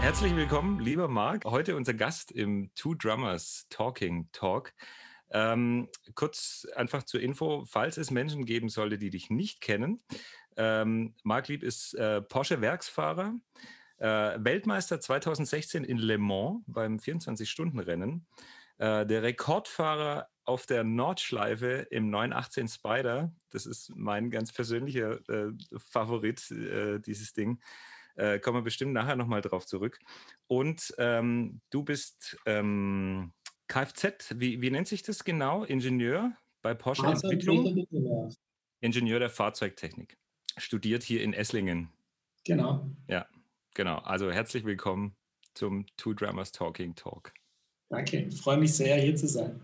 Herzlich willkommen, lieber Marc. Heute unser Gast im Two Drummers Talking Talk. Ähm, kurz einfach zur Info, falls es Menschen geben sollte, die dich nicht kennen. Ähm, Marc Lieb ist äh, Porsche-Werksfahrer, äh, Weltmeister 2016 in Le Mans beim 24-Stunden-Rennen, äh, der Rekordfahrer auf der Nordschleife im 918 Spider. Das ist mein ganz persönlicher äh, Favorit, äh, dieses Ding. Äh, kommen wir bestimmt nachher nochmal drauf zurück. Und ähm, du bist ähm, Kfz, wie, wie nennt sich das genau? Ingenieur bei Porsche Entwicklung? Ingenieur der Fahrzeugtechnik. Studiert hier in Esslingen. Genau. Ja, genau. Also herzlich willkommen zum Two Drummers Talking Talk. Danke, ich freue mich sehr, hier zu sein.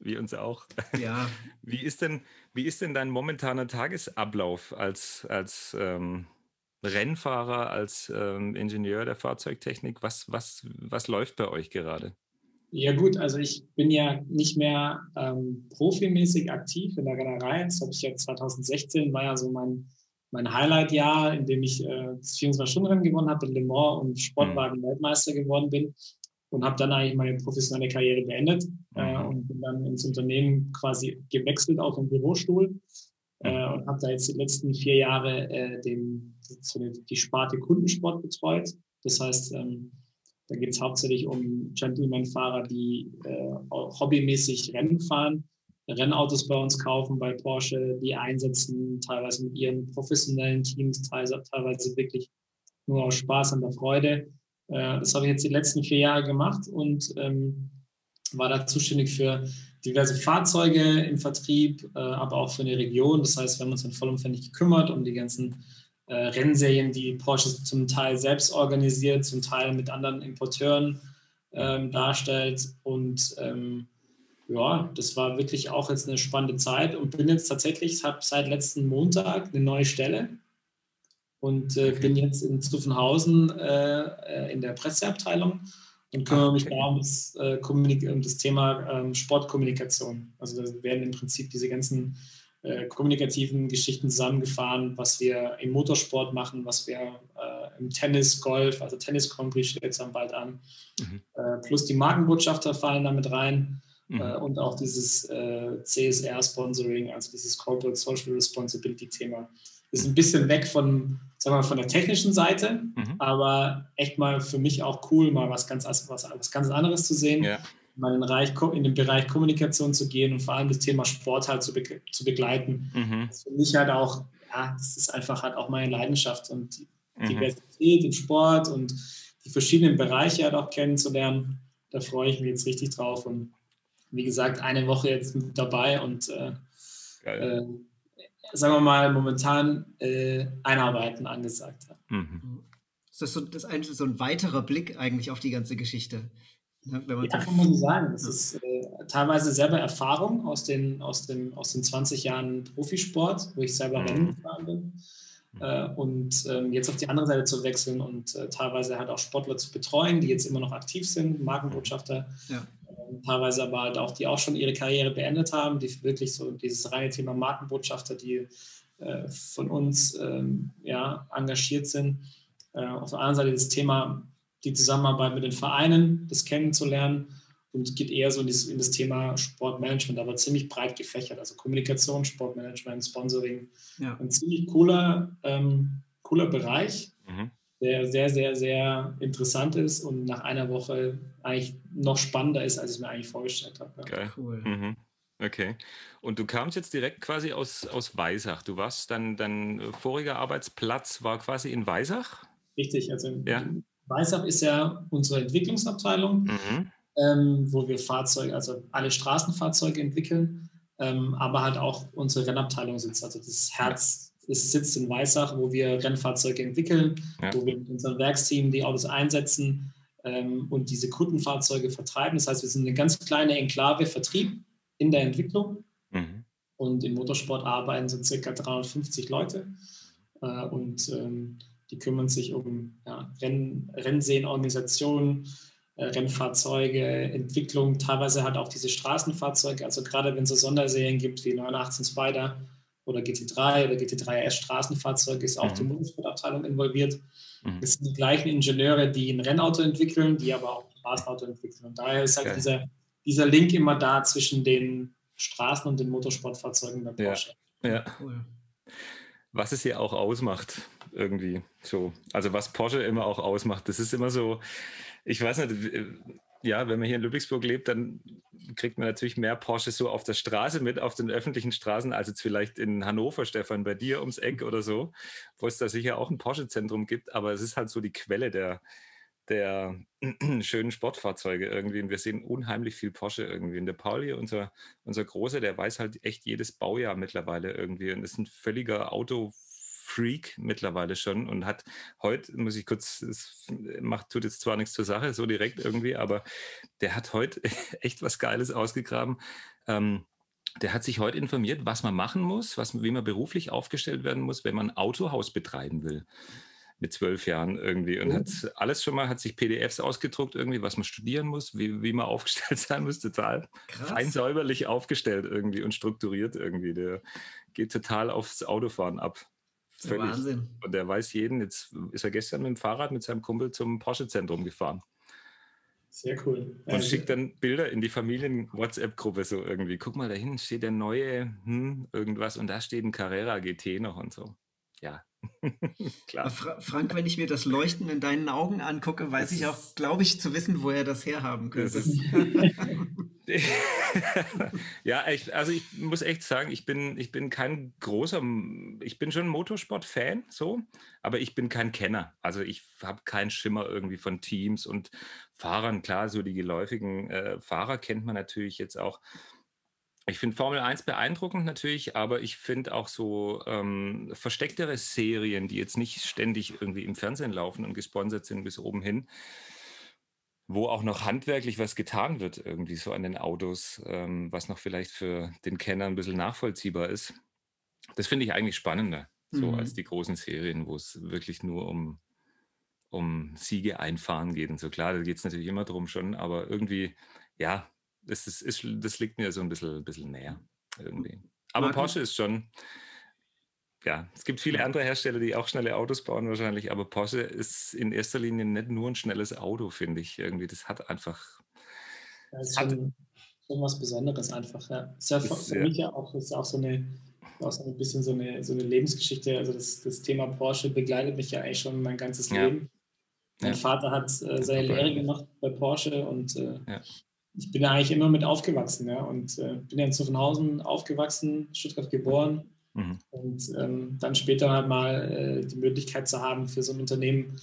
Wie uns auch. Ja. Wie ist denn, wie ist denn dein momentaner Tagesablauf als, als ähm, Rennfahrer, als ähm, Ingenieur der Fahrzeugtechnik? Was, was, was läuft bei euch gerade? Ja gut, also ich bin ja nicht mehr ähm, profimäßig aktiv in der Rennerei. Das habe ich ja 2016, war ja so mein, mein Highlight-Jahr, in dem ich äh, das 24-Stunden-Rennen gewonnen habe in Le Mans und Sportwagen-Weltmeister geworden bin und habe dann eigentlich meine professionelle Karriere beendet äh, und bin dann ins Unternehmen quasi gewechselt auf den Bürostuhl äh, und habe da jetzt die letzten vier Jahre äh, den, die Sparte Kundensport betreut. Das heißt, ähm, da geht es hauptsächlich um Gentleman-Fahrer, die äh, hobbymäßig Rennen fahren, Rennautos bei uns kaufen, bei Porsche, die einsetzen, teilweise mit ihren professionellen Teams, teilweise, teilweise wirklich nur aus Spaß und der Freude. Äh, das habe ich jetzt die letzten vier Jahre gemacht und ähm, war da zuständig für diverse Fahrzeuge im Vertrieb, äh, aber auch für eine Region. Das heißt, wir haben uns dann vollumfänglich gekümmert um die ganzen äh, Rennserien, die Porsche zum Teil selbst organisiert, zum Teil mit anderen Importeuren ähm, darstellt. Und ähm, ja, das war wirklich auch jetzt eine spannende Zeit und bin jetzt tatsächlich, habe seit letzten Montag eine neue Stelle und äh, bin jetzt in Zuffenhausen äh, äh in der Presseabteilung und kümmere mich da um das, äh, um das Thema ähm, Sportkommunikation. Also da werden im Prinzip diese ganzen äh, kommunikativen Geschichten zusammengefahren, was wir im Motorsport machen, was wir äh, im Tennis, Golf, also Tennis Grand Prix steht jetzt dann bald an. Mhm. Plus die Markenbotschafter fallen damit rein mhm. Und auch dieses CSR-Sponsoring, also dieses Corporate Social Responsibility-Thema. Ist ein bisschen weg von, sagen wir mal, von der technischen Seite, mhm. aber echt mal für mich auch cool, mal was ganz, was, was ganz anderes zu sehen. Ja mal in den, Bereich, in den Bereich Kommunikation zu gehen und vor allem das Thema Sport halt zu, be zu begleiten. Mhm. Das für mich halt auch, ja, das ist einfach halt auch meine Leidenschaft und die mhm. Diversität im Sport und die verschiedenen Bereiche halt auch kennenzulernen. Da freue ich mich jetzt richtig drauf und wie gesagt, eine Woche jetzt mit dabei und äh, äh, sagen wir mal momentan äh, Einarbeiten angesagt. Mhm. Ist das, so, das ist eigentlich so ein weiterer Blick eigentlich auf die ganze Geschichte? Ne, ja, kann man so sagen. Das ist äh, teilweise selber Erfahrung aus den, aus, dem, aus den 20 Jahren Profisport, wo ich selber mhm. Rennen gefahren bin. Äh, und ähm, jetzt auf die andere Seite zu wechseln und äh, teilweise halt auch Sportler zu betreuen, die jetzt immer noch aktiv sind, Markenbotschafter, ja. Teilweise aber halt auch, die auch schon ihre Karriere beendet haben, die wirklich so dieses reine Thema Markenbotschafter, die äh, von uns ähm, ja, engagiert sind. Äh, auf der anderen Seite das Thema die Zusammenarbeit mit den Vereinen, das kennenzulernen und geht eher so in das, in das Thema Sportmanagement, aber ziemlich breit gefächert. Also Kommunikation, Sportmanagement, Sponsoring. Ja. Ein ziemlich cooler, ähm, cooler Bereich, mhm. Der sehr, sehr, sehr interessant ist und nach einer Woche eigentlich noch spannender ist, als ich mir eigentlich vorgestellt habe. Ja. Okay. Cool. Mhm. Okay. Und du kamst jetzt direkt quasi aus, aus Weisach. Du warst dann, dein voriger Arbeitsplatz war quasi in Weisach? Richtig, also in, ja. Weissach ist ja unsere Entwicklungsabteilung, mhm. ähm, wo wir Fahrzeuge, also alle Straßenfahrzeuge entwickeln, ähm, aber halt auch unsere Rennabteilung sitzt. Also das Herz ist, sitzt in Weissach, wo wir Rennfahrzeuge entwickeln, ja. wo wir mit unserem Werksteam die Autos einsetzen ähm, und diese Kundenfahrzeuge vertreiben. Das heißt, wir sind eine ganz kleine Enklave Vertrieb in der Entwicklung. Mhm. Und im Motorsport arbeiten so circa 350 Leute. Äh, und ähm, die kümmern sich um ja, Renn, Rennseenorganisationen, äh, Rennfahrzeuge, Entwicklung, teilweise halt auch diese Straßenfahrzeuge. Also gerade wenn es so Sonderserien gibt wie 918 Spider, oder GT3 oder GT3 S Straßenfahrzeuge ist auch mhm. die Motorsportabteilung involviert. Mhm. Das sind die gleichen Ingenieure, die ein Rennauto entwickeln, die aber auch ein Straßenauto entwickeln. Und daher ist halt okay. dieser, dieser Link immer da zwischen den Straßen- und den Motorsportfahrzeugen bei Porsche. Ja, ja. Was es hier auch ausmacht, irgendwie so. Also was Porsche immer auch ausmacht, das ist immer so, ich weiß nicht, ja, wenn man hier in Ludwigsburg lebt, dann kriegt man natürlich mehr Porsche so auf der Straße mit, auf den öffentlichen Straßen, als jetzt vielleicht in Hannover, Stefan, bei dir ums Eck oder so, wo es da sicher auch ein Porsche-Zentrum gibt, aber es ist halt so die Quelle der, der schönen Sportfahrzeuge irgendwie. Und wir sehen unheimlich viel Porsche irgendwie. Und der Pauli, unser, unser Großer, der weiß halt echt jedes Baujahr mittlerweile irgendwie und ist ein völliger Auto- Freak mittlerweile schon und hat heute, muss ich kurz, es macht, tut jetzt zwar nichts zur Sache, so direkt irgendwie, aber der hat heute echt was Geiles ausgegraben. Ähm, der hat sich heute informiert, was man machen muss, was, wie man beruflich aufgestellt werden muss, wenn man ein Autohaus betreiben will. Mit zwölf Jahren irgendwie und oh. hat alles schon mal, hat sich PDFs ausgedruckt, irgendwie, was man studieren muss, wie, wie man aufgestellt sein muss, total Krass. fein säuberlich aufgestellt irgendwie und strukturiert irgendwie. Der geht total aufs Autofahren ab. Völlig. Wahnsinn. Und der weiß jeden. Jetzt ist er gestern mit dem Fahrrad mit seinem Kumpel zum Porsche-Zentrum gefahren. Sehr cool. Und also, schickt dann Bilder in die Familien-WhatsApp-Gruppe so irgendwie. Guck mal, da hinten steht der neue hm, irgendwas und da steht ein Carrera GT noch und so. Ja, Klar. Fra Frank, wenn ich mir das Leuchten in deinen Augen angucke, weiß das ich auch, glaube ich, zu wissen, wo er das herhaben könnte. ja, ich, also ich muss echt sagen, ich bin, ich bin kein großer, ich bin schon Motorsport-Fan, so, aber ich bin kein Kenner. Also ich habe keinen Schimmer irgendwie von Teams und Fahrern. Klar, so die geläufigen äh, Fahrer kennt man natürlich jetzt auch ich finde Formel 1 beeindruckend natürlich, aber ich finde auch so ähm, verstecktere Serien, die jetzt nicht ständig irgendwie im Fernsehen laufen und gesponsert sind bis oben hin, wo auch noch handwerklich was getan wird, irgendwie so an den Autos, ähm, was noch vielleicht für den Kenner ein bisschen nachvollziehbar ist. Das finde ich eigentlich spannender, so mhm. als die großen Serien, wo es wirklich nur um, um Siege einfahren geht und so. Klar, da geht es natürlich immer drum schon, aber irgendwie, ja, das, ist, ist, das liegt mir so ein bisschen, bisschen näher irgendwie. Aber Martin? Porsche ist schon, ja, es gibt viele andere Hersteller, die auch schnelle Autos bauen wahrscheinlich, aber Porsche ist in erster Linie nicht nur ein schnelles Auto, finde ich irgendwie. Das hat einfach. Das ist schon, schon was Besonderes einfach. Ja. Ist ja für, für mich ja auch, ist auch so eine, auch so ein bisschen so eine, so eine Lebensgeschichte. Also das, das Thema Porsche begleitet mich ja eigentlich schon mein ganzes ja. Leben. Mein ja. Vater hat äh, seine Lehre gemacht bei Porsche und äh, ja ich bin ja eigentlich immer mit aufgewachsen, ja, und äh, bin ja in Zuffenhausen aufgewachsen, Stuttgart geboren mhm. und ähm, dann später halt mal äh, die Möglichkeit zu haben, für so ein Unternehmen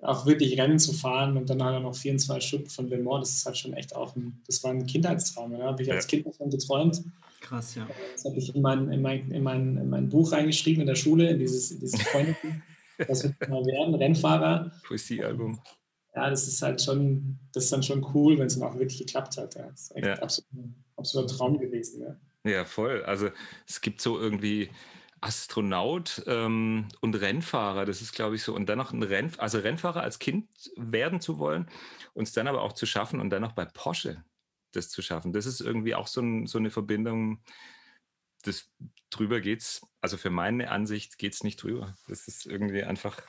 auch wirklich Rennen zu fahren und dann halt auch noch 24 Stunden von Le Mans, das ist halt schon echt auch ein, das war ein Kindheitstraum, ja, habe ich ja. als Kind davon geträumt. Krass, ja. Das habe ich in mein, in, mein, in, mein, in mein Buch reingeschrieben in der Schule, in dieses, in dieses Freunde. das wird mal werden, Rennfahrer. Poesiealbum ja, das ist halt schon, das ist dann schon cool, wenn es dann auch wirklich geklappt hat. Ja. Das ist echt ja. absolut, absoluter Traum gewesen. Ja. ja, voll. Also es gibt so irgendwie Astronaut ähm, und Rennfahrer, das ist, glaube ich, so. Und dann noch ein Renn, also Rennfahrer als Kind werden zu wollen, uns dann aber auch zu schaffen und dann noch bei Porsche das zu schaffen. Das ist irgendwie auch so, ein, so eine Verbindung, das drüber geht's, also für meine Ansicht geht es nicht drüber. Das ist irgendwie einfach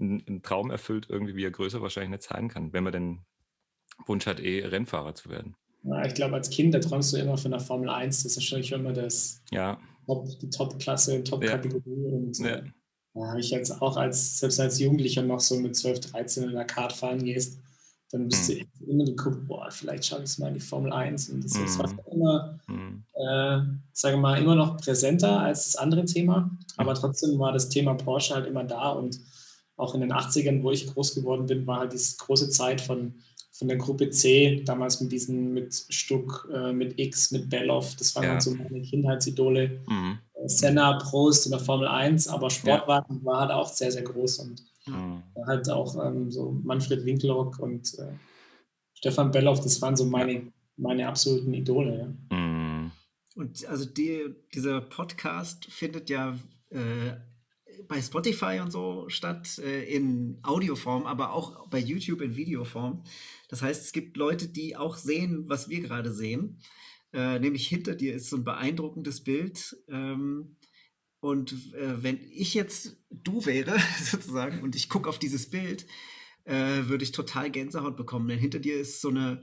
einen Traum erfüllt, irgendwie, wie er größer wahrscheinlich nicht sein kann, wenn man den Wunsch hat, eh Rennfahrer zu werden. Ja, ich glaube, als Kind, da träumst du immer von der Formel 1. Das ist wahrscheinlich immer das ja. Top, die Top-Klasse, Top-Kategorie. Ja. Und ja. Äh, da habe ich jetzt auch als, selbst als Jugendlicher noch so mit 12, 13 in der Kart fahren gehst, dann bist mhm. du immer geguckt, boah, vielleicht schaffe ich es mal in die Formel 1. Und das mhm. war immer, mhm. äh, sage mal, immer noch präsenter als das andere Thema. Aber trotzdem war das Thema Porsche halt immer da und auch in den 80ern, wo ich groß geworden bin, war halt diese große Zeit von, von der Gruppe C, damals mit diesen, mit Stuck, äh, mit X, mit Belloff, das waren ja. halt so meine Kindheitsidole. Mhm. Äh, Senna, Prost in der Formel 1, aber Sportwagen ja. war halt auch sehr, sehr groß und mhm. halt auch ähm, so Manfred Winkelrock und äh, Stefan Belloff, das waren so meine, meine absoluten Idole. Ja. Mhm. Und also die, dieser Podcast findet ja äh, bei Spotify und so statt, äh, in Audioform, aber auch bei YouTube in Videoform. Das heißt, es gibt Leute, die auch sehen, was wir gerade sehen. Äh, nämlich hinter dir ist so ein beeindruckendes Bild. Ähm, Und äh, wenn ich jetzt du wäre, sozusagen, und ich gucke auf dieses Bild, äh, würde ich total Gänsehaut bekommen. Denn hinter dir ist so eine,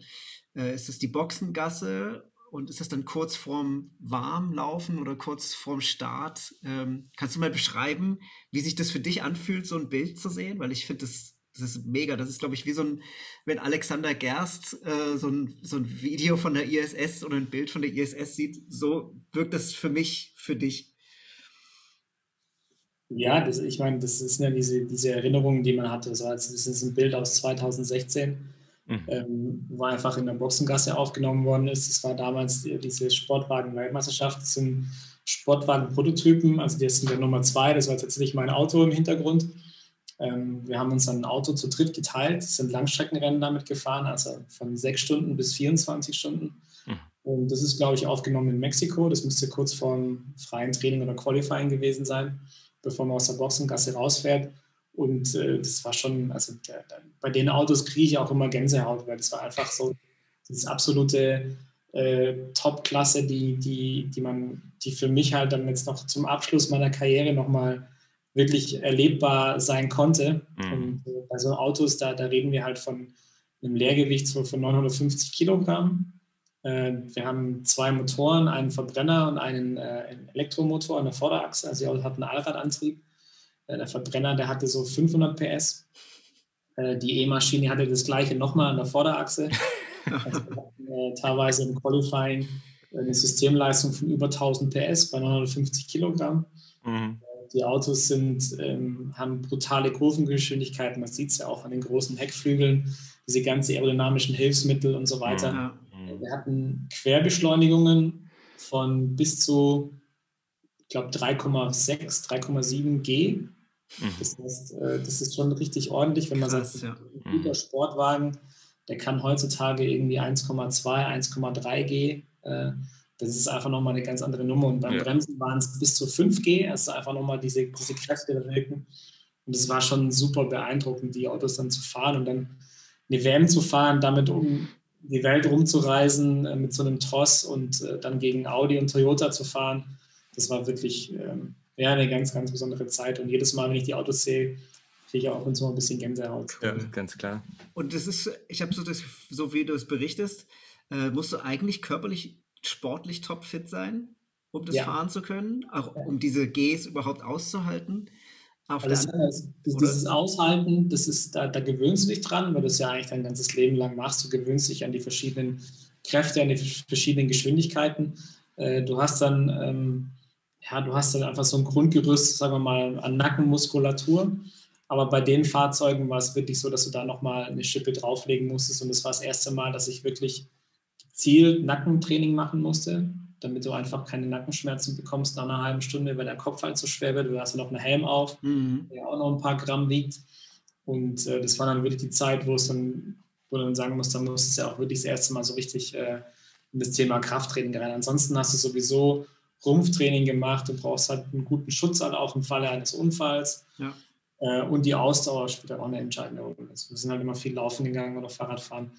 äh, ist es die Boxengasse und ist das dann kurz vorm Warmlaufen oder kurz vorm Start? Ähm, kannst du mal beschreiben, wie sich das für dich anfühlt, so ein Bild zu sehen? Weil ich finde das, das ist mega. Das ist, glaube ich, wie so ein, wenn Alexander Gerst äh, so, ein, so ein Video von der ISS oder ein Bild von der ISS sieht, so wirkt das für mich, für dich. Ja, das, ich meine, das sind ja diese, diese Erinnerungen, die man hatte. So als, das ist ein Bild aus 2016, mhm. ähm, wo einfach in der Boxengasse aufgenommen worden ist. Das war damals die, diese Sportwagen-Weltmeisterschaft. Das sind Sportwagen-Prototypen, also das sind der Nummer zwei. Das war tatsächlich mein Auto im Hintergrund. Ähm, wir haben uns ein Auto zu dritt geteilt, sind Langstreckenrennen damit gefahren, also von sechs Stunden bis 24 Stunden. Mhm. Und das ist, glaube ich, aufgenommen in Mexiko. Das müsste kurz vor dem freien Training oder Qualifying gewesen sein bevor man aus der Boxengasse rausfährt. Und äh, das war schon, also der, der, bei den Autos kriege ich auch immer Gänsehaut, weil das war einfach so dieses absolute äh, Top-Klasse, die, die, die man, die für mich halt dann jetzt noch zum Abschluss meiner Karriere nochmal wirklich erlebbar sein konnte. Mhm. Und äh, bei so Autos, da, da reden wir halt von einem Leergewicht von 950 Kilogramm. Äh, wir haben zwei Motoren, einen Verbrenner und einen, äh, Elektromotor an der Vorderachse. Also sie hat einen Allradantrieb. Äh, der Verbrenner, der hatte so 500 PS. die E-Maschine hatte das gleiche nochmal an der Vorderachse. Also teilweise im Qualifying eine Systemleistung von über 1000 PS bei 950 Kilogramm. Mhm. Die Autos sind, ähm, haben brutale Kurvengeschwindigkeiten. Man sieht es ja auch an den großen Heckflügeln, diese ganzen aerodynamischen Hilfsmittel und so weiter. Mhm. Wir hatten Querbeschleunigungen von bis zu, ich glaube, 3,6, 3,7 G. Mhm. Das heißt, äh, das ist schon richtig ordentlich, wenn man Krass, sagt, ja. ein guter mhm. Sportwagen, der kann heutzutage irgendwie 1,2, 1,3 G. Äh, das ist einfach nochmal eine ganz andere Nummer. Und beim ja. Bremsen waren es bis zu 5 G, also einfach nochmal diese, diese Kräfte wirken. Und es war schon super beeindruckend, die Autos dann zu fahren und dann eine WM zu fahren, damit um die Welt rumzureisen äh, mit so einem Tross und äh, dann gegen Audi und Toyota zu fahren, das war wirklich ähm, ja, eine ganz, ganz besondere Zeit. Und jedes Mal, wenn ich die Autos sehe, kriege ich auch uns mal ein bisschen Gänsehaut. Ja, ganz klar. Und das ist, ich habe so das, so wie du es berichtest, äh, musst du eigentlich körperlich, sportlich topfit sein, um das ja. fahren zu können, auch um diese Gs überhaupt auszuhalten. Auf das, heißt, dieses Aushalten, das ist, da, da gewöhnst du dich dran, weil du es ja eigentlich dein ganzes Leben lang machst. Du gewöhnst dich an die verschiedenen Kräfte, an die verschiedenen Geschwindigkeiten. Äh, du hast dann, ähm, ja, du hast dann einfach so ein Grundgerüst, sagen wir mal, an Nackenmuskulatur. Aber bei den Fahrzeugen war es wirklich so, dass du da nochmal eine Schippe drauflegen musstest. Und das war das erste Mal, dass ich wirklich gezielt Nackentraining machen musste damit du einfach keine Nackenschmerzen bekommst nach einer halben Stunde, weil der Kopf halt so schwer wird. Du hast ja noch einen Helm auf, mhm. der auch noch ein paar Gramm wiegt. Und äh, das war dann wirklich die Zeit, wo es dann, wo du dann sagen musst, dann musst du ja auch wirklich das erste Mal so richtig äh, in das Thema Krafttraining rein. Ansonsten hast du sowieso Rumpftraining gemacht, du brauchst halt einen guten Schutz halt auch im Falle eines Unfalls. Ja. Äh, und die Ausdauer spielt auch eine entscheidende Rolle. Also wir sind halt immer viel laufen gegangen oder Fahrradfahren,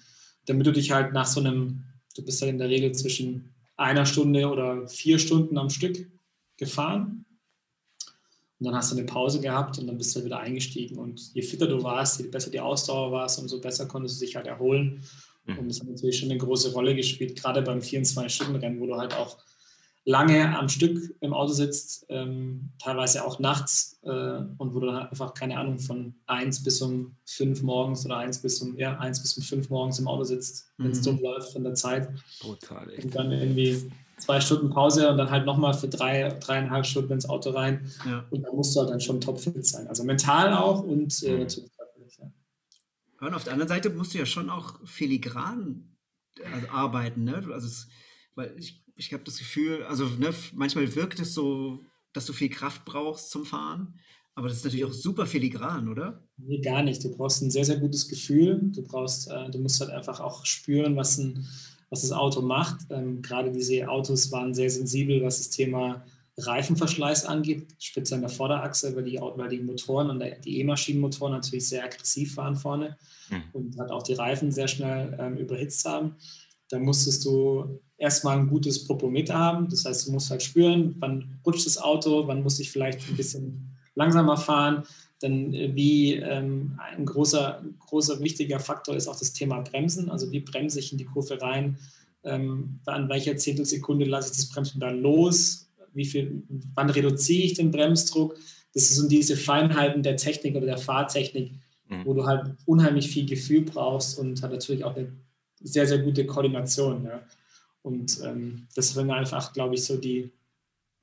damit du dich halt nach so einem, du bist halt in der Regel zwischen einer Stunde oder vier Stunden am Stück gefahren. Und dann hast du eine Pause gehabt und dann bist du wieder eingestiegen. Und je fitter du warst, je besser die Ausdauer warst, umso besser konntest du dich halt erholen. Mhm. Und das hat natürlich schon eine große Rolle gespielt, gerade beim 24-Stunden-Rennen, wo du halt auch lange am Stück im Auto sitzt, ähm, teilweise auch nachts äh, und wo du dann einfach, keine Ahnung, von 1 bis um 5 morgens oder 1 bis um, ja, 1 bis um 5 morgens im Auto sitzt, wenn es mhm. dumm läuft von der Zeit. Brutal, echt. Und dann irgendwie zwei Stunden Pause und dann halt nochmal für drei, dreieinhalb Stunden ins Auto rein. Ja. Und da musst du halt dann schon topfit sein. Also mental auch und äh, mhm. natürlich körperlich. Ja. Und auf der anderen Seite musst du ja schon auch filigran also arbeiten, ne? Also es, weil ich ich habe das Gefühl, also ne, manchmal wirkt es so, dass du viel Kraft brauchst zum Fahren, aber das ist natürlich auch super filigran, oder? Nee, gar nicht. Du brauchst ein sehr, sehr gutes Gefühl. Du brauchst, äh, du musst halt einfach auch spüren, was, ein, was das Auto macht. Ähm, gerade diese Autos waren sehr sensibel, was das Thema Reifenverschleiß angeht, speziell an der Vorderachse, weil die, weil die Motoren und die E-Maschinenmotoren natürlich sehr aggressiv waren vorne mhm. und halt auch die Reifen sehr schnell ähm, überhitzt haben. Da musstest du erstmal ein gutes Propometer haben. Das heißt, du musst halt spüren, wann rutscht das Auto, wann muss ich vielleicht ein bisschen langsamer fahren. Dann äh, wie ähm, ein großer, großer wichtiger Faktor ist auch das Thema Bremsen. Also wie bremse ich in die Kurve rein? Ähm, an welcher Zehntelsekunde lasse ich das Bremspedal los? Wie viel, wann reduziere ich den Bremsdruck? Das sind diese Feinheiten der Technik oder der Fahrtechnik, mhm. wo du halt unheimlich viel Gefühl brauchst und hat natürlich auch eine sehr, sehr gute Koordination. Ja. Und ähm, das wäre einfach, glaube ich, so die,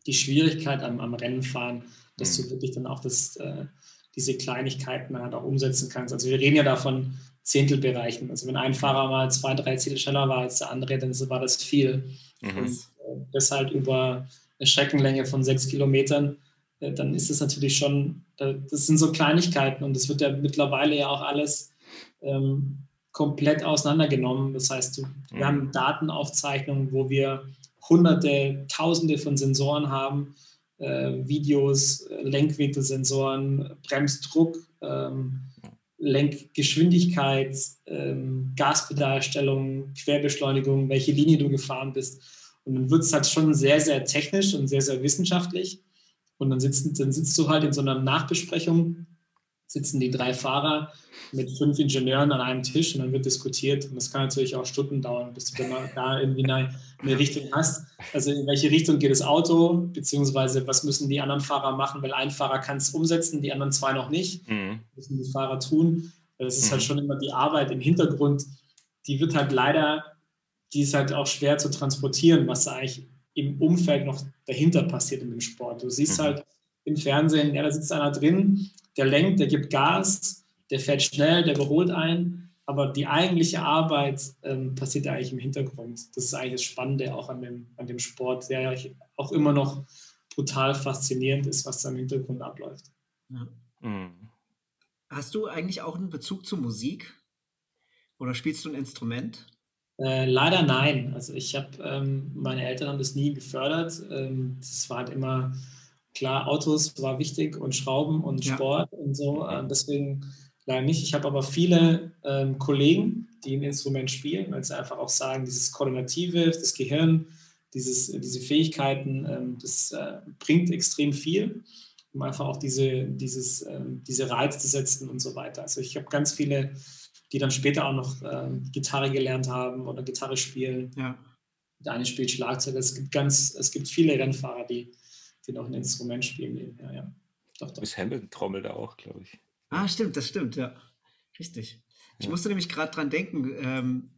die Schwierigkeit am, am Rennenfahren, dass mhm. du wirklich dann auch das, äh, diese Kleinigkeiten halt auch umsetzen kannst. Also wir reden ja davon Zehntelbereichen. Also wenn ein Fahrer mal zwei, drei Zehntel schneller war als der andere, dann war das viel. Mhm. Und äh, das halt über eine Streckenlänge von sechs Kilometern, äh, dann ist das natürlich schon, das sind so Kleinigkeiten und das wird ja mittlerweile ja auch alles ähm, komplett auseinandergenommen. Das heißt, wir mhm. haben Datenaufzeichnungen, wo wir hunderte, tausende von Sensoren haben, äh, Videos, äh, Lenkwinkelsensoren, Bremsdruck, ähm, Lenkgeschwindigkeit, ähm, Gaspedalstellung, Querbeschleunigung, welche Linie du gefahren bist. Und dann wird es halt schon sehr, sehr technisch und sehr, sehr wissenschaftlich. Und dann, sitzt, dann sitzt du halt in so einer Nachbesprechung sitzen die drei Fahrer mit fünf Ingenieuren an einem Tisch und dann wird diskutiert. Und das kann natürlich auch Stunden dauern, bis du dann da irgendwie eine, eine Richtung hast. Also in welche Richtung geht das Auto, beziehungsweise was müssen die anderen Fahrer machen, weil ein Fahrer kann es umsetzen, die anderen zwei noch nicht. Mhm. Was müssen die Fahrer tun? Das ist halt mhm. halt schon immer die Arbeit im Hintergrund. Die wird halt leider, die ist halt auch schwer zu transportieren, was da eigentlich im Umfeld noch dahinter passiert in dem Sport. Du siehst mhm. halt im Fernsehen, ja, da sitzt einer drin, der lenkt, der gibt Gas, der fährt schnell, der überholt einen. Aber die eigentliche Arbeit ähm, passiert eigentlich im Hintergrund. Das ist eigentlich das Spannende auch an dem, an dem Sport, der ja auch immer noch brutal faszinierend ist, was da im Hintergrund abläuft. Ja. Mhm. Hast du eigentlich auch einen Bezug zur Musik? Oder spielst du ein Instrument? Äh, leider nein. Also ich habe, ähm, meine Eltern haben das nie gefördert. Ähm, das war halt immer Klar, Autos war wichtig und Schrauben und ja. Sport und so. Äh, deswegen leider nicht. Ich habe aber viele ähm, Kollegen, die ein Instrument spielen, weil sie einfach auch sagen, dieses Koordinative, das Gehirn, dieses, diese Fähigkeiten, ähm, das äh, bringt extrem viel, um einfach auch diese, dieses, ähm, diese Reize zu setzen und so weiter. Also ich habe ganz viele, die dann später auch noch ähm, Gitarre gelernt haben oder Gitarre spielen. Ja. Der eine spielt Schlagzeug. Es gibt ganz, es gibt viele Rennfahrer, die die noch ein Instrument spielen nebenher, ja. Doch, doch. Miss Hamilton trommelt auch, glaube ich. Ah, stimmt, das stimmt, ja. Richtig. Ich ja. musste nämlich gerade dran denken, ähm,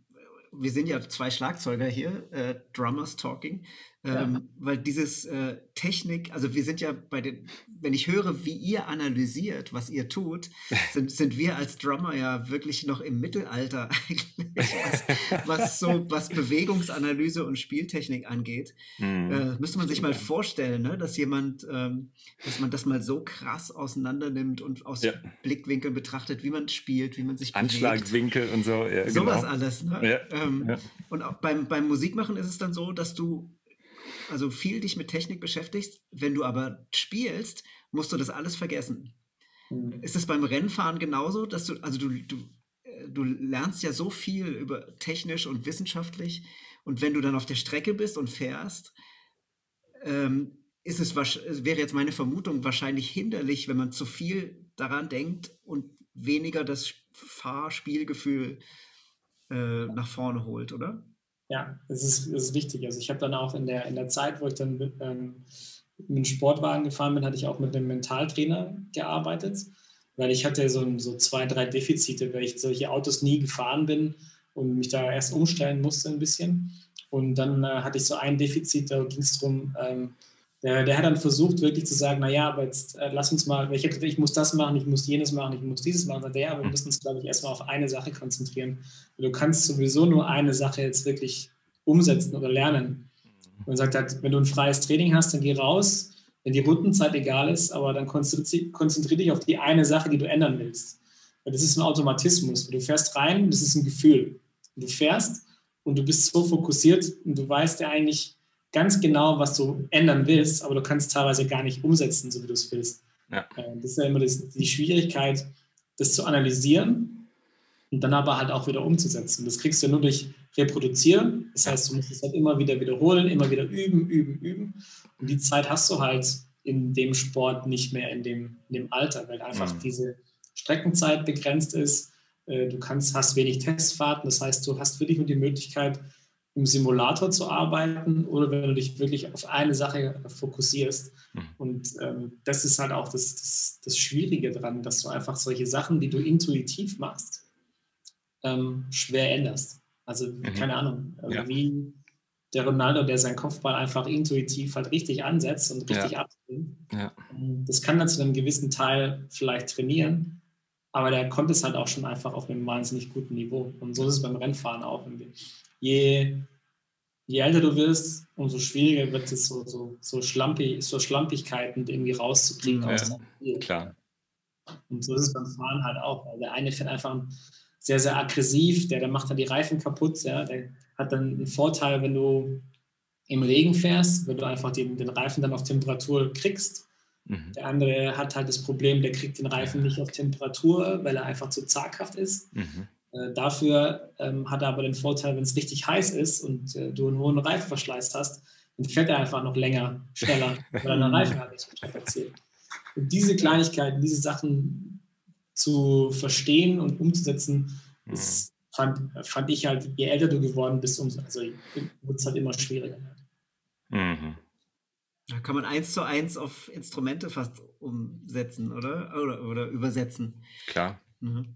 wir sind ja zwei Schlagzeuger hier, äh, Drummers Talking. Ähm, ja. Weil dieses äh, Technik, also wir sind ja bei den, wenn ich höre, wie ihr analysiert, was ihr tut, sind, sind wir als Drummer ja wirklich noch im Mittelalter eigentlich, was, was so, was Bewegungsanalyse und Spieltechnik angeht. Mhm. Äh, müsste man sich mal vorstellen, ne, dass jemand, ähm, dass man das mal so krass auseinander nimmt und aus ja. Blickwinkeln betrachtet, wie man spielt, wie man sich Anschlagwinkel bewegt. und so. Ja, Sowas genau. alles. Ne? Ja. Ähm, und auch beim, beim Musikmachen ist es dann so, dass du also viel dich mit Technik beschäftigst. Wenn du aber spielst, musst du das alles vergessen. Mhm. Ist es beim Rennfahren genauso, dass du, also du, du, äh, du lernst ja so viel über technisch und wissenschaftlich und wenn du dann auf der Strecke bist und fährst, ähm, ist es, wäre jetzt meine Vermutung wahrscheinlich hinderlich, wenn man zu viel daran denkt und weniger das Fahrspielgefühl äh, nach vorne holt, oder? Ja, das ist, das ist wichtig. Also ich habe dann auch in der, in der Zeit, wo ich dann mit, ähm, mit einem Sportwagen gefahren bin, hatte ich auch mit einem Mentaltrainer gearbeitet, weil ich hatte so, so zwei, drei Defizite, weil ich solche Autos nie gefahren bin und mich da erst umstellen musste ein bisschen. Und dann äh, hatte ich so ein Defizit, da ging es darum, ähm, der, der, hat dann versucht, wirklich zu sagen, naja, aber jetzt äh, lass uns mal, ich, ich muss das machen, ich muss jenes machen, ich muss dieses machen. Sagt ja, aber wir müssen uns, glaube ich, erstmal auf eine Sache konzentrieren. Du kannst sowieso nur eine Sache jetzt wirklich umsetzen oder lernen. Und sagt halt, wenn du ein freies Training hast, dann geh raus, wenn die Rundenzeit egal ist, aber dann konzentriere konzentrier dich auf die eine Sache, die du ändern willst. Weil das ist ein Automatismus. Du fährst rein, das ist ein Gefühl. Du fährst und du bist so fokussiert und du weißt ja eigentlich, ganz genau, was du ändern willst, aber du kannst teilweise gar nicht umsetzen, so wie du es willst. Ja. Äh, das ist ja immer die Schwierigkeit, das zu analysieren und dann aber halt auch wieder umzusetzen. Das kriegst du nur durch Reproduzieren. Das heißt, du musst es halt immer wieder wiederholen, immer wieder üben, üben, üben. Und die Zeit hast du halt in dem Sport nicht mehr in dem, in dem Alter, weil einfach mhm. diese Streckenzeit begrenzt ist. Äh, du kannst, hast wenig Testfahrten, das heißt, du hast wirklich nur die Möglichkeit, im Simulator zu arbeiten oder wenn du dich wirklich auf eine Sache fokussierst. Mhm. Und ähm, das ist halt auch das, das, das, Schwierige daran, dass du einfach solche Sachen, die du intuitiv machst, ähm, schwer änderst. Also mhm. keine Ahnung, also ja. wie der Ronaldo, der seinen Kopfball einfach intuitiv halt richtig ansetzt und richtig ja. abspielt. Ja. Ähm, das kann er zu einem gewissen Teil vielleicht trainieren, aber der konnte es halt auch schon einfach auf einem wahnsinnig guten Niveau. Und so ist es beim Rennfahren auch. Je, je älter du wirst, umso schwieriger wird es, so, so, so, schlampig, so Schlampigkeiten irgendwie rauszukriegen ja, aus. Klar. Und so ist es beim Fahren halt auch. Weil der eine fährt einfach sehr, sehr aggressiv, der, der macht dann die Reifen kaputt, ja, der hat dann einen Vorteil, wenn du im Regen fährst, wenn du einfach den, den Reifen dann auf Temperatur kriegst. Mhm. Der andere hat halt das Problem, der kriegt den Reifen nicht auf Temperatur, weil er einfach zu zaghaft ist. Mhm. Äh, dafür ähm, hat er aber den Vorteil, wenn es richtig heiß ist und äh, du einen hohen Reifenverschleiß hast, dann fährt er einfach noch länger, schneller, weil einen Reifen hat, nicht so strapaziert. Und diese Kleinigkeiten, diese Sachen zu verstehen und umzusetzen, mhm. ist fand, fand ich halt, je älter du geworden bist, umso, also wird es halt immer schwieriger. Mhm. Da kann man eins zu eins auf Instrumente fast umsetzen, oder? Oder, oder übersetzen. Klar. Mhm.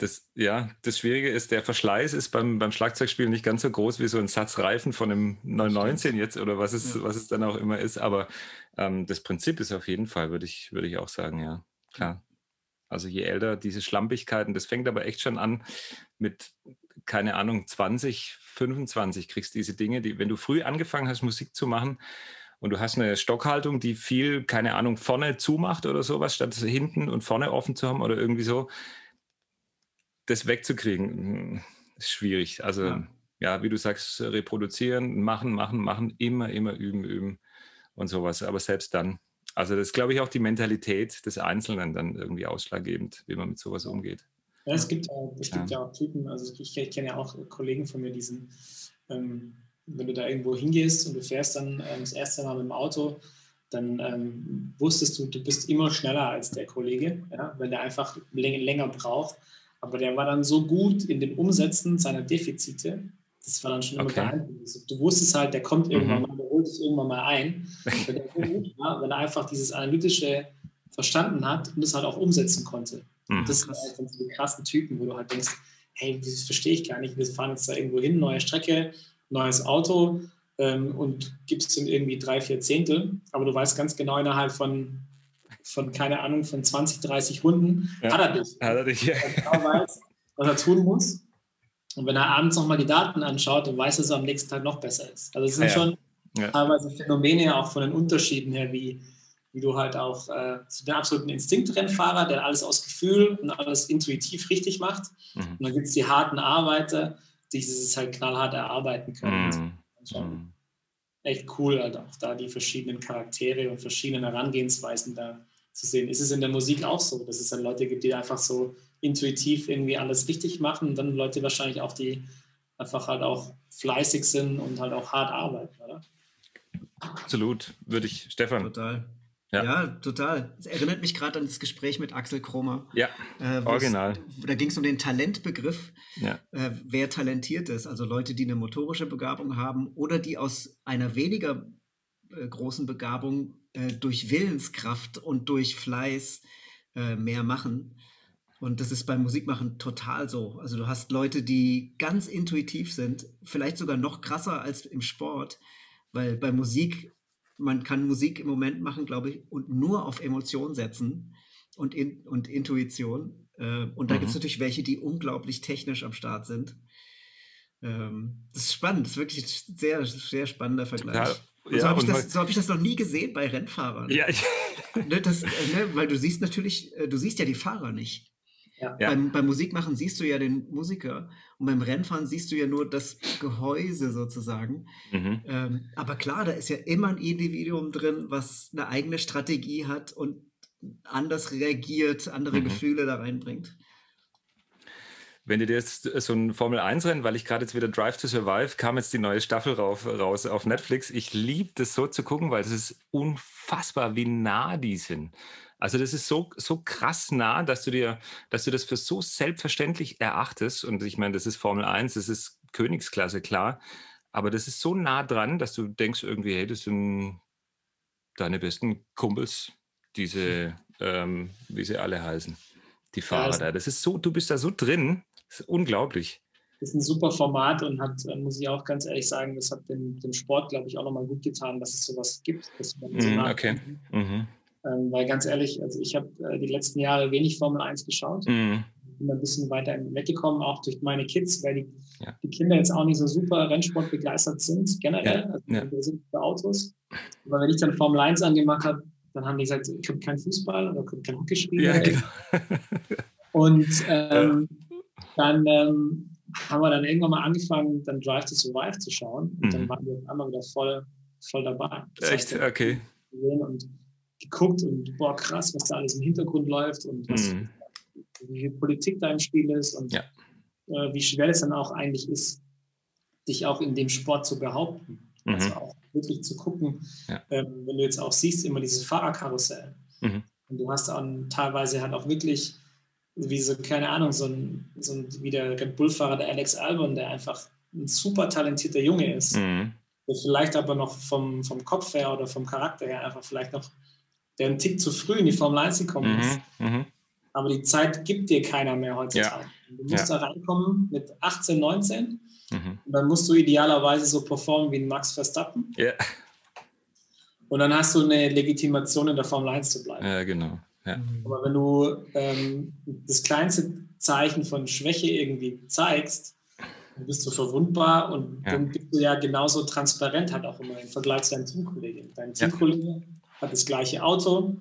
Das, ja, das Schwierige ist, der Verschleiß ist beim, beim Schlagzeugspiel nicht ganz so groß wie so ein Satz Reifen von einem 919 jetzt oder was es, ja. was es dann auch immer ist. Aber ähm, das Prinzip ist auf jeden Fall, würde ich, würde ich auch sagen, ja, klar. Also je älter diese Schlampigkeiten, das fängt aber echt schon an mit, keine Ahnung, 20, 25 kriegst diese Dinge, die, wenn du früh angefangen hast, Musik zu machen und du hast eine Stockhaltung, die viel, keine Ahnung, vorne zumacht oder sowas, statt hinten und vorne offen zu haben oder irgendwie so, das wegzukriegen, hm, ist schwierig. Also ja. ja, wie du sagst, reproduzieren, machen, machen, machen, immer, immer üben, üben und sowas. Aber selbst dann also das ist, glaube ich, auch die Mentalität des Einzelnen dann irgendwie ausschlaggebend, wie man mit sowas umgeht. Ja, es gibt, es gibt ja. ja auch Typen, also ich, ich kenne ja auch Kollegen von mir, die sind, ähm, wenn du da irgendwo hingehst und du fährst dann ähm, das erste Mal mit dem Auto, dann ähm, wusstest du, du bist immer schneller als der Kollege, ja, weil der einfach länger braucht. Aber der war dann so gut in dem Umsetzen seiner Defizite, das war dann schon immer okay. beeindruckend. Du wusstest halt, der kommt irgendwann mhm. mal, der holt sich irgendwann mal ein. Wenn er, gut war, wenn er einfach dieses Analytische verstanden hat und es halt auch umsetzen konnte. Mhm. Das sind halt so die krassen Typen, wo du halt denkst, hey, das verstehe ich gar nicht. Wir fahren jetzt da irgendwo hin, neue Strecke, neues Auto ähm, und gibst ihm irgendwie drei, vier Zehntel. Aber du weißt ganz genau innerhalb von, von keine Ahnung, von 20, 30 Runden ja. hat er dich. Hat er dich, ja. Er genau weiß, was er tun muss. Und wenn er abends nochmal die Daten anschaut, dann weiß er, dass er am nächsten Tag noch besser ist. Also es sind ja, schon ja. teilweise Phänomene auch von den Unterschieden her, wie, wie du halt auch äh, zu den absoluten Instinktrennfahrer, der alles aus Gefühl und alles intuitiv richtig macht. Mhm. Und dann gibt es die harten Arbeiter, die dieses halt knallhart erarbeiten können. Mhm. Echt cool, halt auch da die verschiedenen Charaktere und verschiedenen Herangehensweisen da zu sehen. Ist es in der Musik auch so, dass es dann Leute gibt, die einfach so intuitiv irgendwie alles richtig machen und dann Leute wahrscheinlich auch, die einfach halt auch fleißig sind und halt auch hart arbeiten, oder? Absolut, würde ich, Stefan. Total. Ja. ja, total. Es erinnert mich gerade an das Gespräch mit Axel Kromer. Ja, äh, original. da ging es um den Talentbegriff, ja. äh, wer talentiert ist. Also Leute, die eine motorische Begabung haben oder die aus einer weniger äh, großen Begabung äh, durch Willenskraft und durch Fleiß äh, mehr machen. Und das ist beim Musikmachen total so. Also du hast Leute, die ganz intuitiv sind, vielleicht sogar noch krasser als im Sport, weil bei Musik, man kann Musik im Moment machen, glaube ich, und nur auf Emotion setzen und, in, und Intuition. Äh, und da mhm. gibt es natürlich welche, die unglaublich technisch am Start sind. Ähm, das ist spannend, das ist wirklich ein sehr, sehr spannender Vergleich. Ja. Ja, so habe ich, das, so hab ich das noch nie gesehen bei Rennfahrern. Ja, ne, das, ne, weil du siehst natürlich, äh, du siehst ja die Fahrer nicht. Ja. Beim, beim Musikmachen siehst du ja den Musiker und beim Rennfahren siehst du ja nur das Gehäuse sozusagen. Mhm. Ähm, aber klar, da ist ja immer ein Individuum drin, was eine eigene Strategie hat und anders reagiert, andere mhm. Gefühle da reinbringt. Wenn du dir jetzt so ein Formel-1-Rennen, weil ich gerade jetzt wieder Drive to Survive, kam jetzt die neue Staffel rauf, raus auf Netflix. Ich liebe das so zu gucken, weil es ist unfassbar, wie nah die sind. Also das ist so, so krass nah, dass du dir, dass du das für so selbstverständlich erachtest. Und ich meine, das ist Formel 1, das ist Königsklasse, klar. Aber das ist so nah dran, dass du denkst irgendwie, hey, das sind deine besten Kumpels, diese, ähm, wie sie alle heißen, die Fahrer ja, da. Das ist so, du bist da so drin, das ist unglaublich. Das ist ein super Format und hat, äh, muss ich auch ganz ehrlich sagen, das hat dem, dem Sport, glaube ich, auch nochmal gut getan, dass es sowas gibt. Dass man so mm, okay. Mhm. Ähm, weil ganz ehrlich, also ich habe äh, die letzten Jahre wenig Formel 1 geschaut. Mm. Bin ein bisschen weiter weggekommen, auch durch meine Kids, weil die, ja. die Kinder jetzt auch nicht so super Rennsport begeistert sind, generell. Ja. Also ja. wir sind für Autos. Aber wenn ich dann Formel 1 angemacht habe, dann haben die gesagt, ich habe keinen Fußball oder kein Hockey spielen. Ja, genau. Und ähm, dann ähm, haben wir dann irgendwann mal angefangen, dann Drive to Survive zu schauen. Und mhm. dann waren wir auf einmal wieder voll, voll dabei. Das Echt? Heißt, okay. Und geguckt und boah, krass, was da alles im Hintergrund läuft und was, mhm. wie viel Politik da im Spiel ist und ja. äh, wie schwer es dann auch eigentlich ist, dich auch in dem Sport zu behaupten. Mhm. Also auch wirklich zu gucken, ja. ähm, wenn du jetzt auch siehst, immer dieses Fahrerkarussell. Mhm. Und du hast dann teilweise halt auch wirklich, wie so, keine Ahnung, so ein, so ein wie der Red Bull-Fahrer, der Alex Albon, der einfach ein super talentierter Junge ist, mhm. der vielleicht aber noch vom, vom Kopf her oder vom Charakter her einfach vielleicht noch der einen Tick zu früh in die Formel 1 gekommen ist. Mhm, mhm. Aber die Zeit gibt dir keiner mehr heutzutage. Ja. Du musst ja. da reinkommen mit 18, 19 mhm. und dann musst du idealerweise so performen wie ein Max Verstappen. Ja. Und dann hast du eine Legitimation in der Formel 1 zu bleiben. Ja, genau. Ja. Aber wenn du ähm, das kleinste Zeichen von Schwäche irgendwie zeigst, dann bist du verwundbar und ja. dann bist du ja genauso transparent halt auch immer im Vergleich zu deinem Teamkollegen. Dein Teamkollege hat das gleiche Auto,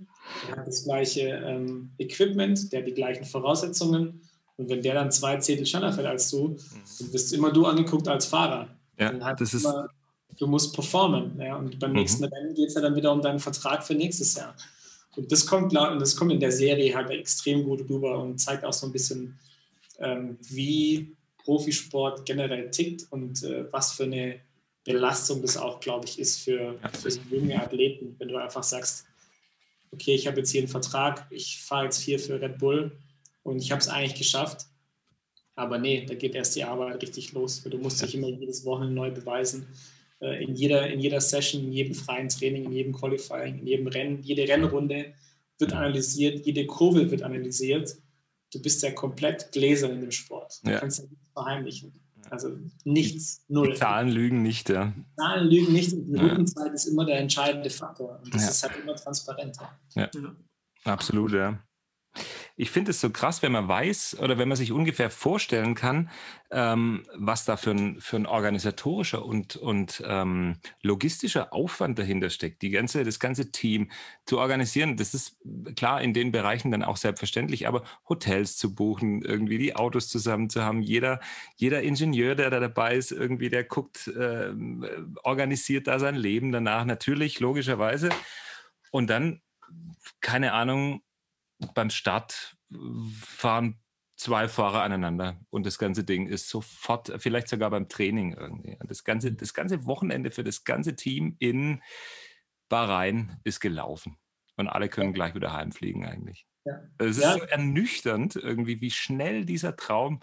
der hat das gleiche ähm, Equipment, der hat die gleichen Voraussetzungen. Und wenn der dann zwei Zehntel schneller fährt als du, dann wirst immer du angeguckt als Fahrer. Ja, das ist immer, du musst performen. Ja? Und beim mhm. nächsten Rennen geht es ja dann wieder um deinen Vertrag für nächstes Jahr. Und das kommt, und das kommt in der Serie halt extrem gut rüber und zeigt auch so ein bisschen, ähm, wie Profisport generell tickt und äh, was für eine Belastung das auch, glaube ich, ist für, für junge Athleten, wenn du einfach sagst, okay, ich habe jetzt hier einen Vertrag, ich fahre jetzt hier für Red Bull und ich habe es eigentlich geschafft. Aber nee, da geht erst die Arbeit richtig los. Du musst dich immer jedes Wochenende neu beweisen. Äh, in jeder, in jeder Session, in jedem freien Training, in jedem Qualifying, in jedem Rennen, jede Rennrunde wird analysiert, jede Kurve wird analysiert. Du bist ja komplett gläsern in dem Sport. Du ja. kannst ja nichts verheimlichen. Also nichts, null. Die Zahlen lügen nicht, ja. Die Zahlen lügen nicht und die ja. Rückenzeit ist immer der entscheidende Faktor. Und das ja. ist halt immer transparenter. Ja. ja. Absolut, ja ich finde es so krass, wenn man weiß oder wenn man sich ungefähr vorstellen kann, ähm, was da für ein, für ein organisatorischer und, und ähm, logistischer Aufwand dahinter steckt, die ganze, das ganze Team zu organisieren. Das ist klar in den Bereichen dann auch selbstverständlich, aber Hotels zu buchen, irgendwie die Autos zusammen zu haben, jeder, jeder Ingenieur, der da dabei ist, irgendwie, der guckt, äh, organisiert da sein Leben danach, natürlich, logischerweise. Und dann, keine Ahnung, beim Start fahren zwei Fahrer aneinander und das ganze Ding ist sofort, vielleicht sogar beim Training irgendwie. Das ganze, das ganze Wochenende für das ganze Team in Bahrain ist gelaufen und alle können gleich wieder heimfliegen eigentlich. Ja. Es ist ja. so ernüchternd irgendwie, wie schnell dieser Traum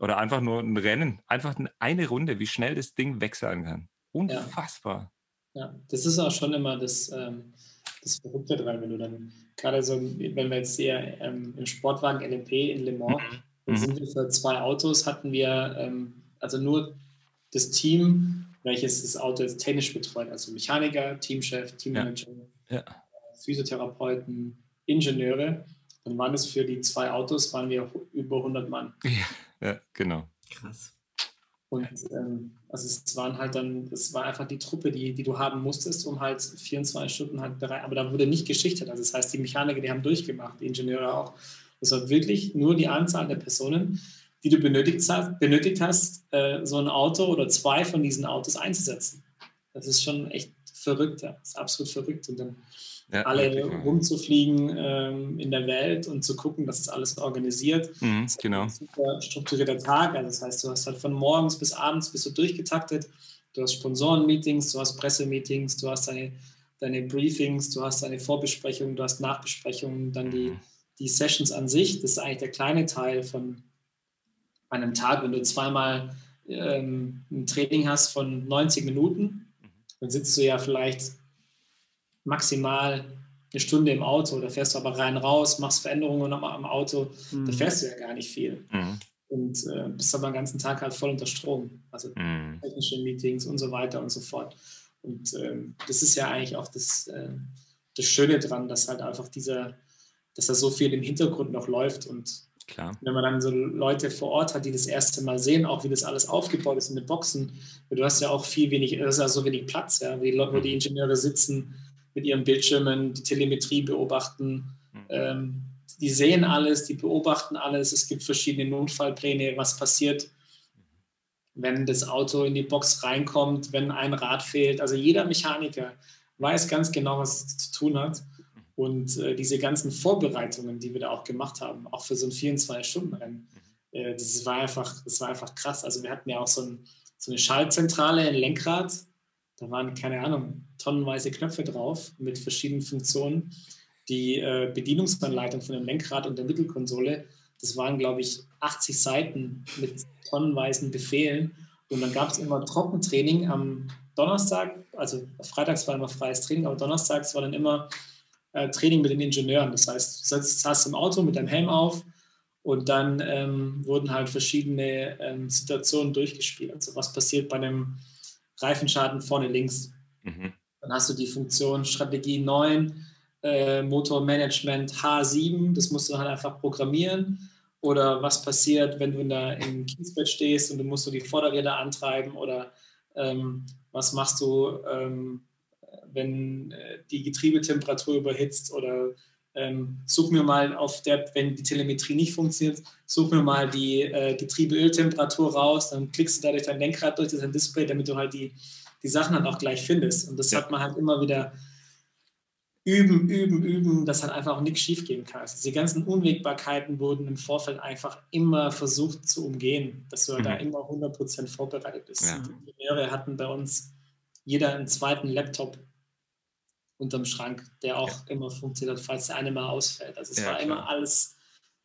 oder einfach nur ein Rennen, einfach eine Runde, wie schnell das Ding weg sein kann. Unfassbar. Ja, ja. das ist auch schon immer das, ähm, das Verrückte dran, wenn du dann gerade so, wenn wir jetzt hier ähm, im Sportwagen LMP in Le Mans, mhm. dann sind wir für zwei Autos, hatten wir ähm, also nur das Team, welches das Auto jetzt technisch betreut, also Mechaniker, Teamchef, Teammanager, ja. Ja. Physiotherapeuten, Ingenieure. Dann waren es für die zwei Autos, waren wir über 100 Mann. Ja, ja genau. Krass. Und ähm, also es waren halt dann, es war einfach die Truppe, die, die du haben musstest, um halt 24 Stunden halt bereit, aber da wurde nicht geschichtet. Also das heißt, die Mechaniker, die haben durchgemacht, die Ingenieure auch. Das war wirklich nur die Anzahl der Personen, die du benötigt hast, benötigt hast äh, so ein Auto oder zwei von diesen Autos einzusetzen. Das ist schon echt verrückt. Das ist absolut verrückt. Und dann ja, alle rumzufliegen ähm, in der Welt und zu gucken, dass das alles organisiert. Mhm, das genau. Ein super strukturierter Tag. Also das heißt, du hast halt von morgens bis abends bist du durchgetaktet. Du hast Sponsorenmeetings, du hast Pressemeetings, du hast deine, deine Briefings, du hast deine Vorbesprechungen, du hast Nachbesprechungen, dann die, mhm. die Sessions an sich. Das ist eigentlich der kleine Teil von einem Tag. Wenn du zweimal ähm, ein Training hast von 90 Minuten, mhm. dann sitzt du ja vielleicht maximal eine Stunde im Auto, da fährst du aber rein raus, machst Veränderungen nochmal am Auto, mhm. da fährst du ja gar nicht viel. Mhm. Und äh, bist aber den ganzen Tag halt voll unter Strom. Also mhm. technische Meetings und so weiter und so fort. Und ähm, das ist ja eigentlich auch das, äh, das Schöne dran, dass halt einfach dieser, dass da so viel im Hintergrund noch läuft und Klar. Wenn man dann so Leute vor Ort hat, die das erste Mal sehen, auch wie das alles aufgebaut ist in den Boxen, du hast ja auch viel wenig, es ist ja so wenig Platz, ja, wie wo die mhm. Ingenieure sitzen, mit ihren Bildschirmen die Telemetrie beobachten. Mhm. Ähm, die sehen alles, die beobachten alles. Es gibt verschiedene Notfallpläne, was passiert, wenn das Auto in die Box reinkommt, wenn ein Rad fehlt. Also jeder Mechaniker weiß ganz genau, was es zu tun hat. Und äh, diese ganzen Vorbereitungen, die wir da auch gemacht haben, auch für so ein 24-Stunden-Rennen, mhm. äh, das, war einfach, das war einfach krass. Also wir hatten ja auch so, ein, so eine Schaltzentrale, ein Lenkrad, da waren, keine Ahnung, tonnenweise Knöpfe drauf mit verschiedenen Funktionen. Die äh, Bedienungsanleitung von dem Lenkrad und der Mittelkonsole, das waren, glaube ich, 80 Seiten mit tonnenweisen Befehlen. Und dann gab es immer Trockentraining am Donnerstag, also freitags war immer freies Training, aber donnerstags war dann immer äh, Training mit den Ingenieuren. Das heißt, du saßt im Auto mit deinem Helm auf und dann ähm, wurden halt verschiedene ähm, Situationen durchgespielt. Also was passiert bei einem Reifenschaden vorne links. Mhm. Dann hast du die Funktion Strategie 9, äh, Motormanagement H7, das musst du halt einfach programmieren. Oder was passiert, wenn du in der, im Kiesbett stehst und du musst du die Vorderräder antreiben? Oder ähm, was machst du, ähm, wenn äh, die Getriebetemperatur überhitzt? Oder ähm, such mir mal auf der, wenn die Telemetrie nicht funktioniert, such mir mal die äh, Getriebeöltemperatur raus, dann klickst du dadurch dein Lenkrad durch dein Display, damit du halt die, die Sachen halt auch gleich findest. Und das ja. hat man halt immer wieder üben, üben, üben, dass halt einfach auch nichts schief gehen kann. Also die ganzen Unwägbarkeiten wurden im Vorfeld einfach immer versucht zu umgehen, dass du halt mhm. da immer 100% vorbereitet bist. Ja. Die Ingenieure hatten bei uns jeder einen zweiten Laptop unterm Schrank, der auch ja. immer funktioniert hat, falls der eine mal ausfällt. Also es ja, war klar. immer alles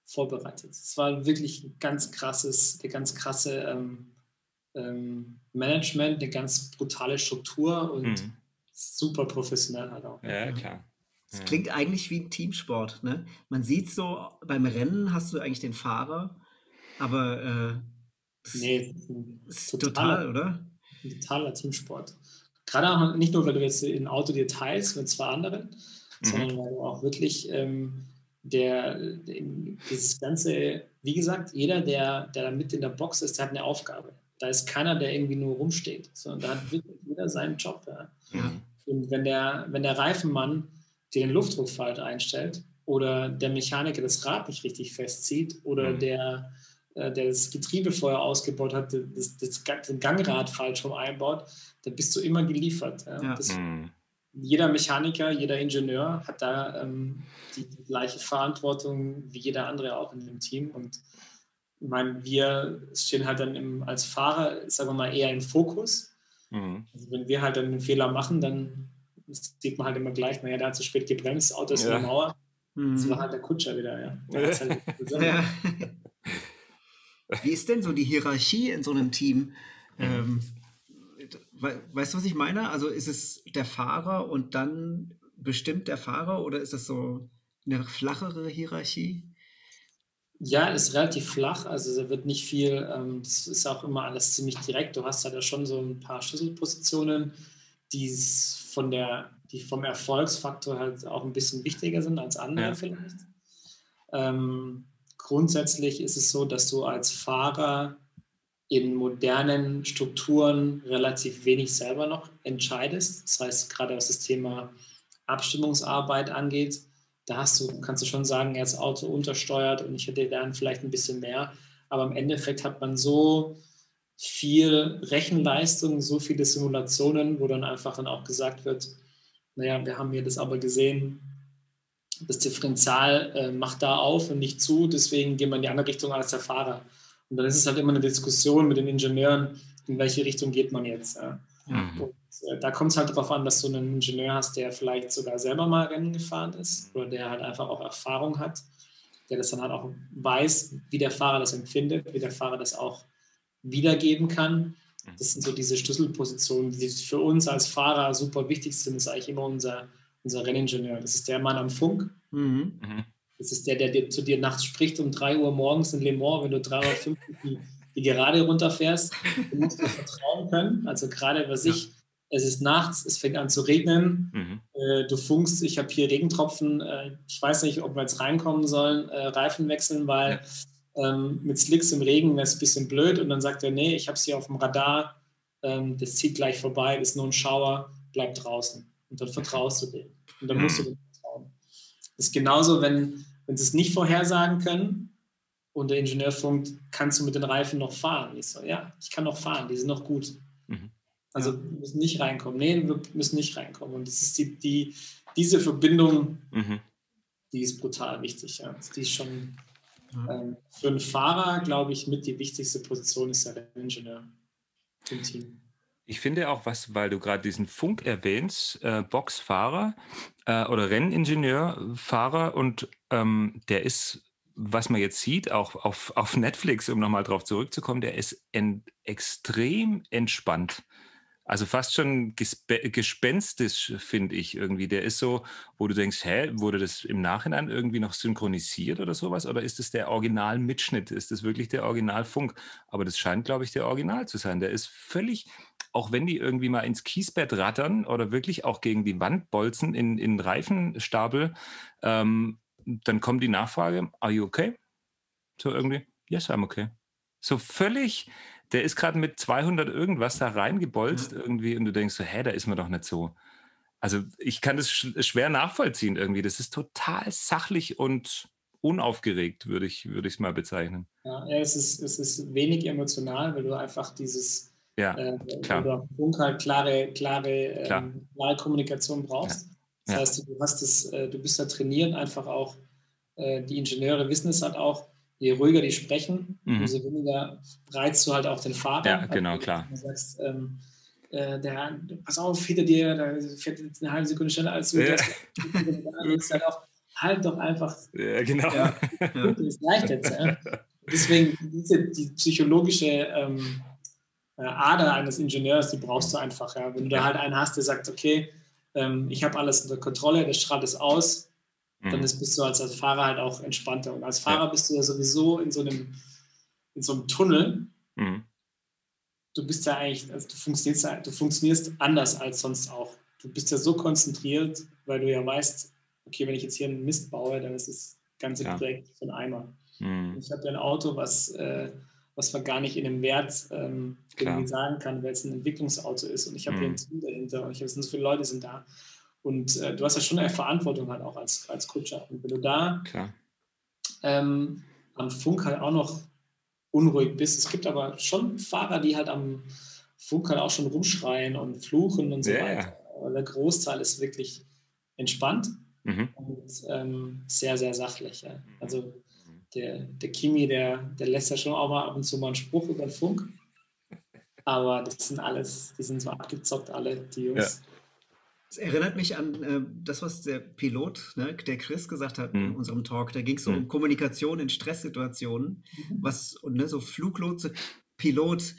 vorbereitet. Es war wirklich ein ganz krasses, eine ganz krasse ähm, ähm, Management, eine ganz brutale Struktur und mhm. super professionell halt auch. Ja, klar. Es klingt eigentlich wie ein Teamsport. Ne? Man sieht so, beim Rennen hast du eigentlich den Fahrer, aber äh, nee, ist, ist total, oder? Ein totaler Teamsport. Gerade auch nicht nur, weil du jetzt ein Auto dir teilst mit zwei anderen, mhm. sondern weil du auch wirklich ähm, der, dieses ganze, wie gesagt, jeder, der, der da mit in der Box ist, der hat eine Aufgabe. Da ist keiner, der irgendwie nur rumsteht, sondern da hat wirklich jeder seinen Job. Ja. Mhm. Und wenn der, wenn der Reifenmann den Luftdruckfalter einstellt oder der Mechaniker das Rad nicht richtig festzieht oder mhm. der, der das Getriebe vorher ausgebaut hat, das, das, das Gangrad falsch rum einbaut, da bist du immer geliefert. Ja. Ja. Das, mhm. Jeder Mechaniker, jeder Ingenieur hat da ähm, die, die, gleiche Verantwortung wie jeder andere auch in dem Team. Und ich meine, wir stehen halt dann im, als Fahrer, sagen wir mal, eher im Fokus. Mhm. Also wenn wir halt dann einen Fehler machen, dann sieht man halt immer gleich, naja, der hat zu spät gebremst, das Auto ist ja. in der Mauer. Mhm. Das war halt der Kutscher wieder, ja. Halt ja. Wie ist denn so die Hierarchie in so einem Team? Ähm, weißt du, was ich meine? Also ist es der Fahrer und dann bestimmt der Fahrer oder ist es so eine flachere Hierarchie? Ja, ist relativ flach. Also da wird nicht viel, ähm, das ist auch immer alles ziemlich direkt. Du hast halt ja schon so ein paar Schlüsselpositionen, die von der, die vom Erfolgsfaktor halt auch ein bisschen wichtiger sind als andere ja. vielleicht. Ähm, grundsätzlich ist es so, dass du als Fahrer in modernen Strukturen relativ wenig selber noch entscheidest. Das heißt, gerade was das Thema Abstimmungsarbeit angeht, da hast du, kannst du schon sagen, er ist Auto untersteuert und ich hätte dann vielleicht ein bisschen mehr. Aber im Endeffekt hat man so viel Rechenleistung, so viele Simulationen, wo dann einfach dann auch gesagt wird, naja, wir haben hier das aber gesehen, das Differential äh, macht da auf und nicht zu, deswegen gehen wir in die andere Richtung als der Fahrer. Und dann ist es halt immer eine Diskussion mit den Ingenieuren, in welche Richtung geht man jetzt. Ja. Mhm. Und, äh, da kommt es halt darauf an, dass du einen Ingenieur hast, der vielleicht sogar selber mal Rennen gefahren ist oder der halt einfach auch Erfahrung hat, der das dann halt auch weiß, wie der Fahrer das empfindet, wie der Fahrer das auch wiedergeben kann. Das sind so diese Schlüsselpositionen, die für uns als Fahrer super wichtig sind. Das ist eigentlich immer unser, unser Renningenieur. Das ist der Mann am Funk. Mhm. mhm. Das ist der, der dir, zu dir nachts spricht um 3 Uhr morgens in Le Mans, wenn du 350 die, die Gerade runterfährst. Du musst dir vertrauen können. Also gerade was ich, es ist nachts, es fängt an zu regnen. Mhm. Äh, du funkst, ich habe hier Regentropfen. Äh, ich weiß nicht, ob wir jetzt reinkommen sollen, äh, Reifen wechseln, weil ja. ähm, mit Slicks im Regen wäre es ein bisschen blöd. Und dann sagt er, nee, ich habe es hier auf dem Radar. Ähm, das zieht gleich vorbei, das ist nur ein Schauer, bleib draußen. Und dann vertraust du dem. Und dann musst du dem vertrauen. Das ist genauso, wenn, wenn sie es nicht vorhersagen können und der Ingenieur funkt, kannst du mit den Reifen noch fahren? Ich so, ja, ich kann noch fahren, die sind noch gut. Mhm. Also wir müssen nicht reinkommen. Nee, wir müssen nicht reinkommen. Und das ist die, die, diese Verbindung, mhm. die ist brutal wichtig. Ja. Die ist schon ähm, für einen Fahrer, glaube ich, mit die wichtigste Position ist der Ingenieur im Team. Ich finde auch was, weil du gerade diesen Funk erwähnst, äh, Boxfahrer äh, oder Renningenieurfahrer und ähm, der ist, was man jetzt sieht, auch auf, auf Netflix, um nochmal drauf zurückzukommen, der ist en extrem entspannt. Also fast schon gespenstisch, finde ich irgendwie. Der ist so, wo du denkst, hä, wurde das im Nachhinein irgendwie noch synchronisiert oder sowas? Oder ist es der Originalmitschnitt? Ist das wirklich der Originalfunk? Aber das scheint, glaube ich, der Original zu sein. Der ist völlig, auch wenn die irgendwie mal ins Kiesbett rattern oder wirklich auch gegen die Wand bolzen in, in Reifenstapel, ähm, dann kommt die Nachfrage, are you okay? So irgendwie, yes, I'm okay. So völlig der ist gerade mit 200 irgendwas da reingebolzt mhm. irgendwie und du denkst so, hä, da ist man doch nicht so. Also ich kann das sch schwer nachvollziehen irgendwie. Das ist total sachlich und unaufgeregt, würde ich es würde mal bezeichnen. Ja, es, ist, es ist wenig emotional, weil du einfach dieses ja, äh, klar. Funk halt klare, klare, Klar. ähm, klare Kommunikation brauchst. Ja. Das ja. heißt, du hast es, äh, du bist da trainiert, einfach auch, äh, die Ingenieure wissen es halt auch, je ruhiger die sprechen, mhm. umso weniger reizt du halt auch den Fahrer. Ja, genau, also, klar. Du sagst, ähm, äh, der, pass auf, hinter dir, da fährt eine halbe Sekunde schneller als du. Ja. Das halt auch, halt doch einfach. Ja, genau. Ja, das reicht jetzt. Deswegen, diese, die psychologische ähm, äh, Ader eines Ingenieurs, die brauchst du einfach. Ja. Wenn du da halt einen hast, der sagt, okay, ähm, ich habe alles unter Kontrolle, der strahlt es aus, dann mhm. ist, bist du als, als Fahrer halt auch entspannter. Und als Fahrer ja. bist du ja sowieso in so einem, in so einem Tunnel. Mhm. Du bist ja eigentlich, also du funktionierst, du funktionierst anders als sonst auch. Du bist ja so konzentriert, weil du ja weißt, okay, wenn ich jetzt hier einen Mist baue, dann ist das ganze ja. Projekt von Eimer. Mhm. Ich habe ja ein Auto, was, äh, was man gar nicht in dem Wert ähm, sagen kann, weil es ein Entwicklungsauto ist. Und ich habe mhm. hier ein Team dahinter und ich habe so viele Leute sind da. Und äh, du hast ja schon eine Verantwortung halt auch als, als Kutscher. Und wenn du da ähm, am Funk halt auch noch unruhig bist, es gibt aber schon Fahrer, die halt am Funk halt auch schon rumschreien und fluchen und so yeah. weiter. Aber der Großteil ist wirklich entspannt mhm. und ähm, sehr, sehr sachlich. Ja. Also der, der Kimi, der, der lässt ja schon auch mal ab und zu mal einen Spruch über den Funk. Aber das sind alles, die sind so abgezockt, alle, die Jungs. Ja. Es erinnert mich an äh, das, was der Pilot, ne, der Chris, gesagt hat mhm. in unserem Talk. Da ging es so mhm. um Kommunikation in Stresssituationen. Mhm. Was, und ne, so Fluglotse, Pilot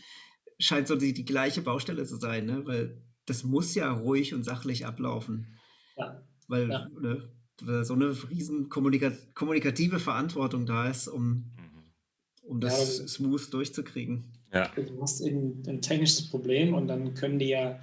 scheint so die, die gleiche Baustelle zu sein, ne? weil das muss ja ruhig und sachlich ablaufen. Ja. Weil ja. Ne, so eine riesen kommunika kommunikative Verantwortung da ist, um, mhm. um das ja, smooth durchzukriegen. Ja. Du hast eben ein technisches Problem und dann können die ja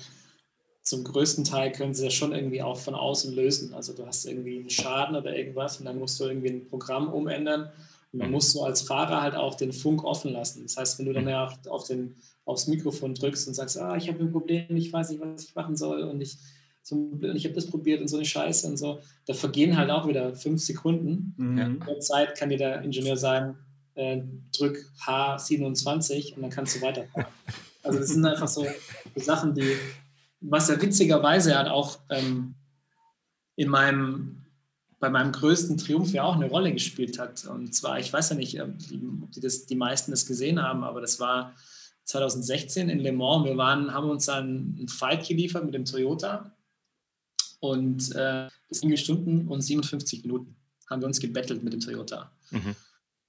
zum größten Teil können sie das schon irgendwie auch von außen lösen. Also du hast irgendwie einen Schaden oder irgendwas und dann musst du irgendwie ein Programm umändern und dann mhm. musst du als Fahrer halt auch den Funk offen lassen. Das heißt, wenn du dann mhm. ja auf den, aufs Mikrofon drückst und sagst, ah, ich habe ein Problem, ich weiß nicht, was ich machen soll und ich, so, ich habe das probiert und so eine Scheiße und so, da vergehen halt auch wieder fünf Sekunden. Mhm. In der Zeit kann dir der Ingenieur sagen, äh, drück H27 und dann kannst du weiterfahren. Also das sind einfach so, Sachen, die, was ja witzigerweise halt auch ähm, in meinem, bei meinem größten Triumph ja auch eine Rolle gespielt hat. Und zwar, ich weiß ja nicht, ob die, das, die meisten das gesehen haben, aber das war 2016 in Le Mans. Wir waren, haben uns dann einen Fight geliefert mit dem Toyota und äh, das ging Stunden und 57 Minuten haben wir uns gebettelt mit dem Toyota. Mhm.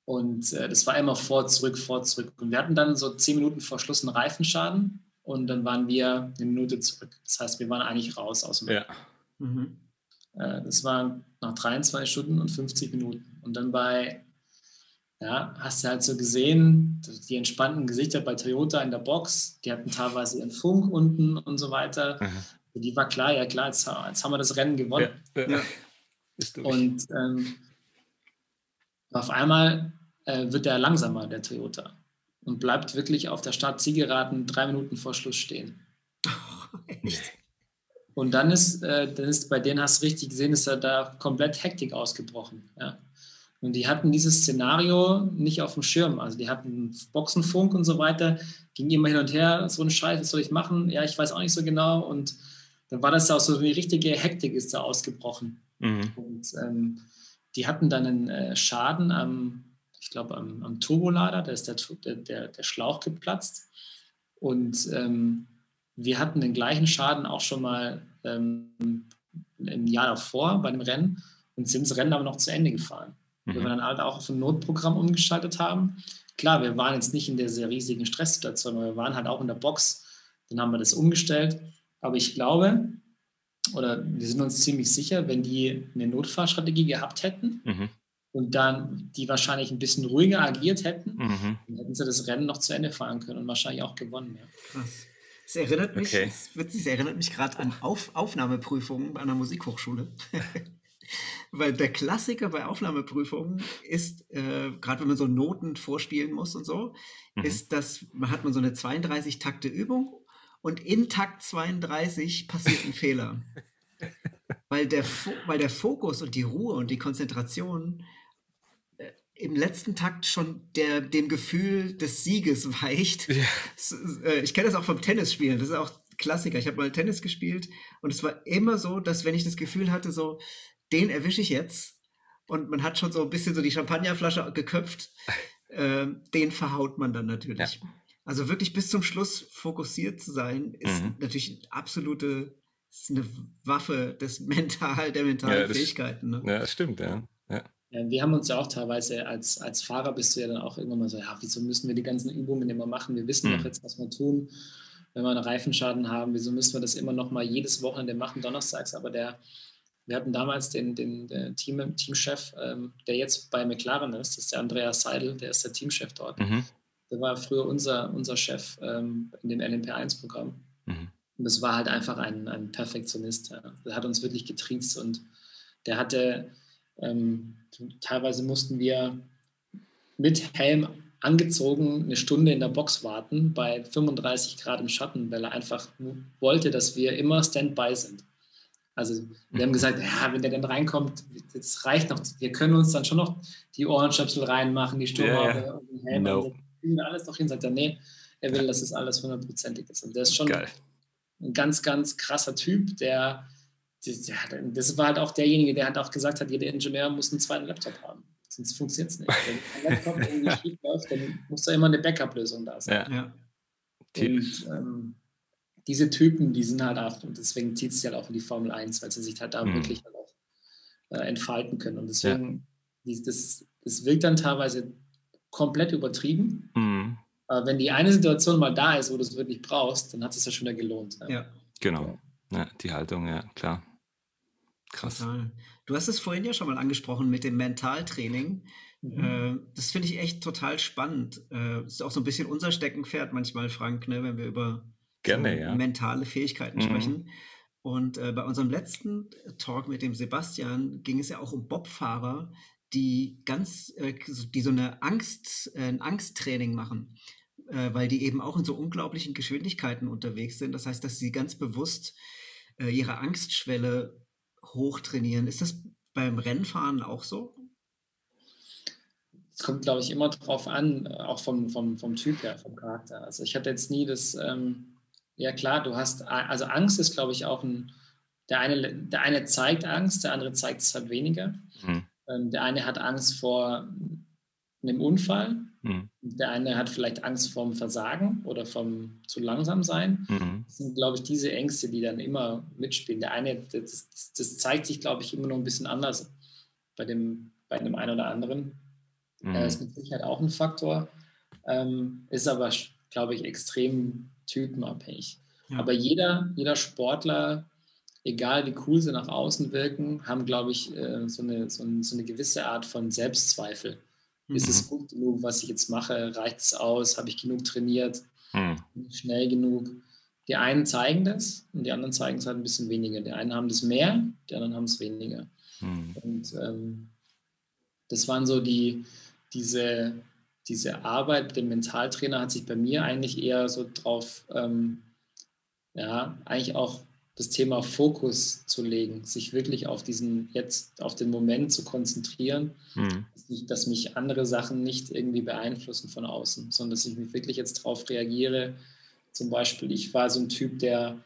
Und äh, das war immer vor, zurück, vor, zurück. Und wir hatten dann so zehn Minuten vor Schluss einen Reifenschaden und dann waren wir eine Minute zurück. Das heißt, wir waren eigentlich raus aus dem. Ja. Mhm. Äh, das war nach 23 Stunden und 50 Minuten. Und dann bei, ja, hast du halt so gesehen, die entspannten Gesichter bei Toyota in der Box, die hatten teilweise ihren Funk unten und so weiter. Mhm. Die war klar, ja klar, jetzt, jetzt, haben wir das Rennen gewonnen. Ja, ja. Und ähm, auf einmal äh, wird er langsamer, der Toyota, und bleibt wirklich auf der Start-Zielgeraden drei Minuten vor Schluss stehen. Oh, und dann ist, äh, dann ist bei denen hast du richtig gesehen, ist er da komplett Hektik ausgebrochen. Ja. Und die hatten dieses Szenario nicht auf dem Schirm. Also die hatten Boxenfunk und so weiter, ging immer hin und her, so ein Scheiß, was soll ich machen? Ja, ich weiß auch nicht so genau. Und dann war das auch so eine richtige Hektik ist da ausgebrochen. Mhm. Und ähm, die hatten dann einen äh, Schaden am, ich glaube, am, am, Turbolader, da ist der, der, der Schlauch geplatzt. Und ähm, wir hatten den gleichen Schaden auch schon mal ähm, im Jahr davor bei dem Rennen und sind das Rennen aber noch zu Ende gefahren. Mhm. Weil wir dann halt auch auf ein Notprogramm umgeschaltet haben. Klar, wir waren jetzt nicht in der sehr riesigen Stresssituation, aber wir waren halt auch in der Box. Dann haben wir das umgestellt. Aber ich glaube, oder wir sind uns ziemlich sicher, wenn die eine Notfallstrategie gehabt hätten mhm. und dann die wahrscheinlich ein bisschen ruhiger agiert hätten, mhm. dann hätten sie das Rennen noch zu Ende fahren können und wahrscheinlich auch gewonnen. Ja. Krass. Es erinnert mich, okay. es erinnert mich gerade an Auf, Aufnahmeprüfungen an der Musikhochschule. Weil der Klassiker bei Aufnahmeprüfungen ist, äh, gerade wenn man so Noten vorspielen muss und so, mhm. ist, dass man hat man so eine 32 Takte Übung und in Takt 32 passiert ein Fehler. Weil der, weil der Fokus und die Ruhe und die Konzentration äh, im letzten Takt schon der, dem Gefühl des Sieges weicht. Ja. Äh, ich kenne das auch vom Tennisspielen, das ist auch Klassiker. Ich habe mal Tennis gespielt und es war immer so, dass wenn ich das Gefühl hatte, so, den erwische ich jetzt und man hat schon so ein bisschen so die Champagnerflasche geköpft, äh, den verhaut man dann natürlich. Ja. Also wirklich bis zum Schluss fokussiert zu sein, ist mhm. natürlich eine absolute ist eine Waffe des mental, der mentalen ja, das, Fähigkeiten. Ne? Ja, das stimmt, ja. ja. Ja, wir haben uns ja auch teilweise als, als Fahrer bist du ja dann auch irgendwann mal so, ja, wieso müssen wir die ganzen Übungen immer machen? Wir wissen mhm. doch jetzt, was wir tun, wenn wir einen Reifenschaden haben. Wieso müssen wir das immer noch mal jedes Wochenende machen, donnerstags? Aber der, wir hatten damals den, den, den Team, Teamchef, ähm, der jetzt bei McLaren ist, das ist der Andreas Seidel, der ist der Teamchef dort. Mhm. Der war früher unser, unser Chef ähm, in dem LMP1-Programm. Mhm. Und das war halt einfach ein, ein Perfektionist. Ja. Der hat uns wirklich getriezt und der hatte, ähm, teilweise mussten wir mit Helm angezogen eine Stunde in der Box warten bei 35 Grad im Schatten, weil er einfach wollte, dass wir immer Standby sind. Also wir haben gesagt, ja, wenn der dann reinkommt, das reicht noch. Wir können uns dann schon noch die Ohrenstöpsel reinmachen, die Sturmhaube yeah, yeah. und den Helm. No kriegen wir alles noch hin. Sagt er, nee, er will, dass es alles hundertprozentig ist. Und der ist schon Geil. ein ganz, ganz krasser Typ, der, der, das war halt auch derjenige, der halt auch gesagt hat, jeder Ingenieur muss einen zweiten Laptop haben. Sonst funktioniert es nicht. Wenn ein Laptop irgendwie schief läuft, dann muss da immer eine Backup-Lösung da sein. Ja. Und ähm, diese Typen, die sind halt auch, und deswegen zieht es sich halt auch in die Formel 1, weil sie sich halt da mhm. wirklich halt auch äh, entfalten können. Und deswegen, ja. das, das wirkt dann teilweise komplett übertrieben. Mhm. Aber wenn die eine Situation mal da ist, wo du es wirklich brauchst, dann hat es ja schon wieder gelohnt. Ja, ja. genau. Ja, die Haltung, ja, klar. Krass. Total. Du hast es vorhin ja schon mal angesprochen mit dem Mentaltraining. Mhm. Äh, das finde ich echt total spannend. Äh, das ist auch so ein bisschen unser Steckenpferd manchmal, Frank, ne, wenn wir über Gerne, so ja. mentale Fähigkeiten mhm. sprechen. Und äh, bei unserem letzten Talk mit dem Sebastian ging es ja auch um Bobfahrer, die ganz, äh, die so eine Angst, äh, ein Angsttraining machen, äh, weil die eben auch in so unglaublichen Geschwindigkeiten unterwegs sind. Das heißt, dass sie ganz bewusst äh, ihre Angstschwelle hochtrainieren. Ist das beim Rennfahren auch so? kommt, glaube ich, immer drauf an, auch vom, vom, vom Typ her, vom Charakter. Also ich hatte jetzt nie das, ähm, ja klar, du hast, also Angst ist, glaube ich, auch ein, der eine, der eine zeigt Angst, der andere zeigt es halt weniger. Mhm. Ähm, der eine hat Angst vor einem Unfall, mhm. der eine hat vielleicht Angst vorm Versagen oder vom zu langsam sein. Mhm. Das sind, glaube ich, diese Ängste, die dann immer mitspielen. Der eine, das, das zeigt sich, glaube ich, immer noch ein bisschen anders bei dem, bei dem einen oder anderen. Mhm. Äh, ist mit Sicherheit auch ein Faktor, ähm, ist aber, glaube ich, extrem typenabhängig. Ja. Aber jeder, jeder Sportler, egal wie cool sie nach außen wirken, haben, glaube ich, äh, so, eine, so, ein, so, eine gewisse Art von Selbstzweifel. Mhm. Ist es mhm. gut genug, was ich jetzt mache? Reicht es aus? Habe ich genug trainiert? Mhm. Schnell genug? Die einen zeigen das und die anderen zeigen es halt ein bisschen weniger. Die einen haben das mehr, die anderen haben es weniger. Mhm. Und ähm, das waren so die, diese, diese Arbeit mit dem Mentaltrainer hat sich bei mir eigentlich eher so drauf, ähm, ja, eigentlich auch das Thema Fokus zu legen, sich wirklich auf diesen jetzt, auf den Moment zu konzentrieren, mhm. dass, mich, andere Sachen nicht irgendwie beeinflussen von außen, sondern dass ich mich wirklich jetzt darauf reagiere. Zum Beispiel, ich war so ein Typ, der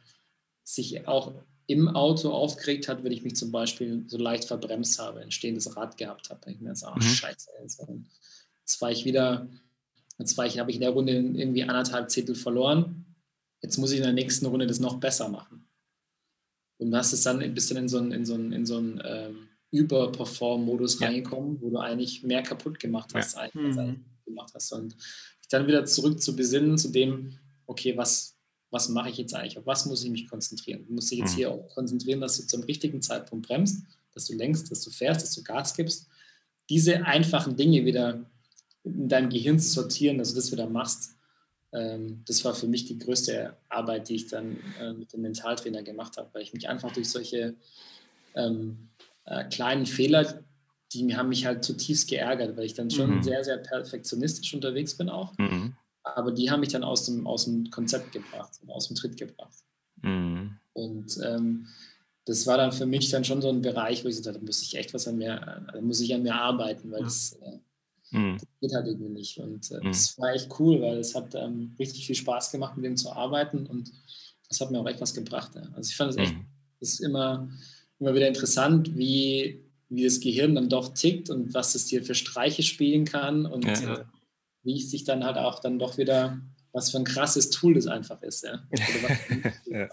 sich auch im Auto aufgeregt hat, wenn ich mich zum Beispiel so leicht verbremst habe, ein stehendes Rad gehabt habe. Ich mir jetzt, ach mhm. scheiße, jetzt, jetzt war ich wieder, jetzt war ich, habe ich in der Runde irgendwie anderthalb Zettel verloren. Jetzt muss ich in der nächsten Runde das noch besser machen. Und hast es dann ein bisschen in so einen, in so einen, in so einen ähm, Überperform-Modus ja. reingekommen, wo du eigentlich mehr kaputt gemacht hast, ja. als mhm. gemacht hast. Und dich dann wieder zurück zu besinnen, zu dem, okay, was, was mache ich jetzt eigentlich? Auf was muss ich mich konzentrieren? Du musst dich jetzt mhm. hier auch konzentrieren, dass du zum richtigen Zeitpunkt bremst, dass du lenkst, dass du fährst, dass du Gas gibst. Diese einfachen Dinge wieder in deinem Gehirn zu sortieren, dass du das wieder machst, das war für mich die größte Arbeit, die ich dann äh, mit dem Mentaltrainer gemacht habe, weil ich mich einfach durch solche ähm, äh, kleinen Fehler, die haben mich halt zutiefst geärgert, weil ich dann schon mhm. sehr, sehr perfektionistisch unterwegs bin auch. Mhm. Aber die haben mich dann aus dem, aus dem Konzept gebracht, aus dem Tritt gebracht. Mhm. Und ähm, das war dann für mich dann schon so ein Bereich, wo ich gesagt habe, da muss ich echt was an mir, da muss ich an mir arbeiten, weil das, äh, Mhm. Das geht halt irgendwie nicht. Und äh, mhm. das war echt cool, weil es hat ähm, richtig viel Spaß gemacht, mit dem zu arbeiten und das hat mir auch echt was gebracht. Ja. Also ich fand es echt, mhm. das ist immer, immer wieder interessant, wie, wie das Gehirn dann doch tickt und was es dir für Streiche spielen kann und ja. äh, wie es sich dann halt auch dann doch wieder, was für ein krasses Tool das einfach ist. Ja.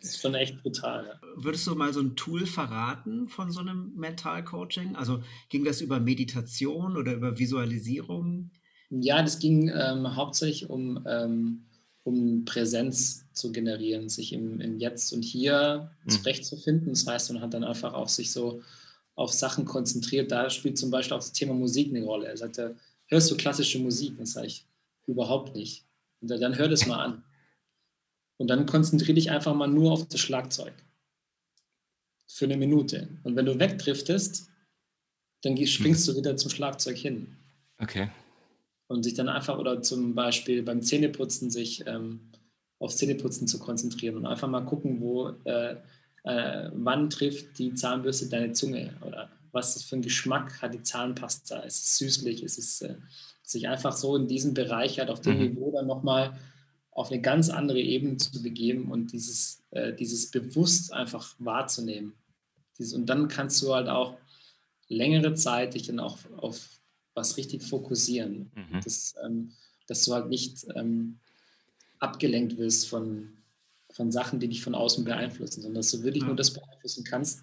Das ist schon echt brutal. Ja. Würdest du mal so ein Tool verraten von so einem Mental-Coaching? Also ging das über Meditation oder über Visualisierung? Ja, das ging ähm, hauptsächlich um, ähm, um Präsenz zu generieren, sich im, im Jetzt und Hier mhm. zurechtzufinden. Das heißt, man hat dann einfach auch sich so auf Sachen konzentriert. Da spielt zum Beispiel auch das Thema Musik eine Rolle. Er sagte, hörst du klassische Musik? Das sage ich überhaupt nicht. Und dann hör das mal an. Und dann konzentriere dich einfach mal nur auf das Schlagzeug. Für eine Minute. Und wenn du wegdriftest, dann springst du wieder zum Schlagzeug hin. Okay. Und sich dann einfach, oder zum Beispiel beim Zähneputzen, sich ähm, aufs Zähneputzen zu konzentrieren und einfach mal gucken, wo, äh, äh, wann trifft die Zahnbürste deine Zunge oder was für einen Geschmack hat die Zahnpasta. Ist es süßlich? Ist es äh, sich einfach so in diesem Bereich halt auf dem mhm. Niveau dann nochmal auf eine ganz andere Ebene zu begeben und dieses, äh, dieses bewusst einfach wahrzunehmen. Dieses, und dann kannst du halt auch längere Zeit dich dann auch auf was richtig fokussieren. Mhm. Das, ähm, dass du halt nicht ähm, abgelenkt wirst von, von Sachen, die dich von außen beeinflussen, sondern dass du wirklich mhm. nur das beeinflussen kannst,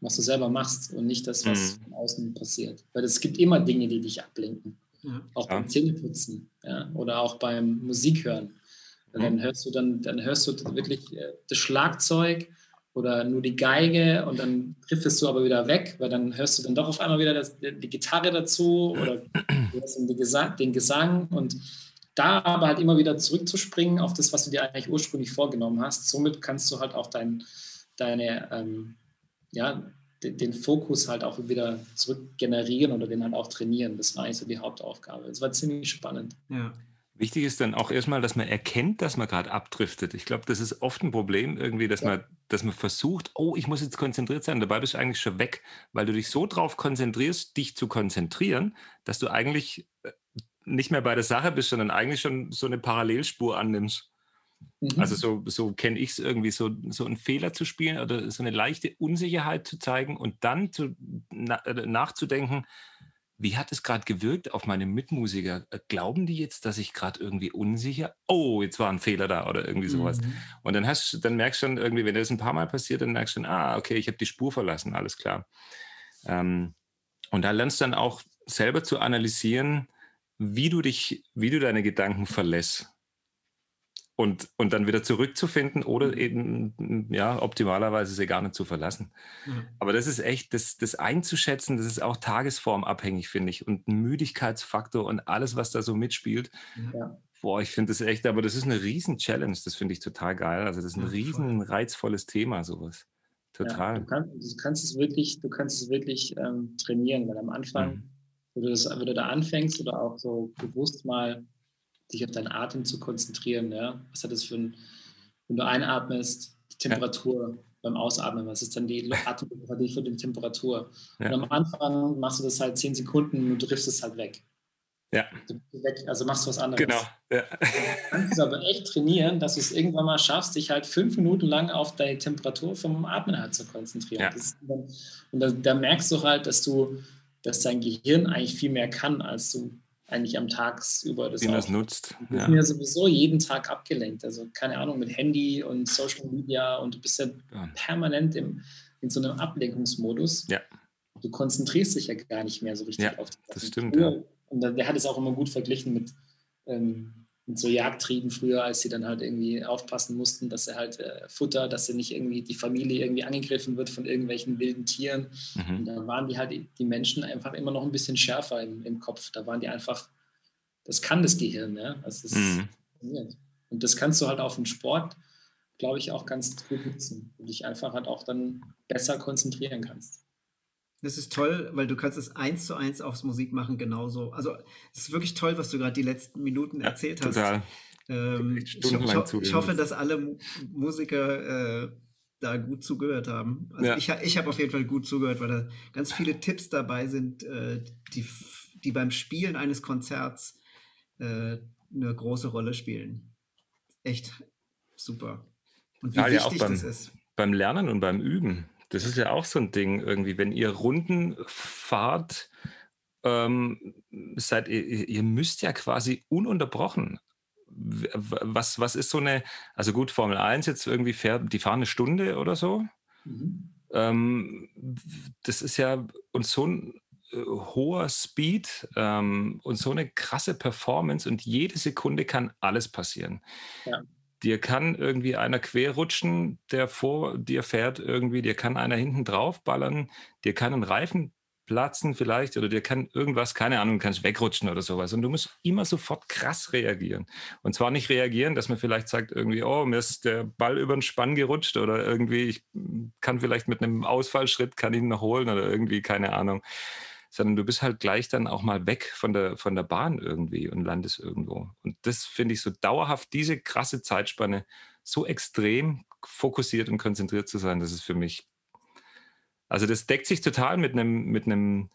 was du selber machst und nicht das, was mhm. von außen passiert. Weil es gibt immer Dinge, die dich ablenken. Ja. Auch beim Zähneputzen ja, oder auch beim Musikhören. Dann hörst du dann, dann hörst du wirklich äh, das Schlagzeug oder nur die Geige und dann driftest du aber wieder weg, weil dann hörst du dann doch auf einmal wieder das, die Gitarre dazu oder den Gesang, den Gesang und da aber halt immer wieder zurückzuspringen auf das, was du dir eigentlich ursprünglich vorgenommen hast. Somit kannst du halt auch dein, deine, ähm, ja, den Fokus halt auch wieder zurück generieren oder den halt auch trainieren. Das war eigentlich so die Hauptaufgabe. Es war ziemlich spannend. Ja. Wichtig ist dann auch erstmal, dass man erkennt, dass man gerade abdriftet. Ich glaube, das ist oft ein Problem irgendwie, dass, ja. man, dass man versucht, oh, ich muss jetzt konzentriert sein. Dabei bist du eigentlich schon weg, weil du dich so drauf konzentrierst, dich zu konzentrieren, dass du eigentlich äh, nicht mehr bei der Sache bist, sondern eigentlich schon so eine Parallelspur annimmst. Mhm. Also so, so kenne ich es irgendwie, so, so einen Fehler zu spielen oder so eine leichte Unsicherheit zu zeigen und dann zu, na, äh, nachzudenken, wie hat es gerade gewirkt auf meine Mitmusiker? Äh, glauben die jetzt, dass ich gerade irgendwie unsicher? Oh, jetzt war ein Fehler da oder irgendwie sowas. Mhm. Und dann hast dann merkst du schon irgendwie, wenn das ein paar Mal passiert, dann merkst du schon, ah, okay, ich habe die Spur verlassen, alles klar. Ähm, und da lernst du dann auch selber zu analysieren, wie du dich, wie du deine Gedanken verlässt und, und dann wieder zurückzufinden oder mhm. eben, ja, optimalerweise sie gar nicht zu verlassen. Mhm. Aber das ist echt, das, das einzuschätzen, das ist auch tagesformabhängig, finde ich. Und ein Müdigkeitsfaktor und alles, was da so mitspielt. Ja. Boah, ich finde das echt, aber das ist eine riesen Challenge, das finde ich total geil. Also das ist ein riesen reizvolles Thema, sowas. Total. Ja, du, kannst, du, kannst, es wirklich, du kannst es wirklich ähm, trainieren, weil am Anfang, mhm. wo, du das, wo du da anfängst oder auch so bewusst mal dich auf deinen Atem zu konzentrieren. Ja? Was hat das für ein, wenn du einatmest, die Temperatur ja. beim Ausatmen, was ist dann die Atemtemperatur für die Temperatur? Ja. Und am Anfang machst du das halt zehn Sekunden und du triffst es halt weg. Ja. Weg, also machst du was anderes. Genau. Ja. Du kannst es aber echt trainieren, dass du es irgendwann mal schaffst, dich halt fünf Minuten lang auf deine Temperatur vom Atmen halt zu konzentrieren. Ja. Dann, und da, da, merkst du halt, dass du, dass dein Gehirn eigentlich viel mehr kann, als du eigentlich am Tagsüber das, das nutzt. Wir ja. sind ja sowieso jeden Tag abgelenkt. Also keine Ahnung, mit Handy und Social Media und du bist ja, ja. permanent im, in so einem Ablenkungsmodus. Ja. Du konzentrierst dich ja gar nicht mehr so richtig ja, auf die Das stimmt, ja. Und der hat es auch immer gut verglichen mit, ähm, mit so Jagdtrieben früher, als sie dann halt irgendwie aufpassen mussten, dass sie halt äh, Futter, dass sie nicht irgendwie die Familie irgendwie angegriffen wird von irgendwelchen wilden Tieren. Mhm. Und da waren die halt die Menschen einfach immer noch ein bisschen schärfer im, im Kopf. Da waren die einfach, das kann das Gehirn, ja. Also das mhm. Und das kannst du halt auf den Sport, glaube ich, auch ganz gut nutzen, wo du dich einfach halt auch dann besser konzentrieren kannst. Das ist toll, weil du kannst es eins zu eins aufs Musikmachen genauso. Also es ist wirklich toll, was du gerade die letzten Minuten ja, erzählt hast. Total. Ähm, ich, ich, ich, hoffe, dass alle Musiker äh, da gut zugehört haben. Also ja. ich, ich habe auf jeden Fall gut zugehört, weil da ganz viele Tipps dabei sind, äh, die, die beim Spielen eines Konzerts äh, eine große Rolle spielen. Echt super. Und wie ja, wichtig ja, beim, das ist. Beim Lernen und beim Üben. Das ist ja auch so ein Ding irgendwie, wenn ihr Runden fahrt, ähm, seid ihr, ihr müsst ja quasi ununterbrochen. Was, was ist so eine, also gut, Formel 1 jetzt irgendwie fährt, die fahren eine Stunde oder so. Mhm. Ähm, das ist ja und so ein äh, hoher Speed ähm, und so eine krasse Performance und jede Sekunde kann alles passieren. Ja. Dir kann irgendwie einer querrutschen, der vor dir fährt irgendwie, dir kann einer hinten drauf ballern, dir kann ein Reifen platzen vielleicht oder dir kann irgendwas, keine Ahnung, kannst wegrutschen oder sowas. Und du musst immer sofort krass reagieren. Und zwar nicht reagieren, dass man vielleicht sagt irgendwie, oh, mir ist der Ball über den Spann gerutscht oder irgendwie, ich kann vielleicht mit einem Ausfallschritt, kann ihn noch holen oder irgendwie, keine Ahnung sondern du bist halt gleich dann auch mal weg von der, von der Bahn irgendwie und landest irgendwo. Und das finde ich so dauerhaft, diese krasse Zeitspanne, so extrem fokussiert und konzentriert zu sein, das ist für mich also das deckt sich total mit einem, mit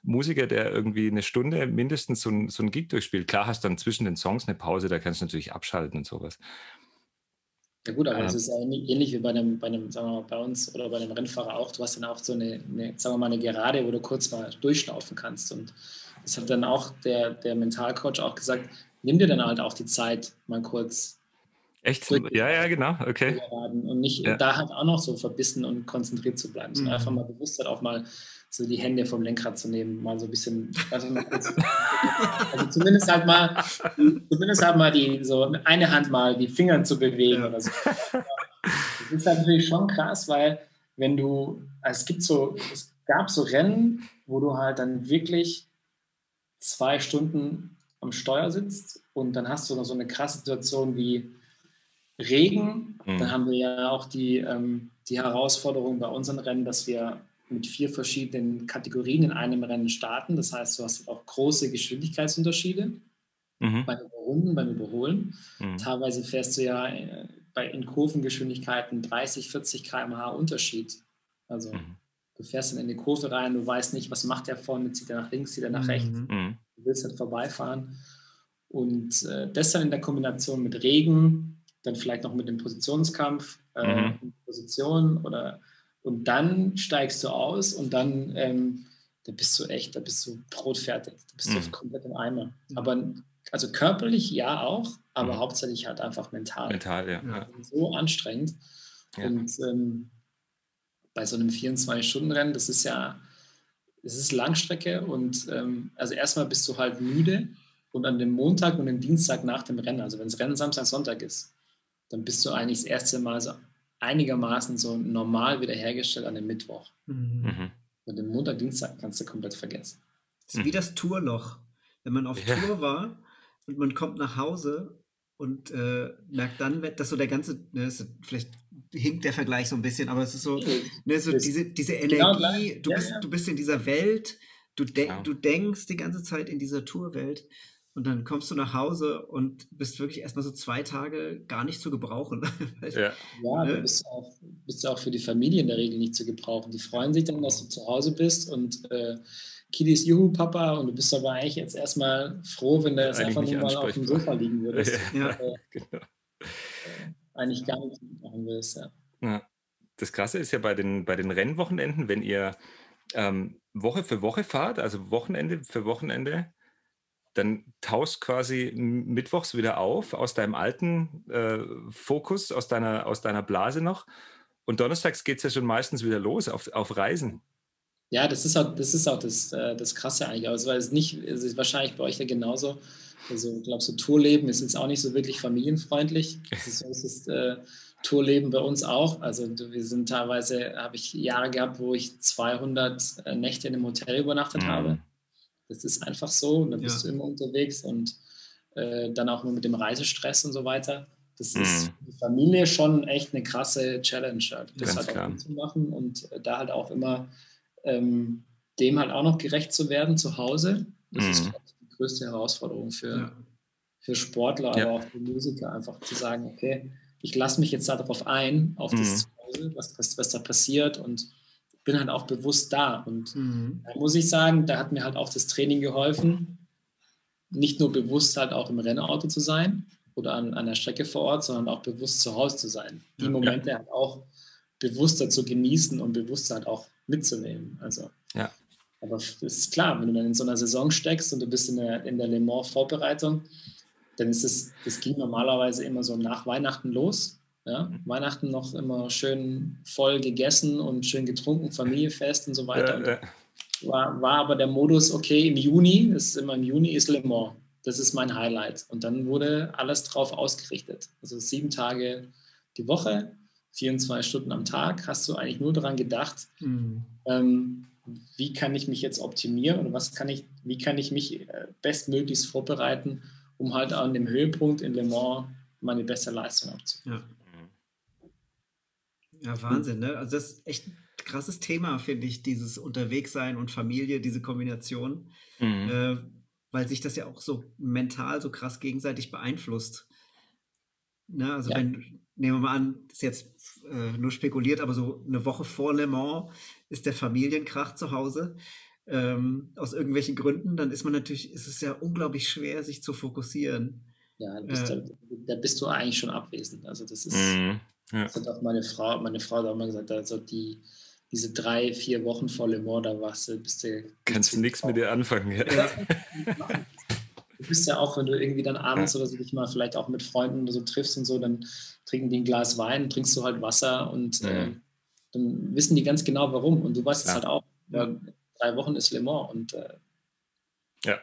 Musiker, der irgendwie eine Stunde mindestens so ein, so ein Gig durchspielt. Klar hast du dann zwischen den Songs eine Pause, da kannst du natürlich abschalten und sowas. Ja gut, aber es ist ähnlich wie bei einem, bei einem, sagen wir mal, bei uns oder bei einem Rennfahrer auch. Du hast dann auch so eine, eine, sagen wir mal, eine Gerade, wo du kurz mal durchschnaufen kannst. Und das hat dann auch der, der Mentalcoach auch gesagt, nimm dir dann halt auch die Zeit, mal kurz. Echt? Ja, ja, genau, okay. Und nicht ja. da halt auch noch so verbissen und konzentriert zu bleiben, sondern mhm. einfach mal bewusst halt auch mal so die Hände vom Lenkrad zu nehmen, mal so ein bisschen, also, also zumindest halt mal, zumindest halt mal die, so eine Hand mal die Finger zu bewegen ja. oder so. Das ist natürlich schon krass, weil wenn du, also es gibt so, es gab so Rennen, wo du halt dann wirklich zwei Stunden am Steuer sitzt und dann hast du noch so eine krasse Situation wie Regen. Mhm. Dann haben wir ja auch die, ähm, die Herausforderung bei unseren Rennen, dass wir mit vier verschiedenen Kategorien in einem Rennen starten. Das heißt, du hast auch große Geschwindigkeitsunterschiede. mhm. beim Überrunden, beim Überholen. Mhm. Teilweise fährst du ja äh, bei, in Kurvengeschwindigkeiten 30, 40 km/h Unterschied. Also mhm. du fährst dann in die Kurve rein, du weißt nicht, was macht der vorne, zieht er nach links, zieht er nach rechts. Mhm. Mhm. Du willst halt vorbeifahren. Und äh, das dann in der Kombination mit Regen, dann vielleicht noch mit dem Positionskampf, äh, mhm. Position oder und dann steigst du aus und dann ähm, da bist du echt, da bist du brotfertig, da bist mhm. du komplett im Eimer. Aber also körperlich ja auch, aber mhm. hauptsächlich halt einfach mental. Mental, ja. ja. So anstrengend. Ja. Und ähm, bei so einem 24-Stunden-Rennen, das ist ja, es ist Langstrecke und ähm, also erstmal bist du halt müde und an dem Montag und dem Dienstag nach dem Rennen, also wenn es Rennen Samstag, Sonntag ist, dann bist du eigentlich das erste Mal so einigermaßen so normal wiederhergestellt an dem Mittwoch. Mhm. mhm. Und den Montag, Dienstag kannst du komplett vergessen. Das ist wie das Tourloch. Wenn man auf ja. Tour war und man kommt nach Hause und äh, merkt dann, dass so der ganze, ne, ist, vielleicht hinkt der Vergleich so ein bisschen, aber es ist so, ne, so diese, diese genau Energie, du, bist, ja. du bist in dieser Welt, du, de du denkst die ganze Zeit in dieser Tourwelt und dann kommst du nach Hause und bist wirklich erstmal so zwei Tage gar nicht zu gebrauchen. ja, ja ne? du bist auch, bist auch für die Familie in der Regel nicht zu gebrauchen. Die freuen sich dann, dass du zu Hause bist und äh, Kidis Juhu, Papa, und du bist aber eigentlich jetzt erstmal froh, wenn du jetzt einfach nur mal auf dem Sofa liegen würdest. Ja, äh, genau. Eigentlich gar nichts machen willst, ja. ja. Das Krasse ist ja bei den, bei den Rennwochenenden, wenn ihr ähm, Woche für Woche fahrt, also Wochenende für Wochenende, dann tauchst quasi mittwochs wieder auf aus deinem alten äh, Fokus, aus deiner, aus deiner Blase noch. Und donnerstags geht es ja schon meistens wieder los auf, auf Reisen. Ja, das ist auch das, ist auch das, äh, das Krasse eigentlich. Also, weil es nicht, es ist wahrscheinlich bei euch ja genauso. Also, ich glaube, so Tourleben ist jetzt auch nicht so wirklich familienfreundlich. Das ist, das ist äh, Tourleben bei uns auch. Also, wir sind teilweise, habe ich Jahre gehabt, wo ich 200 äh, Nächte in einem Hotel übernachtet mhm. habe. Das ist einfach so. Und dann ja. bist du immer unterwegs und äh, dann auch nur mit dem Reisestress und so weiter. Das mhm. ist für die Familie schon echt eine krasse Challenge, halt, das Ganz halt auch zu machen und äh, da halt auch immer ähm, dem halt auch noch gerecht zu werden zu Hause. Das mhm. ist die größte Herausforderung für, ja. für Sportler, aber auch für Musiker, einfach zu sagen, okay, ich lasse mich jetzt darauf ein, auf mhm. das Zuhause, was, was, was da passiert und bin halt auch bewusst da. Und mhm. da muss ich sagen, da hat mir halt auch das Training geholfen, nicht nur bewusst halt auch im Rennauto zu sein oder an, an der Strecke vor Ort, sondern auch bewusst zu Hause zu sein. Die ja, Momente ja. halt auch bewusster zu genießen und bewusst halt auch mitzunehmen. Also, ja. aber es ist klar, wenn du dann in so einer Saison steckst und du bist in der, in der Le Mans-Vorbereitung, dann ist es, das ging normalerweise immer so nach Weihnachten los. Ja, mhm. Weihnachten noch immer schön voll gegessen und schön getrunken, Familiefest und so weiter. Ja, ja. War, war aber der Modus, okay, im Juni, das ist immer im Juni, ist Le Mans. Das ist mein Highlight. Und dann wurde alles drauf ausgerichtet. Also sieben Tage die Woche, 24 Stunden am Tag, hast du eigentlich nur daran gedacht, mhm. ähm, wie kann ich mich jetzt optimieren und was kann ich, wie kann ich mich äh, bestmöglichst vorbereiten, um halt an dem Höhepunkt in Le Mans meine beste Leistung abzugeben. Ja. Ja, Wahnsinn, ne? Also das ist echt ein krasses Thema, finde ich, dieses Unterwegssein und Familie, diese Kombination, mhm. äh, weil sich das ja auch so mental so krass gegenseitig beeinflusst. Ne? Also ja. wenn, nehmen wir mal an, ist jetzt äh, nur spekuliert, aber so eine Woche vor Le Mans ist der Familienkrach zu Hause. Ähm, aus irgendwelchen Gründen, dann ist man natürlich, ist es ja unglaublich schwer, sich zu fokussieren. Ja, bist äh, da, da, bist du eigentlich schon abwesend. Also das ist, mhm. Ja. Das hat auch meine Frau, meine Frau hat auch mal gesagt, also die, diese drei, vier Wochen vor Le Mans, da warst du, bist du. Kannst du nichts mit dir anfangen, ja. ja. Du bist ja auch, wenn du irgendwie dann abends ja. oder so dich mal vielleicht auch mit Freunden oder so triffst und so, dann trinken die ein Glas Wein, trinkst du halt Wasser und mhm. äh, dann wissen die ganz genau warum. Und du weißt es halt auch. Ja, drei Wochen ist Le Mans und äh, ja.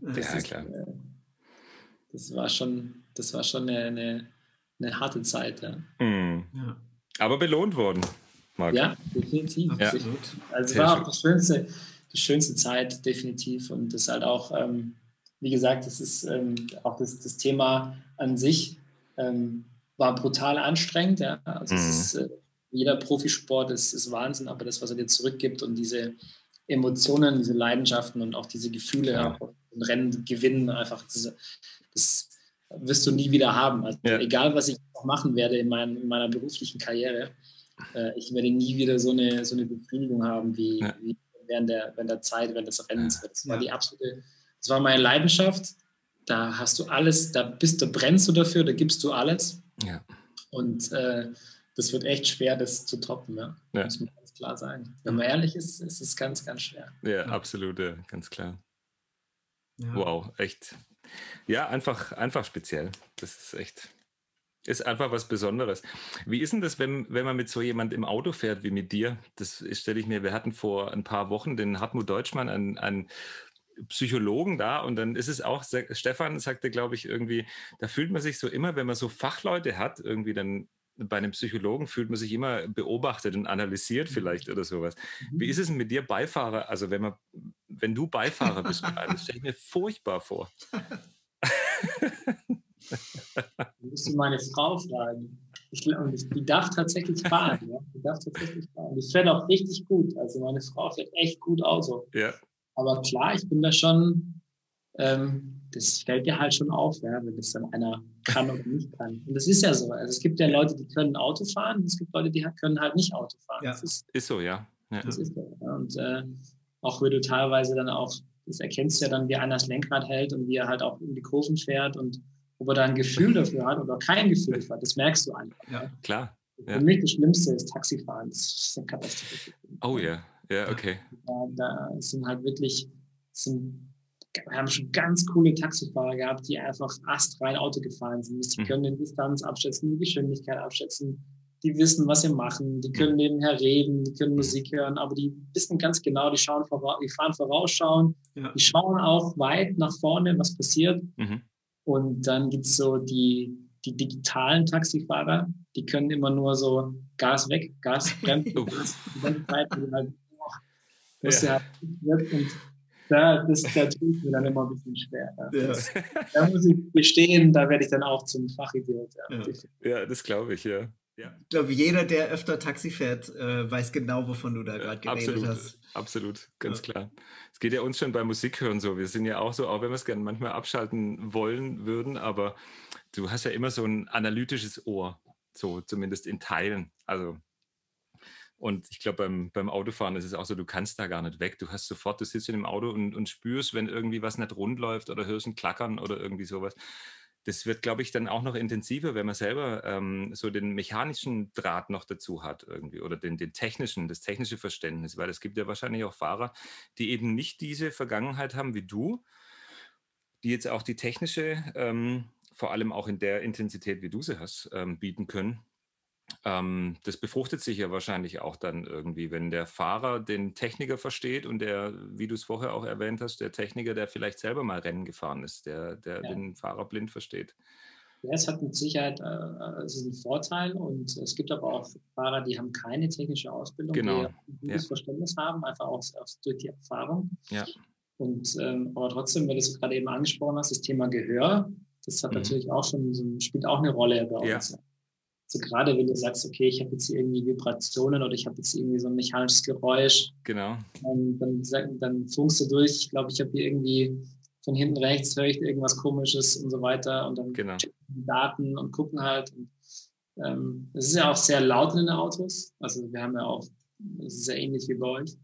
das ja, ist, klar. Äh, das war schon, das war schon eine, eine eine harte Zeit. Ja. Mhm. ja. Aber belohnt worden, Marc. Ja, definitiv. Ja. Also es war auch die schönste, die schönste Zeit, definitiv. Und das ist halt auch, ähm, wie gesagt, das ist ähm, auch das, das, Thema an sich ähm, war brutal anstrengend. Ja. Also mhm. ist, äh, jeder Profisport ist, ist Wahnsinn, aber das, was er dir zurückgibt und diese Emotionen, diese Leidenschaften und auch diese Gefühle, ja. auch Rennen gewinnen, einfach das, wirst du nie wieder haben. Also ja. egal, was ich noch machen werde in, mein, in meiner beruflichen Karriere, äh, ich werde nie wieder so eine, so eine Befriedigung haben wie, ja. wie während, der, während der Zeit, während des Rennens. Das war die absolute, das war meine Leidenschaft. Da hast du alles, da bist du, brennst du dafür, da gibst du alles. Ja. Und äh, das wird echt schwer, das zu toppen. Ja. ja. Muss man ganz klar sagen. Wenn man ehrlich ist, ist es ganz, ganz schwer. Ja, absolut, ja, ganz klar. Ja. Wow, echt. Ja, einfach, einfach speziell. Das ist echt, ist einfach was Besonderes. Wie ist denn das, wenn, wenn man mit so jemand im Auto fährt wie mit dir? Das stelle ich mir, wir hatten vor ein paar Wochen den Hartmut Deutschmann, einen, einen Psychologen da und dann ist es auch, Stefan sagte, glaube ich, irgendwie, da fühlt man sich so immer, wenn man so Fachleute hat, irgendwie dann bei einem Psychologen fühlt man sich immer beobachtet und analysiert mhm. vielleicht oder sowas. Wie mhm. ist es denn mit dir Beifahrer? Also wenn man, wenn du Beifahrer bist, das stelle ich mir furchtbar vor. Musst du meine Frau fragen. Ich, und ich, die darf tatsächlich fahren. Ja? Die darf tatsächlich fahren. Die fährt auch richtig gut. Also meine Frau fährt echt gut Auto. Ja. Aber klar, ich bin da schon, ähm, das fällt dir halt schon auf, ja, wenn das dann einer kann oder nicht kann. Und das ist ja so. Also es gibt ja Leute, die können Auto fahren, und es gibt Leute, die können halt nicht Auto fahren. Ja. Das ist, ist so, ja. ja. Das ist so. Und äh, auch wie du teilweise dann auch, das erkennst du ja dann, wie einer das Lenkrad hält und wie er halt auch in die Kurven fährt und ob er da ein Gefühl dafür hat oder kein Gefühl dafür hat, das merkst du einfach. Ja, klar. Ja. Für mich das Schlimmste ist Taxifahren. Das ist eine Katastrophe. Oh ja, ja, okay. Da, da sind halt wirklich, sind, wir haben schon ganz coole Taxifahrer gehabt, die einfach astrein Auto gefahren sind. Die mhm. können die Distanz abschätzen, die Geschwindigkeit abschätzen, die wissen, was sie machen, die können mhm. nebenher reden, die können Musik hören, aber die wissen ganz genau, die schauen voraus, die fahren vorausschauen, ja. die schauen auch weit nach vorne, was passiert. Mhm. Und dann gibt es so die, die digitalen Taxifahrer, die können immer nur so Gas weg, Gas bremsen, Gas, die halt, oh, ja. halt, und da, das, da tue ich mir dann immer ein bisschen schwer. Ja. Das, da muss ich gestehen, da werde ich dann auch zum Fachidiot. Ja, ja das glaube ich, ja. Ja. Ich glaube, jeder, der öfter Taxi fährt, äh, weiß genau, wovon du da gerade geredet absolut, hast. Absolut, ganz ja. klar. Es geht ja uns schon beim Musikhören so. Wir sind ja auch so, auch wenn wir es gerne manchmal abschalten wollen würden, aber du hast ja immer so ein analytisches Ohr, so zumindest in Teilen. Also und ich glaube, beim, beim Autofahren ist es auch so, du kannst da gar nicht weg. Du hast sofort, du sitzt in dem Auto und, und spürst, wenn irgendwie was nicht rund läuft oder hörst ein Klackern oder irgendwie sowas das wird, glaube ich, dann auch noch intensiver, wenn man selber ähm, so den mechanischen Draht noch dazu hat irgendwie oder den, den technischen, das technische Verständnis, weil es gibt ja wahrscheinlich auch Fahrer, die eben nicht diese Vergangenheit haben wie du, die jetzt auch die technische, ähm, vor allem auch in der Intensität, wie du sie hast, ähm, bieten können. Ähm, das befruchtet sich ja wahrscheinlich auch dann irgendwie, wenn der Fahrer den Techniker versteht und der, wie du es vorher auch erwähnt hast, der Techniker, der vielleicht selber mal Rennen gefahren ist, der, der ja. den Fahrer blind versteht. Ja, es hat mit Sicherheit äh, es ist ein Vorteil und es gibt aber auch Fahrer, die haben keine technische Ausbildung, genau. die ein gutes ja. Verständnis haben, einfach auch, auch durch die Erfahrung. Ja. Und ähm, aber trotzdem, weil du es gerade eben angesprochen hast, das Thema Gehör, das hat mhm. natürlich auch schon spielt auch eine Rolle bei uns. Ja. So gerade wenn du sagst, okay, ich habe jetzt hier irgendwie Vibrationen oder ich habe jetzt irgendwie so ein mechanisches Geräusch. Genau. Ähm, dann, dann funkst du durch, ich glaube, ich habe hier irgendwie von hinten rechts höre ich irgendwas komisches und so weiter und dann genau. die Daten und gucken halt. Und, ähm, es ist ja auch sehr laut in den Autos. Also wir haben ja auch, es ist sehr ähnlich wie bei euch.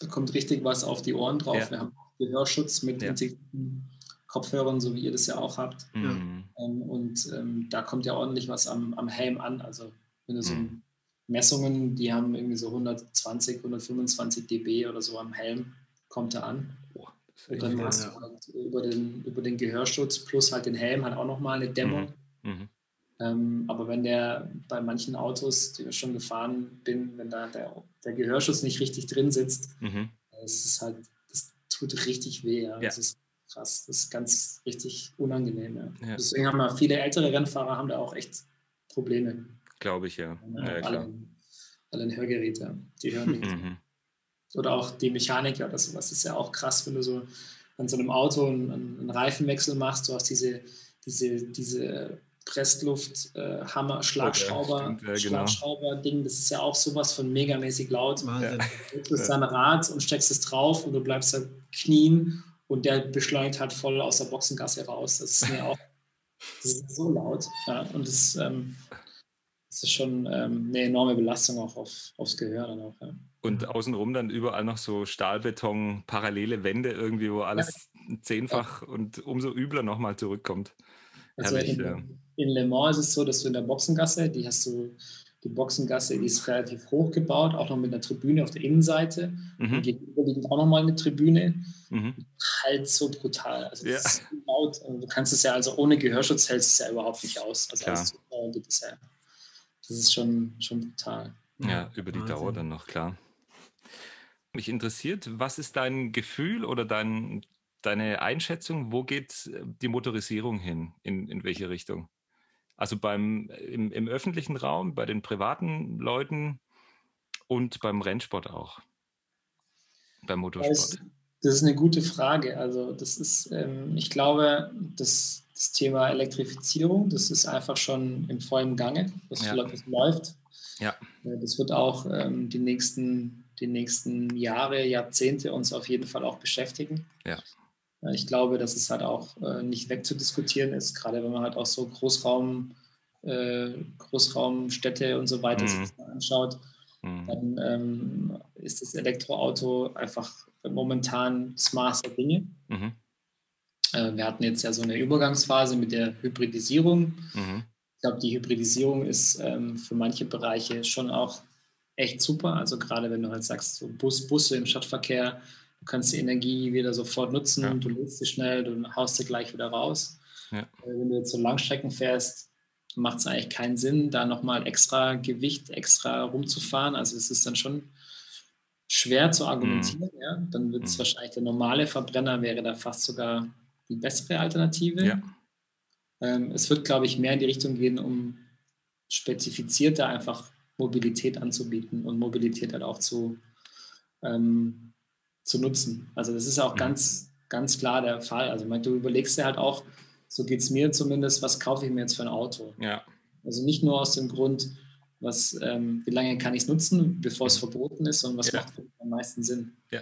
Da kommt richtig was auf die Ohren drauf. Ja. Wir haben Gehörschutz mit ja. Kopfhörern, so wie ihr das ja auch habt. Mhm. Und ähm, da kommt ja ordentlich was am, am Helm an. Also wenn du so mhm. Messungen, die haben irgendwie so 120, 125 dB oder so am Helm, kommt er an. Und dann hast du halt über den, über den Gehörschutz plus halt den Helm halt auch nochmal eine Dämmung. Mhm. mhm. Ähm, aber wenn der bei manchen Autos, die ich schon gefahren bin, wenn da der, der Gehörschutz nicht richtig drin sitzt, mhm. das ist halt, das tut richtig weh. Ja. ja. Das ist krass. Das ist ganz richtig unangenehm. Ja. Ja. Deswegen haben wir viele ältere Rennfahrer haben da auch echt Probleme. Glaube ich, ja. ja, ja alle, alle Hörgeräte, die hören nicht. Mhm. Oder auch die Mechaniker oder sowas. Das ist ja auch krass, wenn du so an so einem Auto einen, einen Reifenwechsel machst. Du hast diese, diese, diese Pressluft, äh, Hammer, Schlagschrauber, ja, genau. Schlagschrauber-Ding, das ist ja auch sowas von megamäßig laut. Ja. Du drückst dein Rad und steckst es drauf und du bleibst da knien und der beschleunigt halt voll aus der Boxengasse raus. Das ist mir auch das ist so laut. Ja, und das, ähm, das, ist schon ähm, eine enorme Belastung auch auf, aufs Gehör dann auch. Ja. Und außenrum dann überall noch so Stahlbeton, parallele Wände irgendwie, wo alles ja. zehnfach und umso übler nochmal zurückkommt. Also Herrlich, in, in Le Mans ist es so, dass du in der Boxengasse, die hast du die Boxengasse die ist relativ hoch gebaut, auch noch mit einer Tribüne auf der Innenseite. Mhm. Und gegenüber liegt auch nochmal eine Tribüne. Mhm. Halt so brutal. Also ja. ist laut. Du kannst es ja, also ohne Gehörschutz hältst es ja überhaupt nicht aus. Also alles geht es ja. Das ist schon, schon brutal. Ja, über die Wahnsinn. Dauer dann noch, klar. Mich interessiert, was ist dein Gefühl oder dein, deine Einschätzung, wo geht die Motorisierung hin? In, in welche Richtung? Also beim, im, im öffentlichen Raum, bei den privaten Leuten und beim Rennsport auch. Beim Motorsport. Das, ist eine gute Frage. Also das ist, ähm, ich glaube, das, das, Thema Elektrifizierung, das ist einfach schon im vollen Gange. Das, ja. das läuft. Ja. Das wird auch ähm, die, nächsten, die nächsten Jahre, Jahrzehnte uns auf jeden Fall auch beschäftigen. Ja. Ich glaube, dass es halt auch äh, nicht wegzudiskutieren ist, gerade wenn man halt auch so Großraum, äh, Großraumstädte und so weiter mhm. sich anschaut, mhm. dann ähm, ist das Elektroauto einfach momentan das Maß der Dinge. Mhm. Äh, wir hatten jetzt ja so eine Übergangsphase mit der Hybridisierung. Mhm. Ich glaube, die Hybridisierung ist ähm, für manche Bereiche schon auch echt super. Also gerade wenn du halt sagst, so Bus, Busse im Stadtverkehr, Du kannst die Energie wieder sofort nutzen, ja. du lädst sie schnell, du haust sie gleich wieder raus. Ja. Äh, wenn du jetzt so Langstrecken fährst, macht es eigentlich keinen Sinn, da nochmal extra Gewicht, extra rumzufahren. Also es ist dann schon schwer zu argumentieren. Mhm. Ja? Dann wird es mhm. wahrscheinlich der normale Verbrenner wäre da fast sogar die bessere Alternative. Ja. Ähm, es wird, glaube ich, mehr in die Richtung gehen, um spezifizierter einfach Mobilität anzubieten und Mobilität halt auch zu, ähm, zu nutzen. Also das ist auch mhm. ganz, ganz klar der Fall. Also du überlegst dir halt auch, so geht es mir zumindest, was kaufe ich mir jetzt für ein Auto? Ja. Also nicht nur aus dem Grund, was, ähm, wie lange kann ich es nutzen, bevor es mhm. verboten ist, sondern was ja. macht am meisten Sinn. Ja.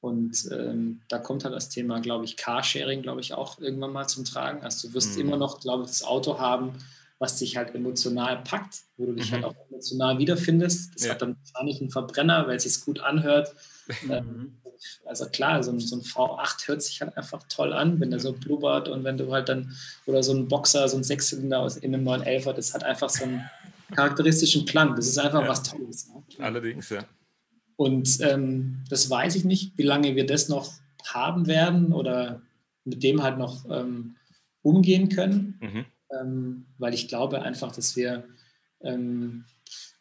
Und ähm, da kommt halt das Thema, glaube ich, Carsharing, glaube ich, auch irgendwann mal zum Tragen. Also du wirst mhm. immer noch, glaube ich, das Auto haben, was dich halt emotional packt, wo du dich halt mhm. halt auch emotional wiederfindest. Das ja. hat dann wahrscheinlich einen Verbrenner, weil es sich gut anhört. Ähm, also klar, so ein, so ein, V8 hört sich halt einfach toll an, wenn der so blubbert und wenn du halt dann, oder so ein Boxer, so ein Sechszylinder aus in einem 911er, das hat einfach so einen charakteristischen Klang. Das ist einfach ja. was Tolles. Ne? Allerdings, ja. Und ähm, das weiß ich nicht, wie lange wir das noch haben werden oder mit dem halt noch ähm, umgehen können, mhm. ähm, weil ich glaube einfach, dass wir ähm,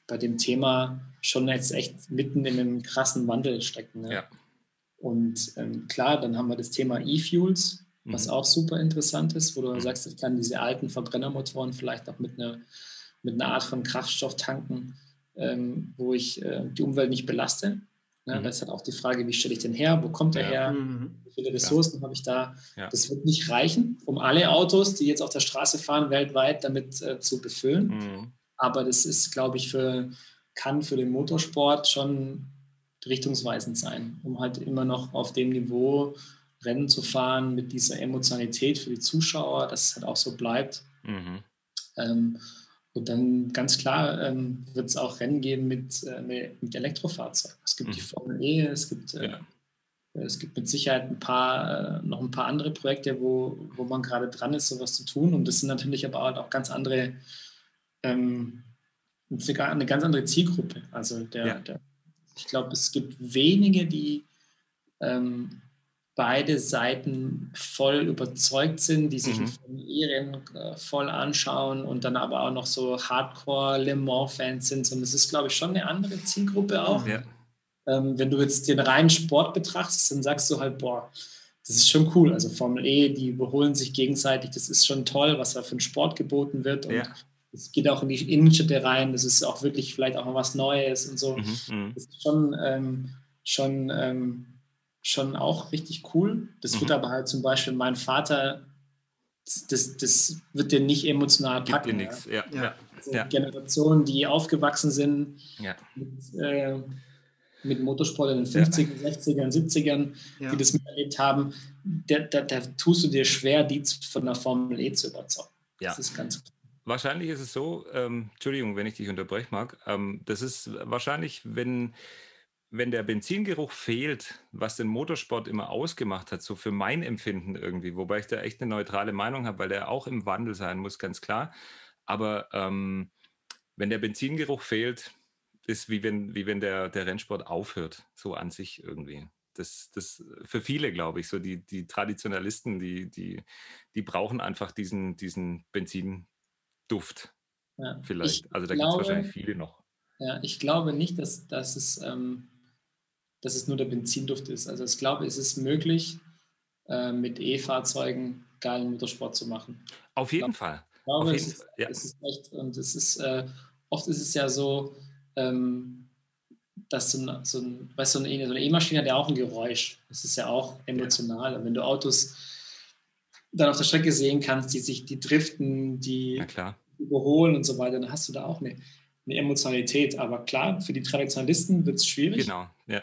bei dem Thema schon jetzt echt mitten in einem krassen Wandel stecken. Ne? Ja. Und ähm, klar, dann haben wir das Thema E-Fuels, was mhm. auch super interessant ist, wo du mhm. sagst, ich kann diese alten Verbrennermotoren vielleicht auch mit einer, mit einer Art von Kraftstoff tanken, ähm, wo ich äh, die Umwelt nicht belaste. Ja, mhm. Das ist halt auch die Frage, wie stelle ich den her, wo kommt er ja. her, mhm. wie viele Ressourcen ja. habe ich da. Das wird nicht reichen, um alle Autos, die jetzt auf der Straße fahren, weltweit damit äh, zu befüllen. Mhm. Aber das ist, glaube ich, für, kann für den Motorsport schon richtungsweisend sein, um halt immer noch auf dem Niveau Rennen zu fahren mit dieser Emotionalität für die Zuschauer, dass es halt auch so bleibt. Mhm. Ähm, und dann ganz klar ähm, wird es auch Rennen geben mit, äh, mit Elektrofahrzeugen. Es gibt mhm. die Formel E, es gibt, äh, ja. es gibt mit Sicherheit ein paar, äh, noch ein paar andere Projekte, wo, wo man gerade dran ist, sowas zu tun. Und das sind natürlich aber auch ganz andere, ähm, eine ganz andere Zielgruppe. Also der, ja. der ich glaube, es gibt wenige, die ähm, beide Seiten voll überzeugt sind, die sich mhm. Ihren äh, voll anschauen und dann aber auch noch so Hardcore-Le Mans-Fans sind. Und das ist, glaube ich, schon eine andere Zielgruppe auch. Ja. Ähm, wenn du jetzt den reinen Sport betrachtest, dann sagst du halt, boah, das ist schon cool. Also Formel E, die überholen sich gegenseitig, das ist schon toll, was da für ein Sport geboten wird. Und ja es geht auch in die Innenstädte rein, das ist auch wirklich vielleicht auch mal was Neues und so. Mhm, mhm, das ist schon, ähm, schon, ähm, schon auch richtig cool. Das mhm. wird aber halt zum Beispiel mein Vater, das, das, das wird dir nicht emotional packen. Gibt dir nichts, ja. ja. Also ja. Generationen, die aufgewachsen sind ja. mit, äh, mit Motorsport in den 50ern, ja. 60ern, 70ern, ja. die das miterlebt haben, da, da, da, tust du dir schwer, die von der Formel E zu überzeugen. Ja. Das ist ganz klar. Wahrscheinlich ist es so, ähm, Entschuldigung, wenn ich dich unterbrechen mag, ähm, das ist wahrscheinlich, wenn, wenn der Benzingeruch fehlt, was den Motorsport immer ausgemacht hat, so für mein Empfinden irgendwie, wobei ich da echt eine neutrale Meinung habe, weil der auch im Wandel sein muss, ganz klar. Aber ähm, wenn der Benzingeruch fehlt, ist wie wenn, wie wenn der, der Rennsport aufhört, so an sich irgendwie. Das, das für viele, glaube ich, so die, die Traditionalisten, die, die, die brauchen einfach diesen, diesen Benzinduft. Ja, vielleicht. Also da gibt es wahrscheinlich viele noch. Ja, ich glaube nicht, dass, dass, es, ähm, dass es nur der Benzinduft ist. Also ich glaube, es ist möglich, äh, mit E-Fahrzeugen geilen Motorsport zu machen. Auf jeden ich Fall. Ich glaube, es ist, ja. es, ist, echt, und es ist, äh, oft ist es ja so, ähm, dass so, ein, so, ein, weißt, so eine E-Maschine hat ja auch ein Geräusch. Das ist ja auch emotional. Und wenn du Autos dann auf der Strecke sehen kannst, die sich, die driften, die überholen und so weiter, dann hast du da auch eine, eine Emotionalität. Aber klar, für die Traditionalisten wird es schwierig. Genau, ja.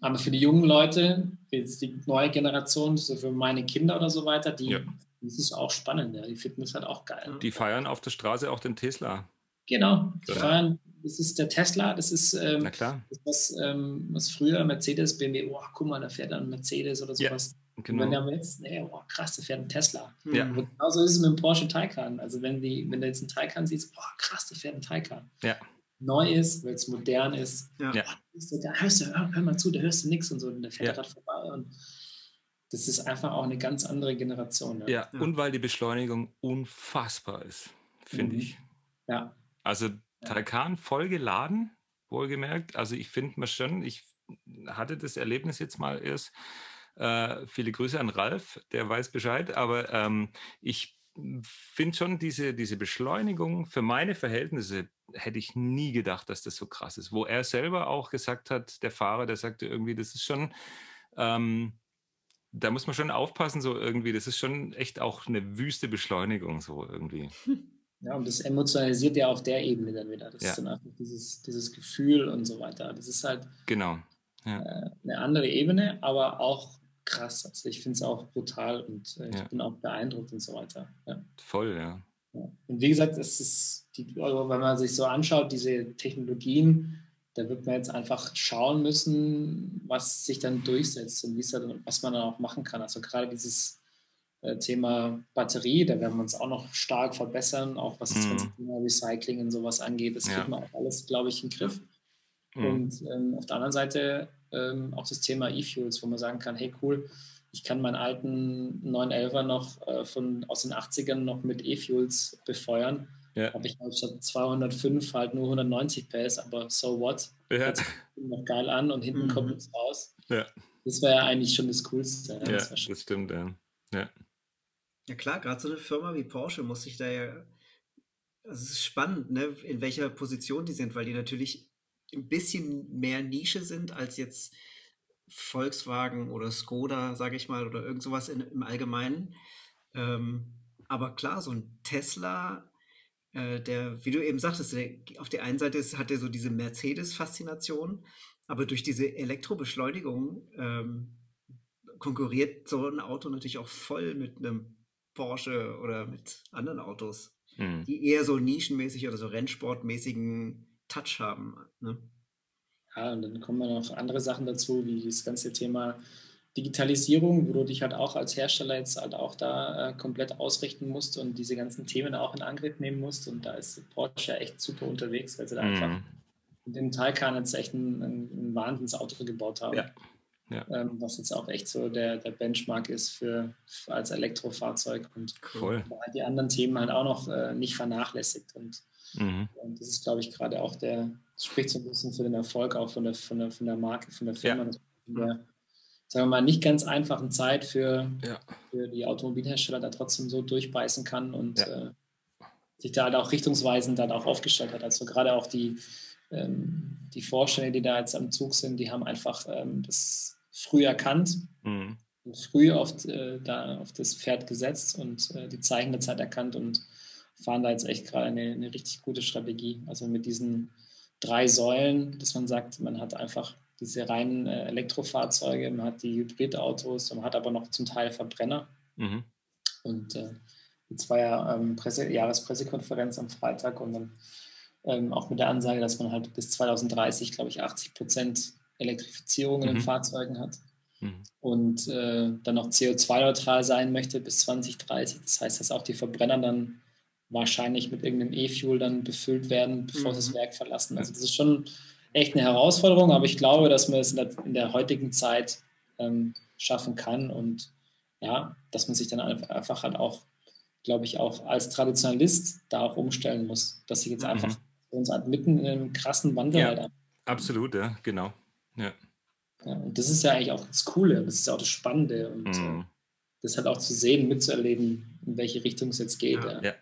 Aber für die jungen Leute, jetzt die neue Generation, so für meine Kinder oder so weiter, die, ja. das ist auch spannend. Ja. Die finden es halt auch geil. Die feiern auf der Straße auch den Tesla. Genau, die ja. feiern das ist der Tesla, das ist ähm, das, was, ähm, was früher Mercedes, BMW, oh, guck mal, da fährt ein Mercedes oder sowas. Genau. Und wenn der jetzt, nee, oh, krass, da fährt ein Tesla. Ja. Und genauso ist es mit dem Porsche Taycan. Also wenn, die, wenn du jetzt einen Taycan siehst, oh, krass, da fährt ein Taycan. Ja. Neu ist, weil es modern ist. Ja. Oh, da hörst du, hör, hör, mal zu, da hörst du nichts und so, und der fährt ja. gerade vorbei. Und das ist einfach auch eine ganz andere Generation. Ja, ja. und weil die Beschleunigung unfassbar ist, finde mhm. ich. Ja. Also Taycan voll geladen, wohlgemerkt. Also ich finde mir schon, ich hatte das Erlebnis jetzt mal erst. Äh, viele Grüße an Ralf, der weiß Bescheid, aber ähm, ich finde schon diese, diese Beschleunigung für meine Verhältnisse hätte ich nie gedacht, dass das so krass ist. Wo er selber auch gesagt hat, der Fahrer, der sagte irgendwie, das ist schon, ähm, da muss man schon aufpassen, so irgendwie, das ist schon echt auch eine wüste Beschleunigung, so irgendwie. Ja, und das emotionalisiert ja auf der Ebene dann wieder. Das ja. ist dann einfach dieses, dieses Gefühl und so weiter. Das ist halt genau. Ja. Äh, eine andere Ebene, aber auch krass. Also ich finde es auch brutal und äh, ich ja. bin auch beeindruckt und so weiter. Voll, ja. Und wie gesagt, es ist die, also wenn man sich so anschaut, diese Technologien, da wird man jetzt einfach schauen müssen, was sich dann durchsetzt und was man dann auch machen kann. Also gerade dieses äh, Thema Batterie, da werden wir uns auch noch stark verbessern, auch was das ganze mhm. Thema Recycling und sowas angeht. Das ja. kriegt man auch alles, glaube ich, in den Griff. Mhm. Und ähm, auf der anderen Seite ähm, auch das Thema E-Fuels, wo man sagen kann, hey cool, ich kann meinen alten 911er noch äh, von, aus den 80ern noch mit E-Fuels befeuern. Ja. Habe ich halt statt 205 halt nur 190 PS, aber so what? Ja. Sich noch geil an und hinten mhm. kommt es raus. Ja. Das wäre ja eigentlich schon das Coolste. Ja, das, das stimmt, ja. ja. Ja klar, gerade so eine Firma wie Porsche muss sich da ja, also es ist spannend, ne, in welcher Position die sind, weil die natürlich ein bisschen mehr Nische sind als jetzt Volkswagen oder Skoda, sage ich mal, oder irgend sowas in, im Allgemeinen. Ähm, aber klar, so ein Tesla, äh, der, wie du eben sagtest, der, auf der einen Seite ist, hat er so diese Mercedes-Faszination, aber durch diese Elektrobeschleunigung ähm, konkurriert so ein Auto natürlich auch voll mit einem Porsche oder mit anderen Autos, mhm. die eher so nischenmäßig oder so Rennsportmäßigen Touch haben. Ne? Ja, und dann kommen noch andere Sachen dazu, wie das ganze Thema Digitalisierung, wo du dich halt auch als Hersteller jetzt halt auch da äh, komplett ausrichten musst und diese ganzen Themen auch in Angriff nehmen musst. Und da ist Porsche echt super unterwegs, weil sie da mhm. einfach mit dem Taycan jetzt echt ein, ein, ein Wahnsinnsauto gebaut haben. Ja. Ja. Ähm, was jetzt auch echt so der, der Benchmark ist für, für als Elektrofahrzeug und cool. die anderen Themen halt auch noch äh, nicht vernachlässigt. Und, mhm. und das ist, glaube ich, gerade auch der, spricht so ein bisschen für den Erfolg auch von der, von der, von der Marke, von der Firma. Ja. In der, sagen wir mal, nicht ganz einfachen Zeit für, ja. für die Automobilhersteller da trotzdem so durchbeißen kann und ja. äh, sich da halt auch richtungsweisend dann auch aufgestellt hat. Also gerade auch die, ähm, die Vorstände, die da jetzt am Zug sind, die haben einfach ähm, das früh erkannt, mhm. früh auf, äh, da auf das Pferd gesetzt und äh, die Zeichen der Zeit erkannt und fahren da jetzt echt gerade eine, eine richtig gute Strategie. Also mit diesen drei Säulen, dass man sagt, man hat einfach diese reinen äh, Elektrofahrzeuge, man hat die Hybridautos, man hat aber noch zum Teil Verbrenner. Mhm. Und äh, jetzt war ja ähm, Presse, Jahrespressekonferenz am Freitag und dann ähm, auch mit der Ansage, dass man halt bis 2030, glaube ich, 80 Prozent Elektrifizierung in den mhm. Fahrzeugen hat mhm. und äh, dann noch CO2-neutral sein möchte bis 2030. Das heißt, dass auch die Verbrenner dann wahrscheinlich mit irgendeinem E-Fuel dann befüllt werden, bevor mhm. sie das Werk verlassen. Also das ist schon echt eine Herausforderung, aber ich glaube, dass man es in der, in der heutigen Zeit ähm, schaffen kann und ja, dass man sich dann einfach halt auch, glaube ich, auch als Traditionalist da auch umstellen muss, dass sich jetzt mhm. einfach uns halt mitten in einem krassen Wandel ja, halt Absolut, ja, genau. Ja. ja. Und das ist ja eigentlich auch das Coole, das ist auch das Spannende und mhm. äh, das halt auch zu sehen, mitzuerleben, in welche Richtung es jetzt geht. Ja, ja.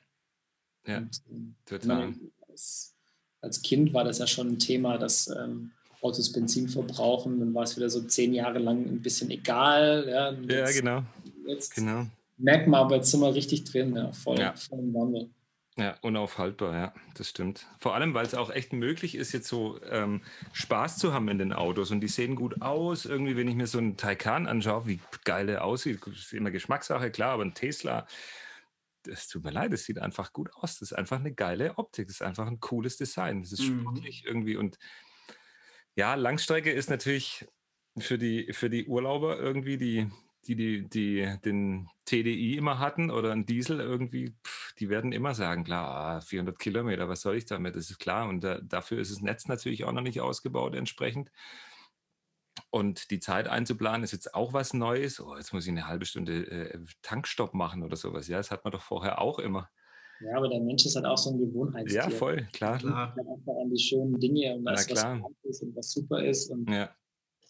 Ja. Und, äh, total. als, als, Kind war das ja schon ein Thema, dass ähm, Autos Benzin verbrauchen, dann war es wieder so zehn Jahre lang ein bisschen egal. Ja, jetzt, ja genau. Jetzt genau. merkt man aber, jetzt sind wir richtig drin, ja, voll, ja. voll im Wandel. Ja, unaufhaltbar, ja, das stimmt. Vor allem, weil es auch echt möglich ist, jetzt so ähm, Spaß zu haben in den Autos und die sehen gut aus. Irgendwie, wenn ich mir so einen Taycan anschaue, wie geil der aussieht, ist immer Geschmackssache, klar, aber ein Tesla, das tut mir leid, es sieht einfach gut aus. Das ist einfach eine geile Optik, das ist einfach ein cooles Design. Das ist mhm. sportlich irgendwie und ja, Langstrecke ist natürlich für die, für die Urlauber irgendwie die, die, die, die den TDI immer hatten oder ein Diesel irgendwie, pff, die werden immer sagen, klar, 400 ah, Kilometer, was soll ich damit? Das ist klar. Und da, dafür ist das Netz natürlich auch noch nicht ausgebaut entsprechend. Und die Zeit einzuplanen ist jetzt auch was Neues. Oh, jetzt muss ich eine halbe Stunde äh, Tankstopp machen oder sowas. Ja, das hat man doch vorher auch immer. Ja, aber der Mensch ist halt auch so ein Gewohnheitstier. Ja, voll, klar. klar. Einfach an die schönen Dinge und das, was gut ist und was super ist. Und ja.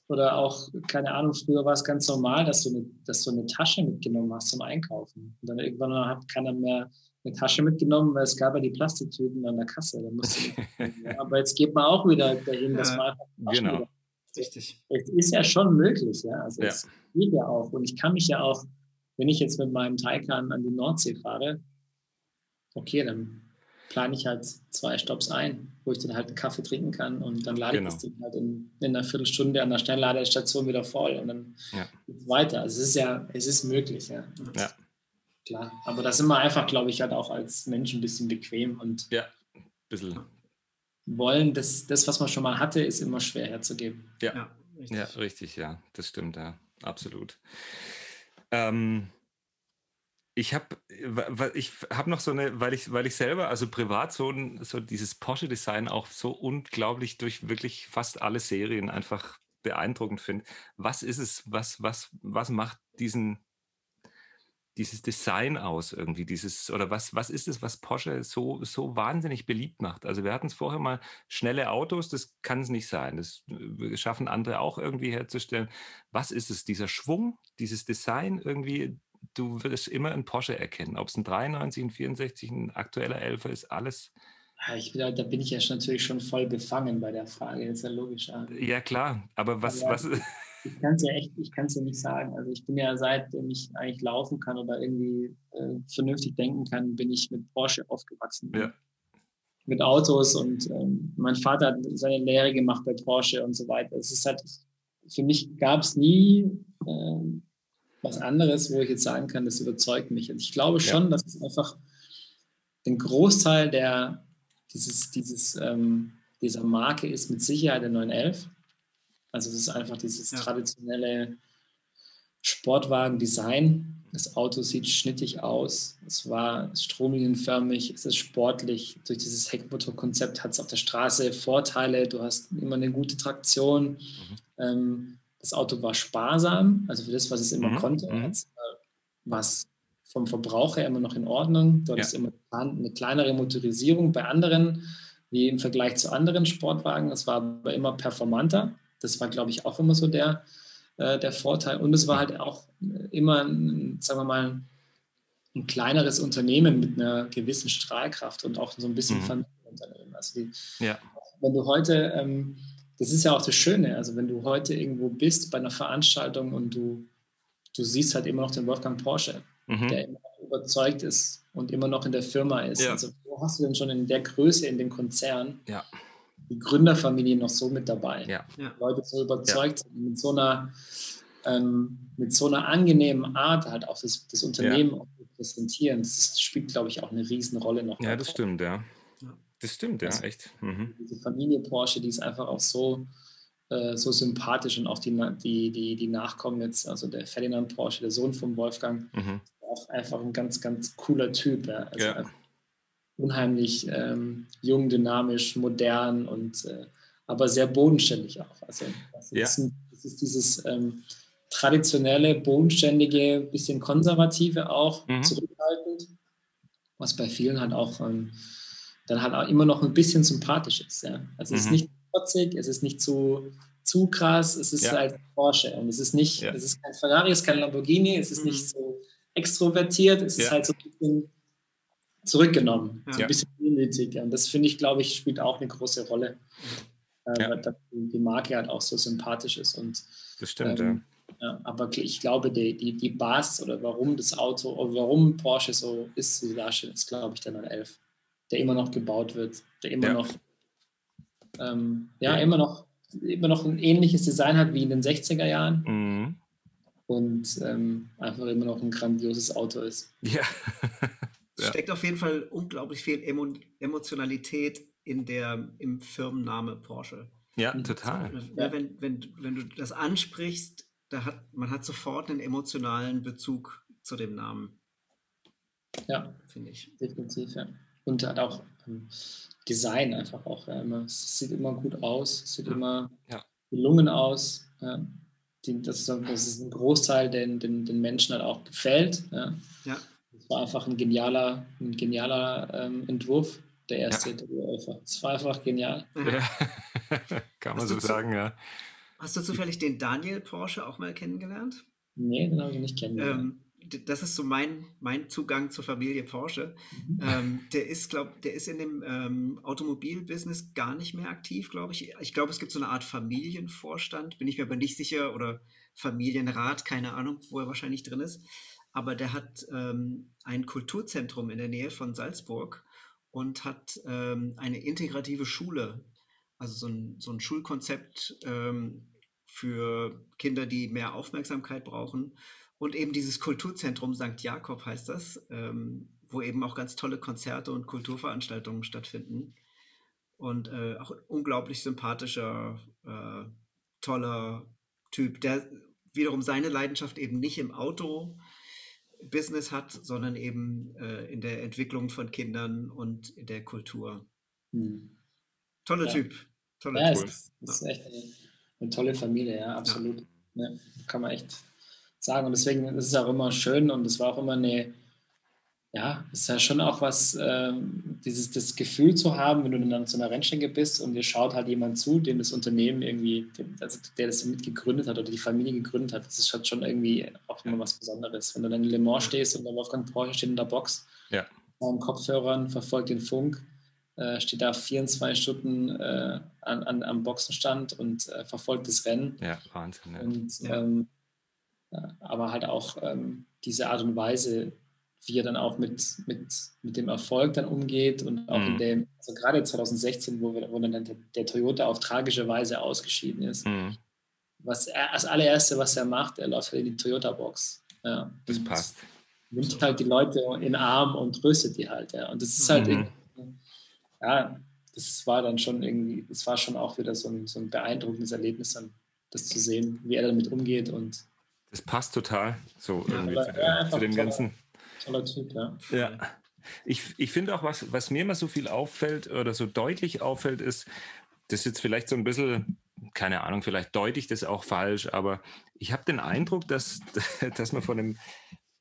Oder auch, keine Ahnung, früher war es ganz normal, dass du, eine, dass du eine Tasche mitgenommen hast zum Einkaufen. Und dann irgendwann hat keiner mehr eine Tasche mitgenommen, weil es gab ja die Plastiktüten an der Kasse. aber jetzt geht man auch wieder dahin, dass man einfach Genau. Richtig. Es ist ja schon möglich, ja. Also ja. es geht ja auch. Und ich kann mich ja auch, wenn ich jetzt mit meinem Taycan an die Nordsee fahre, okay, dann plane ich halt zwei Stops ein, wo ich dann halt einen Kaffee trinken kann und dann lade genau. ich das Ding halt in, in, einer Viertelstunde an der Schnellladestation wieder voll und dann ja. geht's weiter. Also es ist ja, es ist möglich, ja. ja. Klar. Aber da sind wir einfach, glaube ich, halt auch als Menschen ein bisschen bequem und ja, ein bisschen. Wollen, das, das, was man schon mal hatte, ist immer schwer herzugeben. Ja, ja, richtig, ja, richtig, ja. das stimmt, ja, absolut. Ähm, ich habe ich hab noch so eine, weil ich, weil ich selber, also privat so, so dieses Porsche-Design auch so unglaublich durch wirklich fast alle Serien einfach beeindruckend finde. Was ist es, was, was, was macht diesen, dieses Design aus irgendwie, dieses, oder was, was ist es, was Porsche so, so wahnsinnig beliebt macht? Also wir hatten es vorher mal, schnelle Autos, das kann es nicht sein. Das schaffen andere auch irgendwie herzustellen. Was ist es, dieser Schwung, dieses Design irgendwie, du würdest immer einen Porsche erkennen. Ob es ein 93, ein 64, ein aktueller 11 ist, alles. Ich, da bin ich ja natürlich schon voll befangen bei der Frage, das ist ja logisch. Ja, klar, aber was. aber was ich kann es ja echt, ich kann es ja nicht sagen. Also ich bin ja seitdem ich eigentlich laufen kann oder irgendwie äh, vernünftig denken kann, bin ich mit Porsche aufgewachsen. Ja. Mit Autos und ähm, mein Vater hat seine Lehre gemacht bei Porsche und so weiter. Es ist halt, für mich gab es nie äh, was anderes, wo ich jetzt sagen kann, das überzeugt mich. Und ich glaube schon, ja. dass es einfach den Großteil der, dieses, dieses, ähm, dieser Marke ist mit Sicherheit der 911. Also es ist einfach dieses ja. traditionelle Sportwagen-Design. Das Auto sieht schnittig aus. Es war stromlinienförmig, es ist sportlich. Durch dieses Heckmotorkonzept hat es auf der Straße Vorteile. Du hast immer eine gute Traktion. Mhm. Ähm, das Auto war sparsam, also für das, was es immer mhm. konnte, mhm. war es vom Verbrauch her immer noch in Ordnung. Dort ja. ist immer eine kleinere Motorisierung bei anderen, wie im Vergleich zu anderen Sportwagen. Es war aber immer performanter. Das war, glaube ich, auch immer so der, äh, der Vorteil. Und es war halt auch immer, ein, sagen wir mal, ein kleineres Unternehmen mit einer gewissen Strahlkraft und auch so ein bisschen mhm. Familienunternehmen. Also die, ja. wenn du heute ähm, das ist ja auch das Schöne. Also wenn du heute irgendwo bist bei einer Veranstaltung und du, du siehst halt immer noch den Wolfgang Porsche, mhm. der immer noch überzeugt ist und immer noch in der Firma ist. Ja. Also wo hast du denn schon in der Größe in dem Konzern ja. Die Gründerfamilie noch so mit dabei. Ja. ja. Leute so überzeugt sind, mit so einer ähm, mit so einer angenehmen Art halt auch das, das Unternehmen ja. präsentieren. Das spielt, glaube ich, auch eine Riesenrolle noch. Ja, das stimmt, ja. Das stimmt, ja, also, echt. Mhm. Diese Familie Porsche, die ist einfach auch so, äh, so sympathisch und auch die, die, die, die Nachkommen jetzt, also der Ferdinand Porsche, der Sohn von Wolfgang, mhm. auch einfach ein ganz, ganz cooler Typ. Ja. Also ja. Unheimlich ähm, jung, dynamisch, modern und äh, aber sehr bodenständig auch. Also, also ja. das, ist, das, ist, dieses ähm, traditionelle, bodenständige, bisschen konservative auch, mhm. zurückhaltend, was bei vielen halt auch ähm, dann halt auch immer noch ein bisschen sympathisch ist. Ja? Also es ist mhm. nicht trotzig, es ist nicht zu, zu krass, es ist ja. halt Porsche und es ist nicht, ja. es ist kein Ferrari, es ist kein Lamborghini, es ist mhm. nicht so extrovertiert, es ist halt so ein bisschen zurückgenommen, so ein bisschen demütig. Und das finde ich, glaube ich, spielt auch eine große Rolle, äh, weil die Marke halt auch so sympathisch ist. Und, das stimmt, ähm, ja. aber ich glaube, die, die, die Basis oder warum das Auto oder warum Porsche so ist, so darstellt, ist, glaube ich, der 911 der immer noch gebaut wird, der immer ja. noch, ähm, ja, immer noch, immer noch ein ähnliches Design hat wie in den 60er Jahren. Mhm. Und ähm, einfach immer noch ein grandioses Auto ist. Ja. ja. Steckt auf jeden Fall unglaublich viel Emo Emotionalität in der, im Firmenname Porsche. Ja, total. Ja, wenn, wenn, wenn du das ansprichst, da hat, man hat sofort einen emotionalen Bezug zu dem Namen. Ja, finde ich. Definitiv, ja und hat auch ähm, Design einfach auch. Ja, immer, es sieht immer gut aus, es sieht ja. immer ja. gelungen aus. Ja. Die, das, ist, das ist ein Großteil, den, den, den Menschen halt auch gefällt. Ja. War einfach ein genialer, ein genialer ähm, Entwurf, der erste ja. Es war einfach genial. Ja. Kann man so sagen, ja. Hast du zufällig den Daniel Porsche auch mal kennengelernt? Nee, den habe ich nicht kennengelernt. Ähm, das ist so mein, mein Zugang zur Familie Porsche. Mhm. Ähm, der ist, glaube der ist in dem ähm, Automobilbusiness gar nicht mehr aktiv, glaube ich. Ich glaube, es gibt so eine Art Familienvorstand, bin ich mir aber nicht sicher, oder Familienrat, keine Ahnung, wo er wahrscheinlich drin ist. Aber der hat ähm, ein Kulturzentrum in der Nähe von Salzburg und hat ähm, eine integrative Schule, also so ein, so ein Schulkonzept ähm, für Kinder, die mehr Aufmerksamkeit brauchen und eben dieses Kulturzentrum St. Jakob heißt das, ähm, wo eben auch ganz tolle Konzerte und Kulturveranstaltungen stattfinden. Und äh, auch unglaublich sympathischer, äh, toller Typ, der wiederum seine Leidenschaft eben nicht im Auto-Business hat, sondern eben äh, in der Entwicklung von Kindern und in der Kultur. Hm. Toller ja. Typ. Toller ja, typ. Das ist, echt eine, eine, tolle Familie, ja, absolut. Ja. Ja, kann man echt sagen. Und deswegen ist es auch immer schön und es war auch immer eine, ja, es ist ja schon auch was, äh, dieses das Gefühl zu haben, wenn du dann zu einer Rennstrecke bist und dir schaut halt jemand zu, dem das Unternehmen irgendwie, also der das mit gegründet hat oder die Familie gegründet hat, das ist halt schon irgendwie auch immer was Besonderes. Wenn du dann in Le Mans stehst und der Wolfgang Porsche steht in der Box, ja. mit Kopfhörern, verfolgt den Funk, äh, steht da 24 Stunden äh, an, an, am Boxenstand und äh, verfolgt das Rennen. Ja, Wahnsinn. Ja. Und ähm, aber halt auch ähm, diese Art und Weise, wie er dann auch mit, mit, mit dem Erfolg dann umgeht und auch mhm. in dem, also gerade 2016, wo, wir, wo dann der, der Toyota auf tragische Weise ausgeschieden ist, mhm. was er, als allererste, was er macht, er läuft halt in die Toyota-Box. Ja. Das passt. Nimmt halt die Leute in den Arm und tröstet die halt. Ja. Und das ist halt, mhm. ja, das war dann schon irgendwie, das war schon auch wieder so ein, so ein beeindruckendes Erlebnis, dann das zu sehen, wie er damit umgeht und das passt total so ja, zu, ja, zu, dem ganzen. Toller Typ, ja. Ja. Ich, ich finde auch, was, was mir immer so viel auffällt oder so deutlich auffällt, ist, das ist jetzt vielleicht so ein bisschen, keine Ahnung, vielleicht deute ich das auch falsch, aber ich habe den Eindruck, dass, dass man von dem,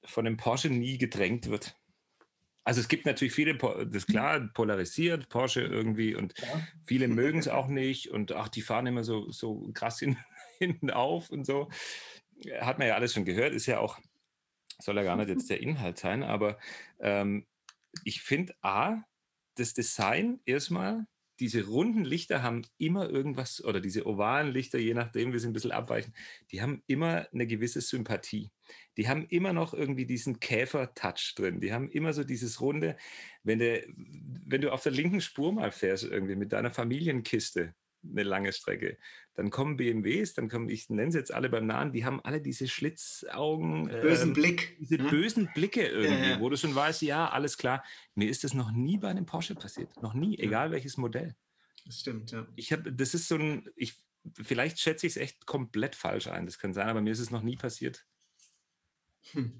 von dem Porsche nie gedrängt wird. Also es gibt natürlich viele, das ist klar, polarisiert, Porsche irgendwie und ja. viele mögen es auch nicht und ach, die fahren immer so, so krass hinten auf und so hat man ja alles schon gehört, ist ja auch, soll ja gar nicht jetzt der Inhalt sein, aber ähm, ich finde A, das Design erstmal, diese runden Lichter haben immer irgendwas, oder diese ovalen Lichter, je nachdem, wie sie ein bisschen abweichen, die haben immer eine gewisse Sympathie. die haben immer noch irgendwie diesen Käfer-Touch drin. Die haben immer so dieses Runde, wenn, der, wenn du auf der linken Spur mal fährst, irgendwie mit deiner Familienkiste, eine lange Strecke. Dann kommen BMWs, dann kommen, ich nenne sie jetzt alle beim Nahen, die haben alle diese Schlitzaugen. Bösen ähm, Blick. Diese ne? bösen Blicke irgendwie, ja, ja. wo du schon weißt, ja, alles klar. Mir ist das noch nie bei einem Porsche passiert. Noch nie, egal welches Modell. Das stimmt, ja. Ich habe, das ist so ein, ich, vielleicht schätze ich es echt komplett falsch ein, das kann sein, aber mir ist es noch nie passiert. Hm.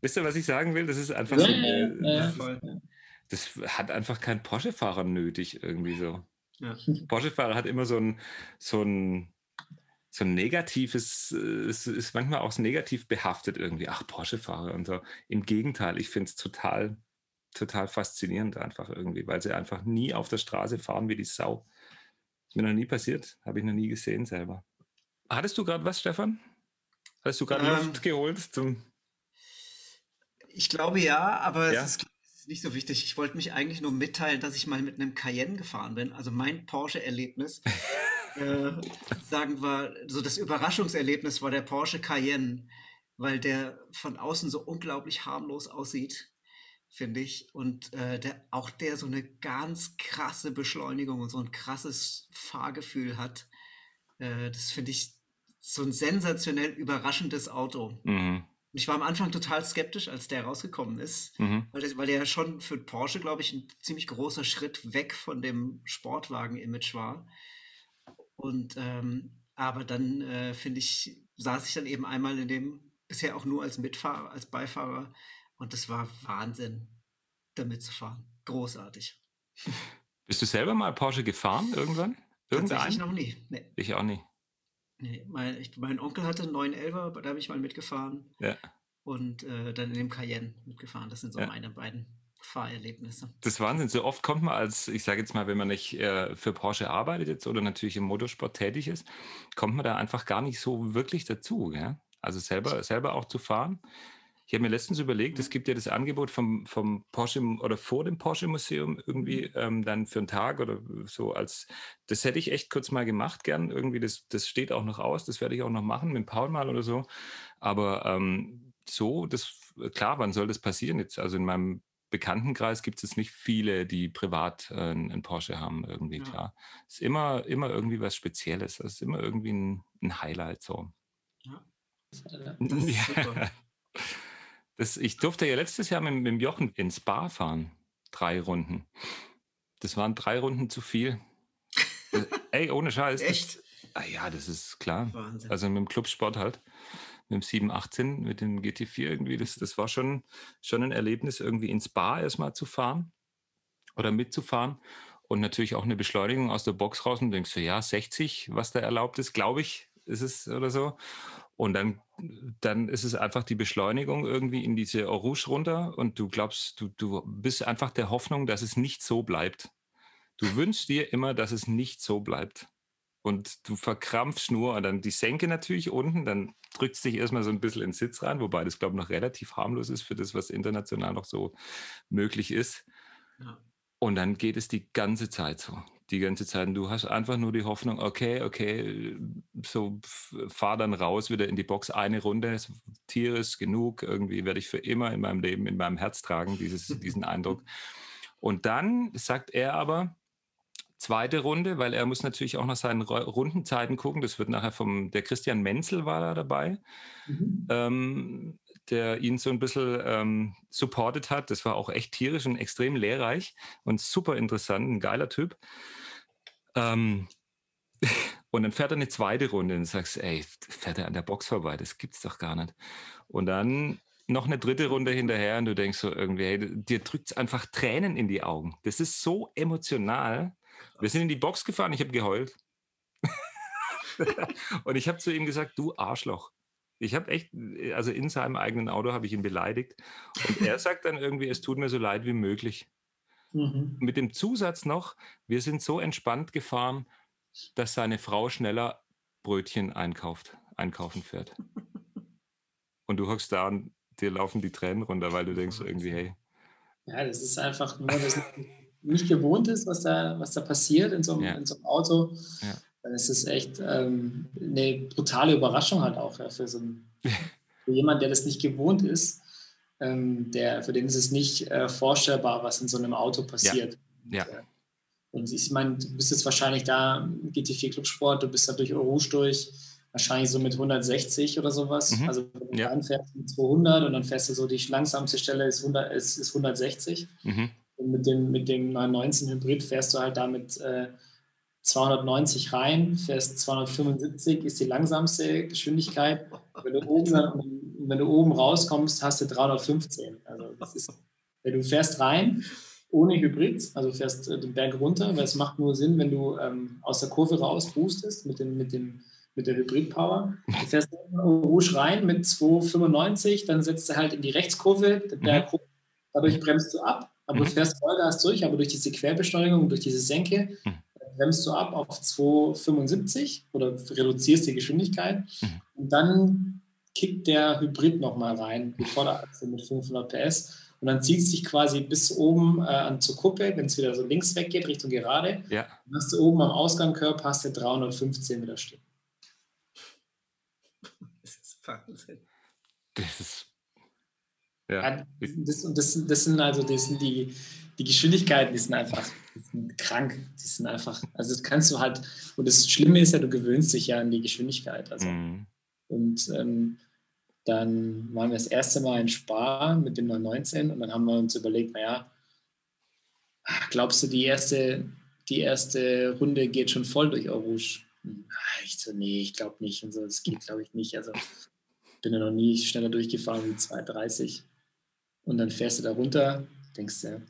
Wisst ihr, was ich sagen will? Das ist einfach ja, so. Eine, das, das, hat einfach kein Porsche-Fahrer nötig, irgendwie so. Ja. Porsche-Fahrer hat immer so ein, so ein, so ein negatives, es ist manchmal auch negativ behaftet irgendwie. Ach, Porsche-Fahrer und so. Im Gegenteil, ich finde es total, total faszinierend einfach irgendwie, weil sie einfach nie auf der Straße fahren wie die Sau. Ist mir noch nie passiert, habe ich noch nie gesehen selber. Hattest du gerade was, Stefan? Hast du gerade ähm, Luft geholt zum. Ich glaube ja, aber ja? es ist nicht so wichtig. Ich wollte mich eigentlich nur mitteilen, dass ich mal mit einem Cayenne gefahren bin. Also mein Porsche-Erlebnis, äh, sagen wir, so das Überraschungserlebnis war der Porsche Cayenne, weil der von außen so unglaublich harmlos aussieht, finde ich. Und äh, der, auch der so eine ganz krasse Beschleunigung und so ein krasses Fahrgefühl hat. Äh, das finde ich so ein sensationell überraschendes Auto. Mhm. Und ich war am Anfang total skeptisch, als der rausgekommen ist, mhm. weil, der, weil der schon für Porsche, glaube ich, ein ziemlich großer Schritt weg von dem Sportwagen-Image war. Und ähm, aber dann äh, finde ich, saß ich dann eben einmal in dem, bisher auch nur als Mitfahrer, als Beifahrer. Und das war Wahnsinn, damit zu fahren. Großartig. Bist du selber mal Porsche gefahren irgendwann? Irgendein? Tatsächlich noch nie. Nee. Ich auch nie. Nee, mein, ich, mein Onkel hatte einen 911er, da habe ich mal mitgefahren. Ja. Und äh, dann in dem Cayenne mitgefahren. Das sind so ja. meine beiden Fahrerlebnisse. Das ist Wahnsinn. So oft kommt man als, ich sage jetzt mal, wenn man nicht äh, für Porsche arbeitet jetzt oder natürlich im Motorsport tätig ist, kommt man da einfach gar nicht so wirklich dazu. Gell? Also selber, selber auch zu fahren. Ich habe mir letztens überlegt, es gibt ja das Angebot vom, vom Porsche oder vor dem Porsche Museum irgendwie mhm. ähm, dann für einen Tag oder so als, das hätte ich echt kurz mal gemacht gern. Irgendwie, das, das steht auch noch aus, das werde ich auch noch machen mit Paul mal oder so. Aber ähm, so, das, klar, wann soll das passieren jetzt? Also in meinem Bekanntenkreis gibt es nicht viele, die privat äh, einen Porsche haben, irgendwie, ja. klar. Es ist immer, immer irgendwie was Spezielles. Es ist immer irgendwie ein, ein Highlight so. Ja. Das ist super. Das, ich durfte ja letztes Jahr mit, mit dem Jochen ins Bar fahren. Drei Runden. Das waren drei Runden zu viel. Ey, ohne Scheiß. Echt? Das, ah ja, das ist klar. Wahnsinn. Also mit dem Clubsport halt. Mit dem 718, mit dem GT4 irgendwie. Das, das war schon, schon ein Erlebnis, irgendwie ins Bar erstmal zu fahren oder mitzufahren. Und natürlich auch eine Beschleunigung aus der Box raus und denkst du, ja, 60, was da erlaubt ist, glaube ich, ist es oder so. Und dann, dann ist es einfach die Beschleunigung irgendwie in diese Rouge runter und du glaubst, du, du bist einfach der Hoffnung, dass es nicht so bleibt. Du wünschst dir immer, dass es nicht so bleibt. Und du verkrampfst nur und dann die Senke natürlich unten, dann drückt es dich erstmal so ein bisschen in den Sitz rein, wobei das, glaube ich, noch relativ harmlos ist für das, was international noch so möglich ist. Ja. Und dann geht es die ganze Zeit so die ganze Zeit. Und du hast einfach nur die Hoffnung, okay, okay, so fahr dann raus wieder in die Box eine Runde. Tier ist genug, irgendwie werde ich für immer in meinem Leben, in meinem Herz tragen, dieses, diesen Eindruck. Und dann sagt er aber, zweite Runde, weil er muss natürlich auch nach seinen Rundenzeiten gucken. Das wird nachher vom, der Christian Menzel war da dabei. Mhm. Ähm, der ihn so ein bisschen ähm, supportet hat. Das war auch echt tierisch und extrem lehrreich und super interessant, ein geiler Typ. Ähm, und dann fährt er eine zweite Runde und du sagst, ey, fährt er an der Box vorbei, das gibt's doch gar nicht. Und dann noch eine dritte Runde hinterher und du denkst so irgendwie, hey, dir drückt einfach Tränen in die Augen. Das ist so emotional. Wir sind in die Box gefahren, ich habe geheult. und ich habe zu ihm gesagt, du Arschloch. Ich habe echt, also in seinem eigenen Auto habe ich ihn beleidigt. Und er sagt dann irgendwie, es tut mir so leid wie möglich. Mhm. Mit dem Zusatz noch, wir sind so entspannt gefahren, dass seine Frau schneller Brötchen einkauft, einkaufen fährt. Und du hockst da und dir laufen die Tränen runter, weil du denkst irgendwie, hey. Ja, das ist einfach nur, dass es nicht gewohnt ist, was da, was da passiert in so einem, ja. in so einem Auto. Ja. Dann ist es echt ähm, eine brutale Überraschung halt auch ja, für so ein für jemanden, der das nicht gewohnt ist, ähm, der, für den ist es nicht äh, vorstellbar, was in so einem Auto passiert. Ja. Und, äh, und ich meine, du bist jetzt wahrscheinlich da, GT4 Clubsport, du bist da durch Rouge durch, wahrscheinlich so mit 160 oder sowas. Mhm. Also wenn du Ja. reinfährst mit 200 und dann fährst du so, die langsamste Stelle ist, 100, ist, ist 160. Mhm. Und mit dem, mit dem 919 Hybrid fährst du halt damit äh, 290 rein, fährst 275 ist die langsamste Geschwindigkeit. Wenn du oben, wenn du oben rauskommst, hast du 315. Also ist, wenn du fährst rein ohne Hybrid, also fährst äh, den Berg runter, weil es macht nur Sinn, wenn du ähm, aus der Kurve raus boostest mit, dem, mit, dem, mit der Hybrid-Power. Du fährst Rouge rein mit 295, dann setzt du halt in die Rechtskurve, den Berg hoch, dadurch bremst du ab, aber du Mhm. fährst Vollgas durch, aber durch diese Querbeschleunigung, durch diese Senke, Mhm. Bremst du ab auf 275 oder reduzierst die Geschwindigkeit Mhm. und dann kickt der Hybrid nochmal rein, die Vorderachse mit 500 PS und dann zieht es sich quasi bis oben äh, an zur Kuppe, wenn es wieder so links weggeht, Richtung gerade, Ja. dann hast du oben am Ausgangskörper hast du 315 wieder stehen. Das ist Wahnsinn. Das ist. Ja. Ja, das, das, das sind also das sind die, die Geschwindigkeiten, die sind einfach die sind krank. Die sind einfach, also das kannst du halt, und das Schlimme ist ja, du gewöhnst dich ja an die Geschwindigkeit. Also, Mhm. Und ähm, dann waren wir das erste Mal in Spa mit dem 919 und dann haben wir uns überlegt, naja, glaubst du, die erste, die erste Runde geht schon voll durch Orange? Ich so, nee, ich glaube nicht. Und so, das geht, glaube ich, nicht. Also bin ja noch nie schneller durchgefahren wie 230. Und dann fährst du da runter, denkst du,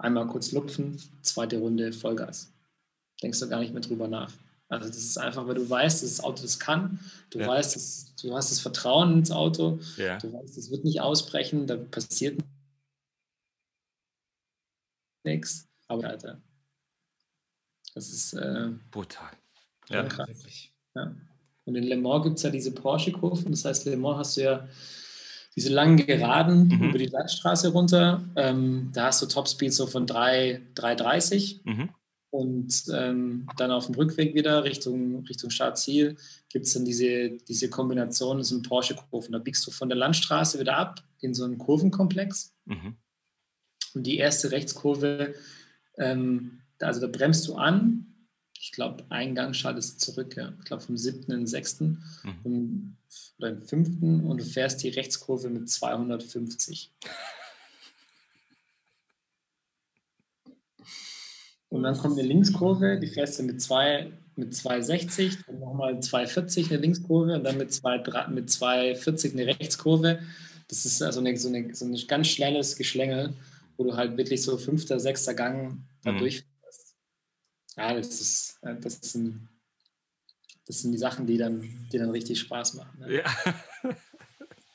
einmal kurz lupfen, zweite Runde Vollgas. Denkst du gar nicht mehr drüber nach. Also das ist einfach, weil du weißt, dass das Auto das kann. Du Ja. weißt, dass, du hast das Vertrauen ins Auto. Ja. Du weißt, es wird nicht ausbrechen, da passiert nichts. Aber Alter, das ist äh, Brutal. Ja. krass. Ja. Und in Le Mans gibt es ja diese Porsche-Kurven. Das heißt, Le Mans hast du ja diese langen Geraden Mhm. über die Landstraße runter. Ähm, da hast du Topspeed so von 3, 3,30 Mhm. und ähm, dann auf dem Rückweg wieder Richtung, Richtung Startziel gibt es dann diese, diese Kombination, das sind Porsche-Kurven. Da biegst du von der Landstraße wieder ab in so einen Kurvenkomplex. Mhm. Und die erste Rechtskurve, ähm, also da bremst du an. Ich glaube, ein Gang schaltest du zurück. Ja. Ich glaube, vom siebten in den sechsten Mhm. und- oder im fünften und du fährst die Rechtskurve mit 250. Und dann kommt eine Linkskurve, die fährst du mit, zwei, mit 260, dann nochmal 240 eine Linkskurve und dann mit, zwei, mit 240 eine Rechtskurve. Das ist also eine, so, eine, so ein ganz schnelles Geschlängel, wo du halt wirklich so fünfter, sechster Gang da Mhm. Ja, das ist, äh, das sind, das sind die Sachen, die dann, die dann richtig Spaß machen. Ne? Ja.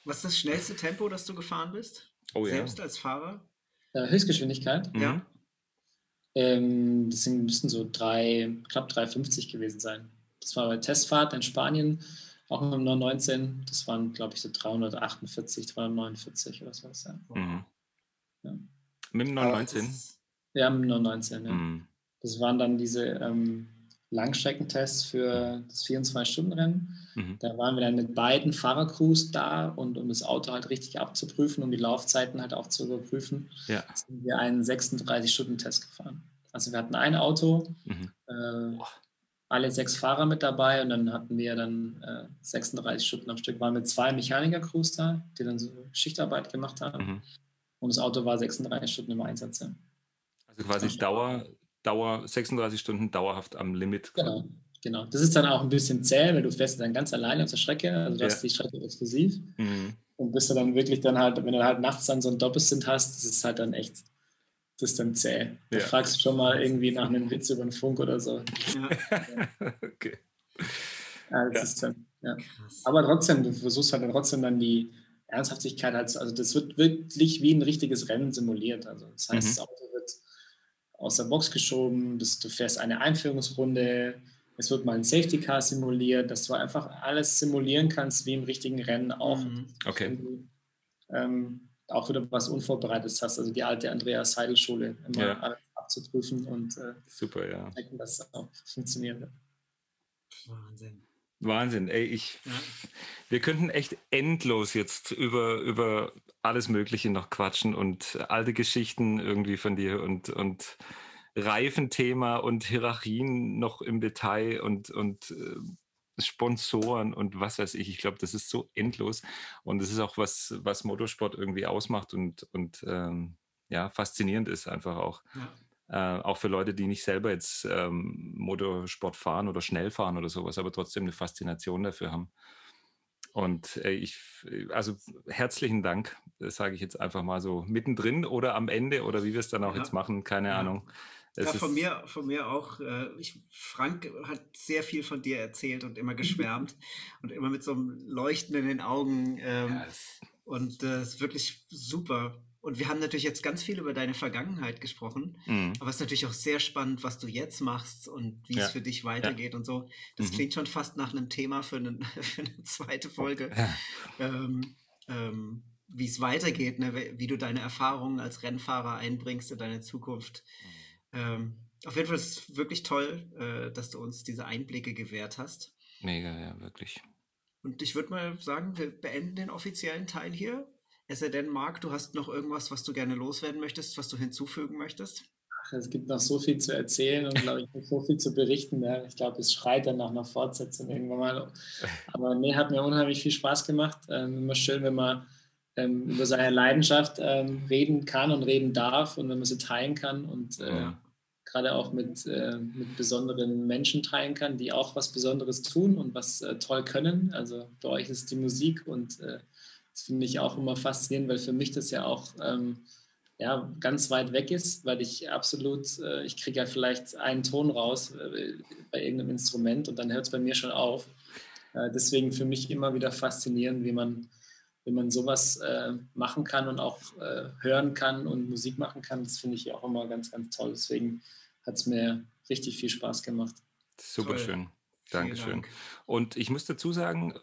Was ist das schnellste Tempo, das du gefahren bist? Oh ja. Selbst als Fahrer? Äh, Höchstgeschwindigkeit, Mhm. Ja. ähm, das sind, müssten so drei, knapp 3,50 gewesen sein. Das war bei Testfahrt in Spanien, auch mit dem 919. Das waren, glaube ich, so 348, 349 oder so. Ja, Mhm. Ja. Mit dem Aber 919. das- ja mit dem 919, ja. Mhm. Das waren dann diese ähm, Langstreckentests für das 24-Stunden-Rennen. Mhm. Da waren wir dann mit beiden Fahrercrews da und um das Auto halt richtig abzuprüfen, um die Laufzeiten halt auch zu überprüfen, Ja. sind wir einen 36-Stunden-Test gefahren. Also wir hatten ein Auto, Mhm. äh, alle sechs Fahrer mit dabei und dann hatten wir dann äh, 36 Stunden am Stück, waren mit zwei Mechaniker-Crews da, die dann so Schichtarbeit gemacht haben. Mhm. Und das Auto war 36 Stunden im Einsatz. Also quasi Dauer, Dauer, 36 Stunden dauerhaft am Limit. Genau, genau. Das ist dann auch ein bisschen zäh, weil du fährst dann ganz alleine auf der Strecke, also du Ja. hast die Strecke exklusiv. Mhm. Und bist du dann wirklich dann halt, wenn du halt nachts dann so ein Doppelstint hast, das ist halt dann echt, das ist dann zäh. Da Ja. fragst du schon mal irgendwie nach einem Witz über den Funk oder so. Ja, okay. Ja, das Ja. ist dann, ja. Aber trotzdem, du versuchst halt dann trotzdem dann die Ernsthaftigkeit halt, also das wird wirklich wie ein richtiges Rennen simuliert. Also das heißt, Mhm. das Auto wird aus der Box geschoben, das, du fährst eine Einführungsrunde, es wird mal ein Safety Car simuliert, dass du einfach alles simulieren kannst, wie im richtigen Rennen auch. Mhm. Okay. Wenn du, ähm, auch wieder was Unvorbereitetes hast, also die alte Andreas Seidel Schule, immer Ja. alles abzuprüfen und äh, Super, ja. checken, dass es auch funktioniert. Wahnsinn. Wahnsinn, ey, ich, ja. wir könnten echt endlos jetzt über, über alles Mögliche noch quatschen und alte Geschichten irgendwie von dir und, und Reifenthema und Hierarchien noch im Detail und, und äh, Sponsoren und was weiß ich. Ich glaube, das ist so endlos und es ist auch was, was Motorsport irgendwie ausmacht und, und ähm, ja, faszinierend ist einfach auch. Ja. Äh, auch für Leute, die nicht selber jetzt ähm, Motorsport fahren oder schnell fahren oder sowas, aber trotzdem eine Faszination dafür haben. Und äh, ich, also herzlichen Dank, das sage ich jetzt einfach mal so mittendrin oder am Ende oder wie wir es dann auch ja. jetzt machen, keine ja. Ahnung. Es ja, von mir, von mir auch. Äh, ich, Frank hat sehr viel von dir erzählt und immer geschwärmt und immer mit so einem Leuchten in den Augen. Ähm, yes. Und das äh, ist wirklich super. Und wir haben natürlich jetzt ganz viel über deine Vergangenheit gesprochen, mhm. aber es ist natürlich auch sehr spannend, was du jetzt machst und wie ja. es für dich weitergeht ja. und so. Das mhm. klingt schon fast nach einem Thema für, einen, für eine zweite Folge. Ja. Ähm, ähm, wie es weitergeht, ne? wie du deine Erfahrungen als Rennfahrer einbringst in deine Zukunft. Mhm. Ähm, auf jeden Fall ist es wirklich toll, äh, dass du uns diese Einblicke gewährt hast. Mega, ja, wirklich. Und ich würde mal sagen, wir beenden den offiziellen Teil hier. Es sei denn, Marc, du hast noch irgendwas, was du gerne loswerden möchtest, was du hinzufügen möchtest? Ach, es gibt noch so viel zu erzählen und, glaube ich, noch so viel zu berichten. Ja. Ich glaube, es schreit dann nach einer Fortsetzung irgendwann mal. Aber nee, hat mir unheimlich viel Spaß gemacht. Ähm, immer schön, wenn man ähm, über seine Leidenschaft ähm, reden kann und reden darf und wenn man sie teilen kann und äh, ja. gerade auch mit, äh, mit besonderen Menschen teilen kann, die auch was Besonderes tun und was äh, toll können. Also bei euch ist die Musik und äh, das finde ich auch immer faszinierend, weil für mich das ja auch ähm, ja, ganz weit weg ist, weil ich absolut, äh, ich kriege ja vielleicht einen Ton raus äh, bei irgendeinem Instrument und dann hört es bei mir schon auf. Äh, deswegen für mich immer wieder faszinierend, wie man, wie man sowas äh, machen kann und auch äh, hören kann und Musik machen kann. Das finde ich auch immer ganz, ganz toll. Deswegen hat es mir richtig viel Spaß gemacht. Super schön. Dankeschön. Dank. Und ich muss dazu sagen,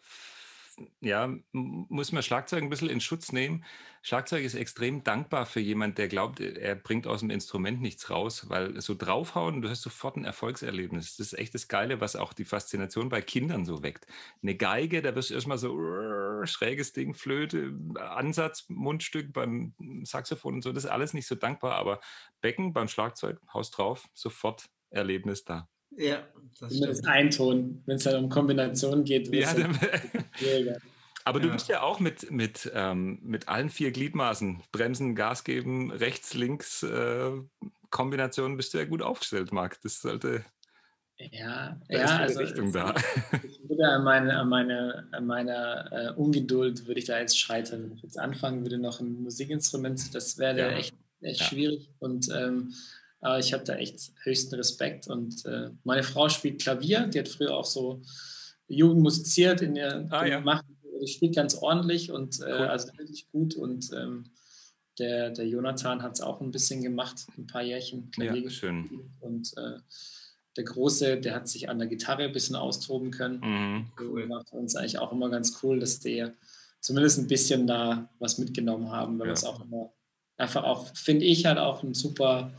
ja, muss man Schlagzeug ein bisschen in Schutz nehmen. Schlagzeug ist extrem dankbar für jemand, der glaubt, er bringt aus dem Instrument nichts raus, weil so draufhauen, du hast sofort ein Erfolgserlebnis. Das ist echt das Geile, was auch die Faszination bei Kindern so weckt. Eine Geige, da wirst du erstmal so schräges Ding, Flöte, Ansatz, Mundstück beim Saxophon und so, das ist alles nicht so dankbar, aber Becken beim Schlagzeug, Haus drauf, sofort Erlebnis da. Ja, das Immer das Einton, wenn es dann um Kombinationen geht. Ja, dann, aber du ja. bist ja auch mit, mit, ähm, mit allen vier Gliedmaßen, Bremsen, Gas geben, rechts, links, äh, Kombinationen bist du ja gut aufgestellt, Marc. Das sollte. Ja, ja also Richtung da. Ich würde an, meine, an, meine, an meiner äh, Ungeduld würde ich da jetzt scheitern. Wenn ich jetzt anfangen würde, noch ein Musikinstrument, das wäre ja. echt, echt ja. schwierig. Und ähm, aber ich habe da echt höchsten Respekt. Und äh, meine Frau spielt Klavier, die hat früher auch so Jugend musiziert in der ah, ja. Macht, die spielt ganz ordentlich und äh, cool. also wirklich gut. Und ähm, der, der Jonathan hat es auch ein bisschen gemacht, ein paar Jährchen Klavier ja, schön. Und äh, der Große, der hat sich an der Gitarre ein bisschen austoben können. Mhm, cool. War für uns eigentlich auch immer ganz cool, dass der zumindest ein bisschen da was mitgenommen haben, weil ja. das auch immer einfach auch, finde ich, halt auch ein super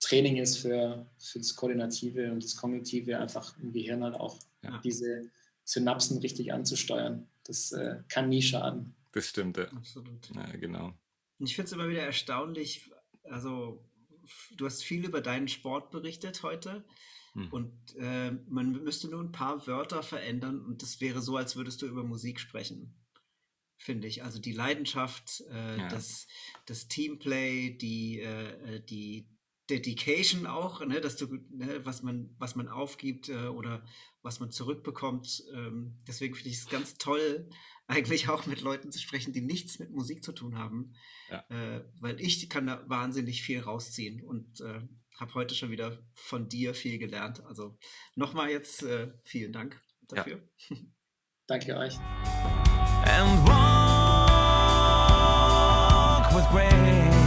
Training ist für, für das Koordinative und das Kognitive, einfach im Gehirn halt auch ja. diese Synapsen richtig anzusteuern. Das äh, kann nie schaden. Das stimmt, ja. Absolut. Ja, genau. Ich finde es immer wieder erstaunlich, also du hast viel über deinen Sport berichtet heute hm. und äh, man müsste nur ein paar Wörter verändern und das wäre so, als würdest du über Musik sprechen finde ich. Also die Leidenschaft, äh, ja. das, das Teamplay, die, äh, die, Dedication auch, ne, dass du, ne, was man, was man aufgibt äh, oder was man zurückbekommt. Ähm, deswegen finde ich es ganz toll, eigentlich auch mit Leuten zu sprechen, die nichts mit Musik zu tun haben, ja. äh, weil ich kann da wahnsinnig viel rausziehen und äh, habe heute schon wieder von dir viel gelernt. Also nochmal jetzt äh, vielen Dank dafür. Ja. Danke euch. And walk with grace.